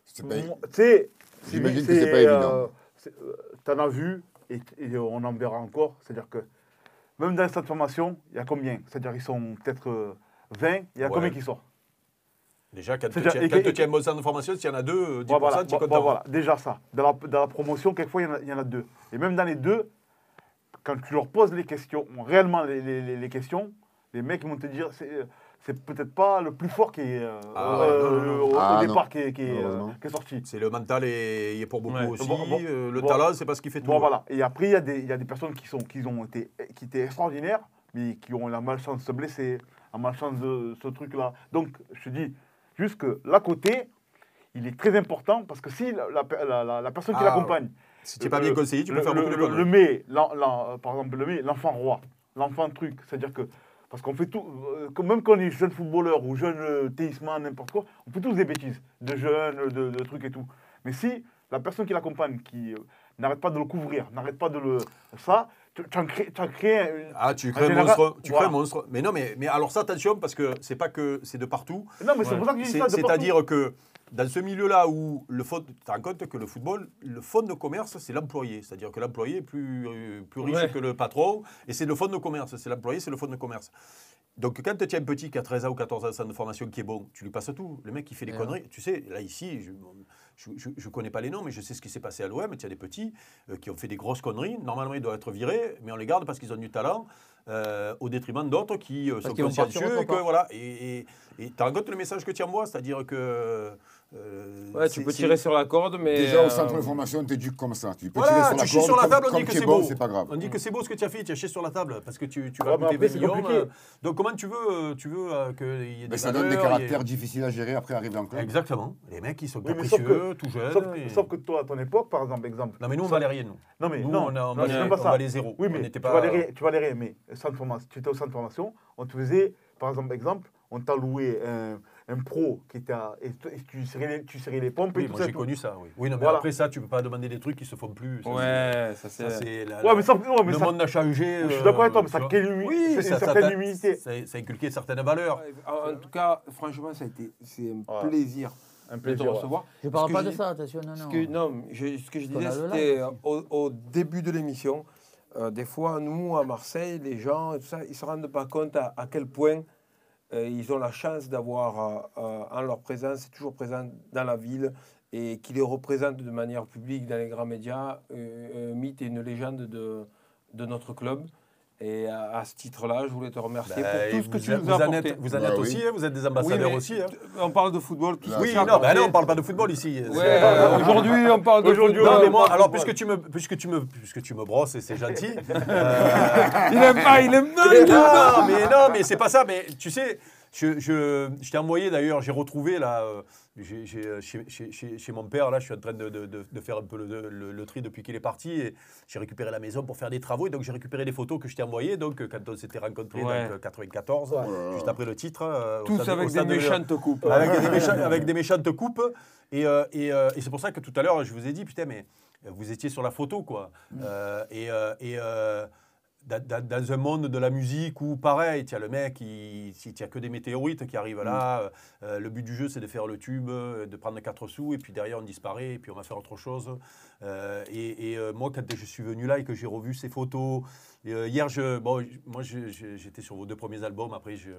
C'est pas- Moi, Tu sais, J'imagine que c'est pas évident. tu en as vu et, et on en verra encore. C'est-à-dire que même dans cette formation, il y a combien? C'est-à-dire qu'ils sont peut-être euh, 20, il y a Ouais. combien qui sortent? Déjà, quand tu centre de formation, s'il y en a deux, euh, 10%, Bon, voilà, tu es bon, content. bon, voilà, déjà ça. Dans la, dans la promotion, quelquefois, il y, en a, il y en a deux. Et même dans les deux, quand tu leur poses les questions, réellement les, les- les- les questions, les mecs vont te dire c'est, c'est peut-être pas le plus fort qui est, euh, Ah, euh, non, non, non. au, Ah, départ qui est, qui est, euh, Malheureusement. qui est sorti. C'est le mental et il est pour beaucoup Ouais. aussi. Bon, bon, euh, le bon. talent, c'est pas ce qui fait tout. Bon, voilà. Et après, il y, a des- il y a des personnes qui, sont, qui, ont été, qui étaient extraordinaires, mais qui ont la malchance de se blesser, la malchance de ce truc-là. Donc, je te dis, juste que l'à côté, il est très important parce que si la, la- la- la- la personne qui Ah, l'accompagne Si tu n'es pas bien conseillé, tu peux le, faire beaucoup de conneries. le met, euh, par exemple, le met, l'enfant roi, l'enfant truc, c'est-à-dire que, parce qu'on fait tout, euh, même quand on est jeune footballeur ou jeune euh, tennisman, n'importe quoi, on fait tous des bêtises, de jeunes, de, de trucs et tout. Mais si la personne qui l'accompagne, qui euh, n'arrête pas de le couvrir, n'arrête pas de le. Ça, tu, un- Ah, tu crées un général, monstre. Tu voilà. crées un monstre. Mais non, mais, mais alors ça, attention, parce que c'est pas que c'est de partout. Non, mais c'est pour ça que ça. C'est-à-dire que dans ce milieu-là où le fond, tu te rends compte que le football, le fonds de commerce, c'est l'employé. C'est-à-dire que l'employé est plus, euh, plus riche Ouais. que le patron. Et c'est le fonds de commerce. C'est l'employé, c'est le fonds de commerce. Donc quand tu as un petit qui a 13 ans ou 14 ans de centre de formation qui est bon, tu lui passes tout. Le mec qui fait des Et conneries. Tu sais, là ici, je ne connais pas les noms, mais je sais ce qui s'est passé à l'OM. Tu as des petits euh, qui ont fait des grosses conneries. Normalement, ils doivent être virés, mais on les garde parce qu'ils ont du talent. euh, au détriment d'autres qui euh, sont partir consciencieux. et que, voilà, et tu te rends compte le message que tu envoies, c'est-à-dire que. Euh, Ouais, tu peux tirer sur la corde, mais. Déjà, euh, au centre de formation, tu éduques comme ça. Tu peux Voilà, tirer sur tu la chies corde. sur la comme- table, on comme dit que tu es c'est bon, beau. c'est pas grave. On dit que c'est beau ce que tu as fait, tu as chié sur la table parce que tu, tu Ouais, vas 20 c'est millions. compliqué. euh, donc comment tu veux, euh, tu veux euh, qu'il y ait des Mais ça donne des caractères difficiles à gérer après arriver en club. Exactement. Les mecs, ils sont Oui, capricieux, tout jeunes. Sauf, et- sauf que toi, à ton époque, par exemple, exemple. Non, mais nous, on valait rien, nous. Non, mais Nous, non, on, a, on valait, on zéro. Oui, On mais tu, tu les ré- mais tu étais au centre de formation, on te faisait, par exemple, exemple on t'a loué un, un pro qui était à, et, tu- et tu, serrais les, tu serrais les pompes et Oui, tout moi ça. j'ai tout. connu ça, oui. Oui, non, mais Voilà. après ça, tu peux pas demander des trucs qui se font plus. Ça, Ouais, ça c'est- ça, c'est. c'est la- Ouais, mais ça, ouais, mais le ça- monde a changé. je suis euh, d'accord avec toi, mais ça crée Oui, une certaine t'a- humilité. Ça, ça a inculqué certaines valeurs. En en tout cas, franchement, ça a été, c'est un Ouais. plaisir Un de te plaisir. ouais. recevoir. Je parle que pas de ça, attention, non, Ce non. que, non, je- ce que je disais, c'était au, au début de l'émission, euh, des fois, nous, à Marseille, les gens, et tout ça, ils ne se rendent pas compte à, à quel point euh, ils ont la chance d'avoir euh, euh, en leur présence, toujours présent dans la ville, et qui les représentent de manière publique dans les grands médias, euh, un mythe et une légende de, de notre club. Et à, à ce titre-là, je voulais te remercier Bah, pour tout ce que tu nous as vous en apporté. êtes, vous en Bah êtes oui. aussi, hein, vous êtes des ambassadeurs aussi. hein. On parle de football, tout que Oui, non, bah non, on parle pas de football ici. Ouais, euh, aujourd'hui, on parle de football. Non, mais moi, alors, puisque tu, me, puisque, tu me, puisque tu me brosses, et c'est [LAUGHS] gentil. euh, Il aime pas, il aime pas, il aime pas. non, mais non, mais c'est pas ça. Mais tu sais, je, je, je t'ai envoyé d'ailleurs, j'ai retrouvé là, euh, j'ai- j'ai, euh, chez, chez, chez, chez mon père, là, je suis en train de, de, de, de faire un peu le, le, le tri depuis qu'il est parti. Et j'ai récupéré la maison pour faire des travaux. Et donc, j'ai récupéré des photos que je t'ai envoyées. Donc, euh, quand on s'était rencontrés Ouais. dans 94, juste après le titre. euh, Tous stade- avec des méchantes coupes. avec des, mécha- avec des méchantes coupes. Et, euh, et, euh, et c'est pour ça que tout à l'heure, je vous ai dit, putain, mais vous étiez sur la photo, quoi. Euh, et euh, et euh, dans, un monde de la musique où, pareil, as le mec, il n'y a que des météorites qui arrivent là. euh, le but du jeu, c'est de faire le tube, euh, de prendre 4 sous, et puis derrière, on disparaît, et puis on va faire autre chose. Euh, et et, euh, moi, quand je suis venu là et que j'ai revu ces photos, euh, hier, je, bon, moi, j'étais sur vos deux premiers albums, après, je.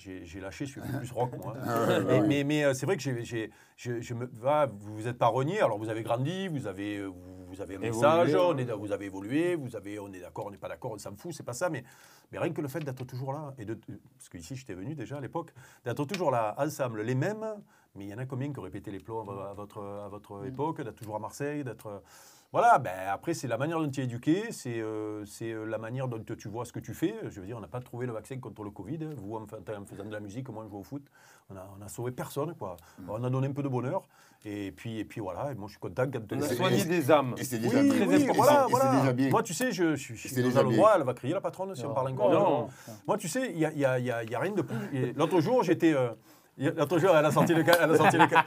J'ai lâché, je suis plus [LAUGHS] rock moi. Ah ouais, bah mais euh, c'est vrai que j'ai, je, me, va, vous vous êtes pas renié, alors vous avez grandi, vous avez, euh, vous, vous avez un Évolué, message, on est, vous avez évolué, vous avez, on est d'accord, on n'est pas d'accord, on s'en fout, c'est pas ça, mais, mais rien que le fait d'être toujours là, et de, parce qu'ici j'étais venu déjà à l'époque, d'être toujours là, ensemble, les mêmes, mais il y en a combien qui ont répété les plots à, votre, à votre époque, d'être toujours à Marseille, d'être... Voilà, ben après, c'est la manière dont tu es éduqué, c'est euh, c'est, euh, la manière dont tu vois ce que tu fais. Je veux dire, on n'a pas trouvé le vaccin contre le Covid. Vous, en, fa- en faisant de la musique, moi, je joue au foot. On a, on a sauvé personne, quoi. On a donné un peu de bonheur. Et puis, et puis voilà, et moi, je suis content quand... On a soigné des âmes. Et c'est Oui, déjà oui, Et c'est- voilà, et voilà. déjà bien. Moi, tu sais, je, je, je c'est suis dans le droit, elle va crier la patronne si on parle encore. Non. Moi, tu sais, il n'y a, y a- y a- y a rien de plus. L'autre jour, j'étais. euh, L'autre jour, elle a sorti le ca- elle a sorti le ca-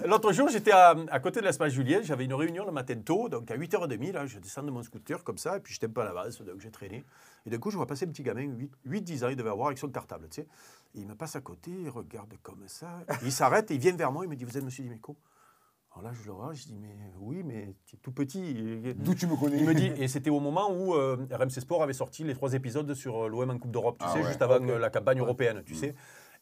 [LAUGHS] L'autre- jour, j'étais à, à côté de l'espace Julien. J'avais une réunion le matin tôt. Donc, à 8h30, là, je descends de mon scooter comme ça. Et puis, j'étais un peu à l'avance. Donc, j'ai traîné. Et d'un coup, je vois passer un petit gamin, 8-10 ans, il devait avoir avec son cartable. Tu sais. Et il me passe à côté, il regarde comme ça. Il s'arrête et il vient vers moi. Il me dit Vous êtes monsieur Dimeco Alors là, je le vois. Je dis Mais oui, mais tu es tout petit. D'où tu me connais? Il me dit, et c'était au moment où euh, RMC Sport avait sorti les trois épisodes sur euh, l'OM en Coupe d'Europe, tu Ah sais, ouais, juste avant la campagne européenne, tu sais.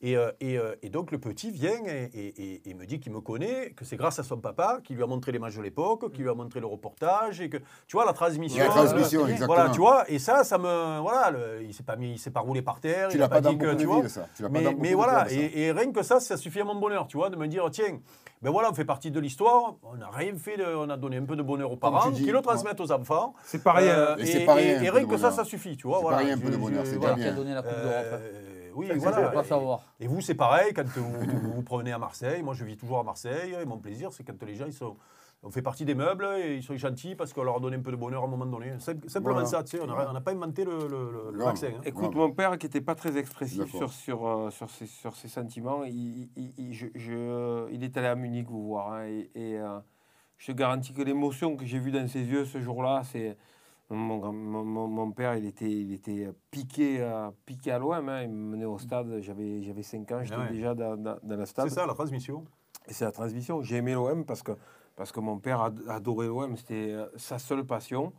Et, euh, et, euh, et donc le petit vient et, et- et- et me dit qu'il me connaît, que c'est grâce à son papa qui lui a montré les matchs de l'époque, qui lui a montré le reportage, et que, tu vois, la transmission. La transmission, euh, exactement. Voilà, tu vois, et ça, ça me. Voilà, le- il s'est pas mis, il s'est pas roulé par terre. Tu l'as pas dit que, tu vois, villes, ça. Tu l'as pas mais, voilà, ça. et, et rien que ça, ça suffit à mon bonheur, tu vois, de me dire, tiens, ben voilà, on fait partie de l'histoire, on n'a rien fait, de- on a donné un peu de bonheur aux parents, qui le transmettent aux enfants. C'est pas rien. Euh, Et rien, que ça, ça suffit, tu vois. C'est pas voilà, rien, un peu de bonheur, c'est voilà. bien. Euh, oui, voilà. veux pas savoir. Et vous, c'est pareil, quand vous, vous vous promenez à Marseille, moi je vis toujours à Marseille, et mon plaisir, c'est quand les gens, ils sont, on fait partie des meubles, et ils sont gentils parce qu'on leur a donné un peu de bonheur à un moment donné. Sim- Simplement Voilà. ça, tu sais, on n'a pas inventé le, le- le- le Non. vaccin. hein. Écoute, mon père, qui n'était pas très expressif sur, sur, euh, sur, ses, sur ses sentiments, il, il- il- je- je- il est allé à Munich vous voir. hein, et et, euh, je te garantis que l'émotion que j'ai vue dans ses yeux ce jour-là, c'est. Mon, mon, mon- père, il était, il était piqué, à- piqué à l'OM. hein, il me menait au stade, j'avais, j'avais 5 ans, j'étais ouais. déjà dans, dans, dans le stade. C'est ça, la transmission. Et c'est la transmission. J'ai aimé l'OM parce que, parce que mon père ad- adorait l'OM. C'était euh, sa seule passion.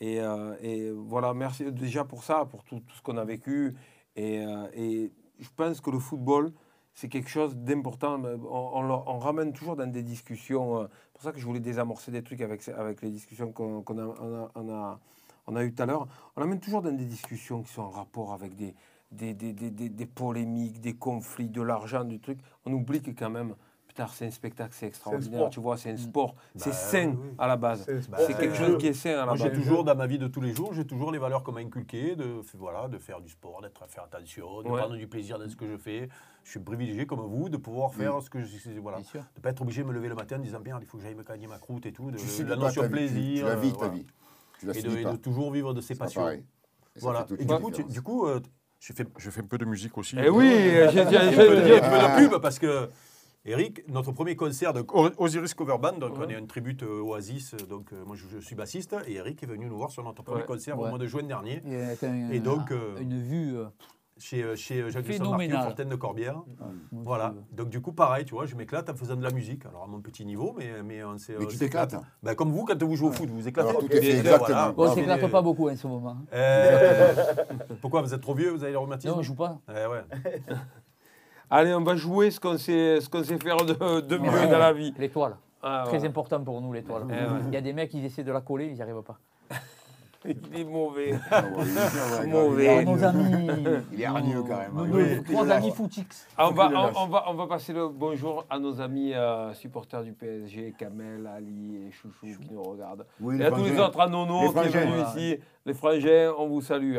Et, euh, et voilà, merci déjà pour ça, pour tout, tout ce qu'on a vécu. Et, euh, et je pense que le football, c'est quelque chose d'important. On, on ramène toujours dans des discussions. euh, C'est pour ça que je voulais désamorcer des trucs avec, les discussions qu'on a, on a, on eues tout à l'heure. On amène toujours dans des discussions qui sont en rapport avec des- des polémiques, des conflits, de l'argent, du truc. On oublie que quand même, putain, c'est un spectacle, c'est extraordinaire. Tu vois, c'est un sport. c'est Bah, sain oui. à la base. C'est Bah, quelque chose qui est sain à la Moi, j'ai base. toujours, dans ma vie de tous les jours, j'ai toujours les valeurs qu'on m'a inculquées, de, voilà, de faire du sport, d'être faire attention, de Ouais. prendre du plaisir dans ce que je fais. Je suis privilégié comme vous de pouvoir faire ce que je voilà, de pas être obligé de me lever le matin en disant bien, il faut que j'aille me gagner ma croûte et tout, de, Tu de la notion tu- plaisir, Tu la vis euh, ta voilà. vie. Tu la et de, et toujours vivre de ses passions. Voilà. fait Et la du coup, tu- du coup, euh, je fais, je fais un peu de musique aussi. Eh oui, j'ai [LAUGHS] j'ai- j'ai- j'ai- un peu de pub parce que Eric, notre premier concert de Osiris Cover Band, donc on est une tribute euh, Oasis, euh, donc euh, moi je, je suis bassiste et Eric est venu nous voir sur notre premier Ouais. concert au mois de juin dernier Et, euh, un- donc, euh, une vue. euh, chez, chez Jacques-Christophe Marquet. Fontaine de Corbière. Voilà, donc du coup pareil, tu vois, je m'éclate en faisant de la musique, alors à mon petit niveau, mais, mais on s'est... Mais tu s'éclate. t'éclates. Ben, comme vous, quand vous jouez au foot, vous vous éclatez. Alors, tout est fait, Et, exactement. voilà. Bon, on Non, s'éclate pas beaucoup en ce moment. Euh, [LAUGHS] pourquoi vous êtes trop vieux, vous avez le rhumatisme? Non, on joue pas. Eh ouais. [LAUGHS] Allez, on va jouer ce qu'on sait, ce qu'on sait faire de, de mieux Ouais. dans la vie. L'étoile. Ah, Très important pour nous, l'étoile. Eh ouais. Il y a des mecs qui essaient de la coller, ils n'y arrivent pas. [LAUGHS] Il est mauvais. Ah ouais, il est Mauvais. il est Alors, nos hargneux. amis. Il est hargneux, quand même. Nos, est- trois amis footix. Ah, on, va, on, on va, on va passer le bonjour à nos amis euh, supporters du PSG, Kamel, Ali et Chouchou qui nous regardent. Oui, Et à tous les autres, à Nono Les qui est venu Voilà. ici, les frangins, on vous salue.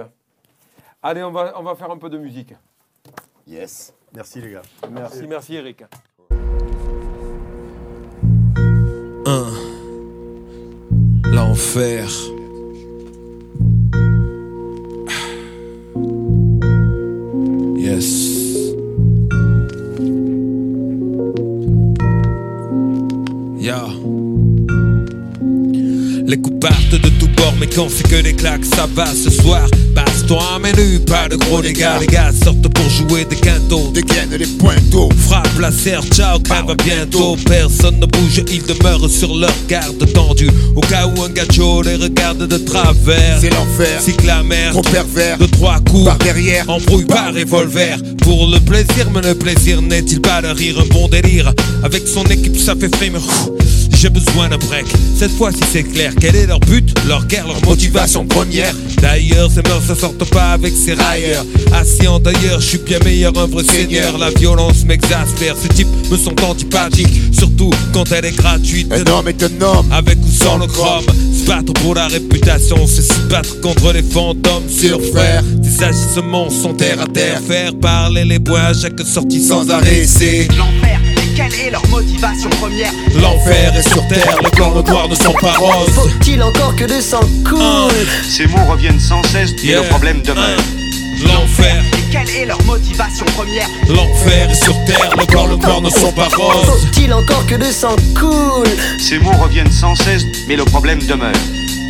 Allez, on va, on va faire un peu de musique. Yes. Merci les gars. Merci, merci Eric. L'enfer. Yes. Yeah. Les coups partent de tous bords, mais quand c'est que des claques, ça va ce soir. Pas de gros dégâts. Les gars sortent pour jouer des quintos. Dégaine les pointeaux. Frappe la serre, ciao, crève à bientôt. Personne ne bouge, ils demeurent sur leur garde tendue. Au cas où un gacho les regarde de travers. C'est l'enfer. Cycle la mer, Trop pervers. de trois coups. Par derrière. Embrouille par revolver Pour le plaisir, mais le plaisir n'est-il pas de rire? Un bon délire, avec son équipe ça fait frémir J'ai besoin d'un break, cette fois-ci c'est clair Quel est leur but, leur guerre, leur motivation première. D'ailleurs, ces mœurs ne sortent pas avec ces railleurs. Assis en d'ailleurs, je suis bien meilleur, un vrai seigneur. La violence m'exaspère, ces types me sont antipathiques Surtout quand elle est gratuite. Un homme est un homme. avec ou sans le chrome, se battre pour la réputation, c'est se battre contre les fantômes sur. Des agissements sont terre à terre, faire parler les bois à chaque sortie sans arrêt, c'est L'enfer, quelle est leur motivation première? L'enfer est sur terre, le blanc, le noir ne sont pas roses. Faut-il encore que le sang coule? Ces mots reviennent sans cesse, mais Yeah. le problème demeure. L'enfer, Et quelle est leur motivation première? L'enfer est sur terre, le blanc, le noir ne sont pas roses. Faut-il encore que le sang coule? Ces mots reviennent sans cesse, mais le problème demeure.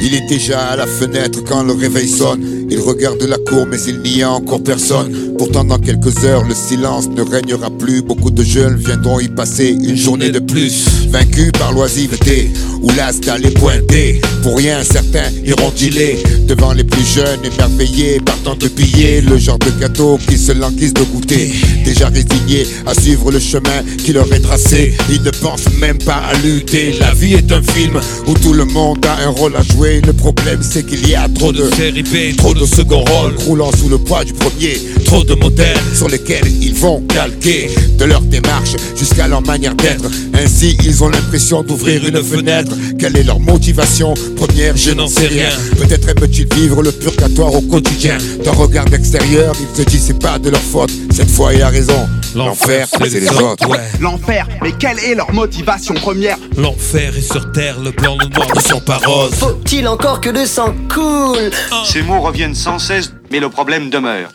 Il est déjà à la fenêtre quand le réveil sonne. Il regarde la cour, mais il n'y a encore personne. Pourtant, dans quelques heures, le silence ne régnera plus. Beaucoup de jeunes viendront y passer une journée de plus. Vaincus par l'oisiveté, ou l'as d'aller pointer. Pour rien, certains iront dealer devant les plus jeunes, émerveillés, partant de piller le genre de gâteau qu'ils se languissent de goûter. Déjà résignés à suivre le chemin qui leur est tracé, ils ne pensent même pas à lutter. La vie est un film où tout le monde a un rôle à jouer. Le problème, c'est qu'il y a trop Trop de de série B, Trop de second rôle roulant sous le poids du premier Trop de modèles sur lesquels ils vont calquer De leur démarche jusqu'à leur manière d'être Ainsi ils ont l'impression d'ouvrir une fenêtre Quelle est leur motivation première Je n'en sais rien. Peut-être aiment-ils vivre le purgatoire au quotidien. D'un regard d'extérieur ils se disent c'est pas de leur faute. Cette fois il a raison. L'enfer c'est les autres. ouais. L'enfer, mais quelle est leur motivation première? L'enfer est sur terre, le blanc, le noir ne sont pas roses. Faut-il encore que le sang coule? Ces mots reviennent sans cesse, mais le problème demeure.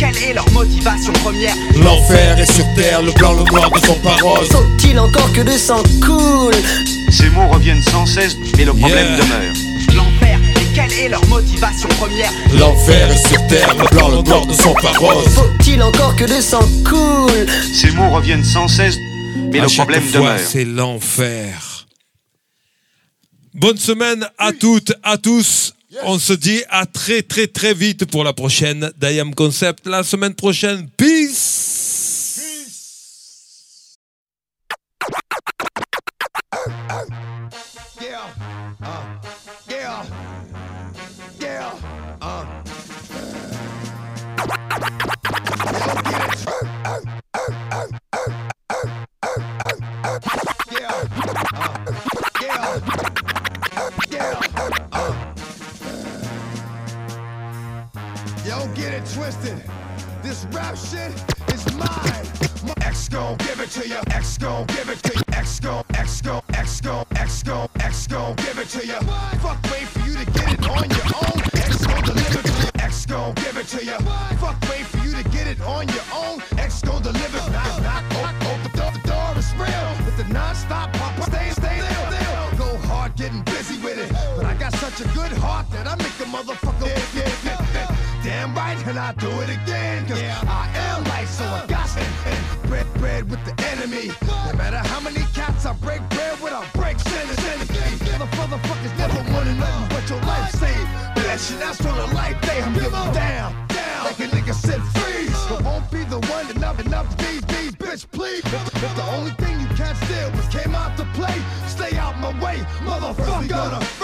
L'enfer, Et quelle est leur motivation première l'enfer est sur terre, le blanc, le noir ne sont pas roses. Faut-il encore que le sang coule Ces mots reviennent sans cesse, mais le problème Yeah. demeure. L'enfer, et quelle est leur motivation première L'enfer est sur terre, le blanc, le noir ne sont pas roses. Faut-il encore que le sang coule Ces mots reviennent sans cesse, mais À le problème fois, demeure. c'est l'enfer. Bonne semaine à toutes, à tous. On se dit à très très très vite pour la prochaine Dayam Concept. La semaine prochaine, peace. Get. This rap shit is mine. My ex gon' give it to you. Ex gon' give it to you. Ex gon' X gon' X gon' X gon' X gon' give it to you. Fuck wait for you to get it on your own. X gon' deliver to you. X gon' give it to you. Fuck wait for you to get it on your own. X gon' deliver. Knock knock open open oh, oh, the door. The door is real with the non-stop pop. Stay stay still. Go hard getting busy with it, but I got such a good heart that I make a motherfucker. Yeah, yeah, yeah. Damn right, and I do it again. Cause yeah. I am light, so I got to and bread, bread with the enemy. No matter how many cats I break bread with, I break sinners. The motherfuckers never wanted nothing but your life saved. Bless you, that's on the life they I'm giving down, down. Like a nigga said, freeze. But won't be the one to enough, enough, these, these, bitch, please. If, the only thing you can't steal was came out to play, stay out my way, motherfucker.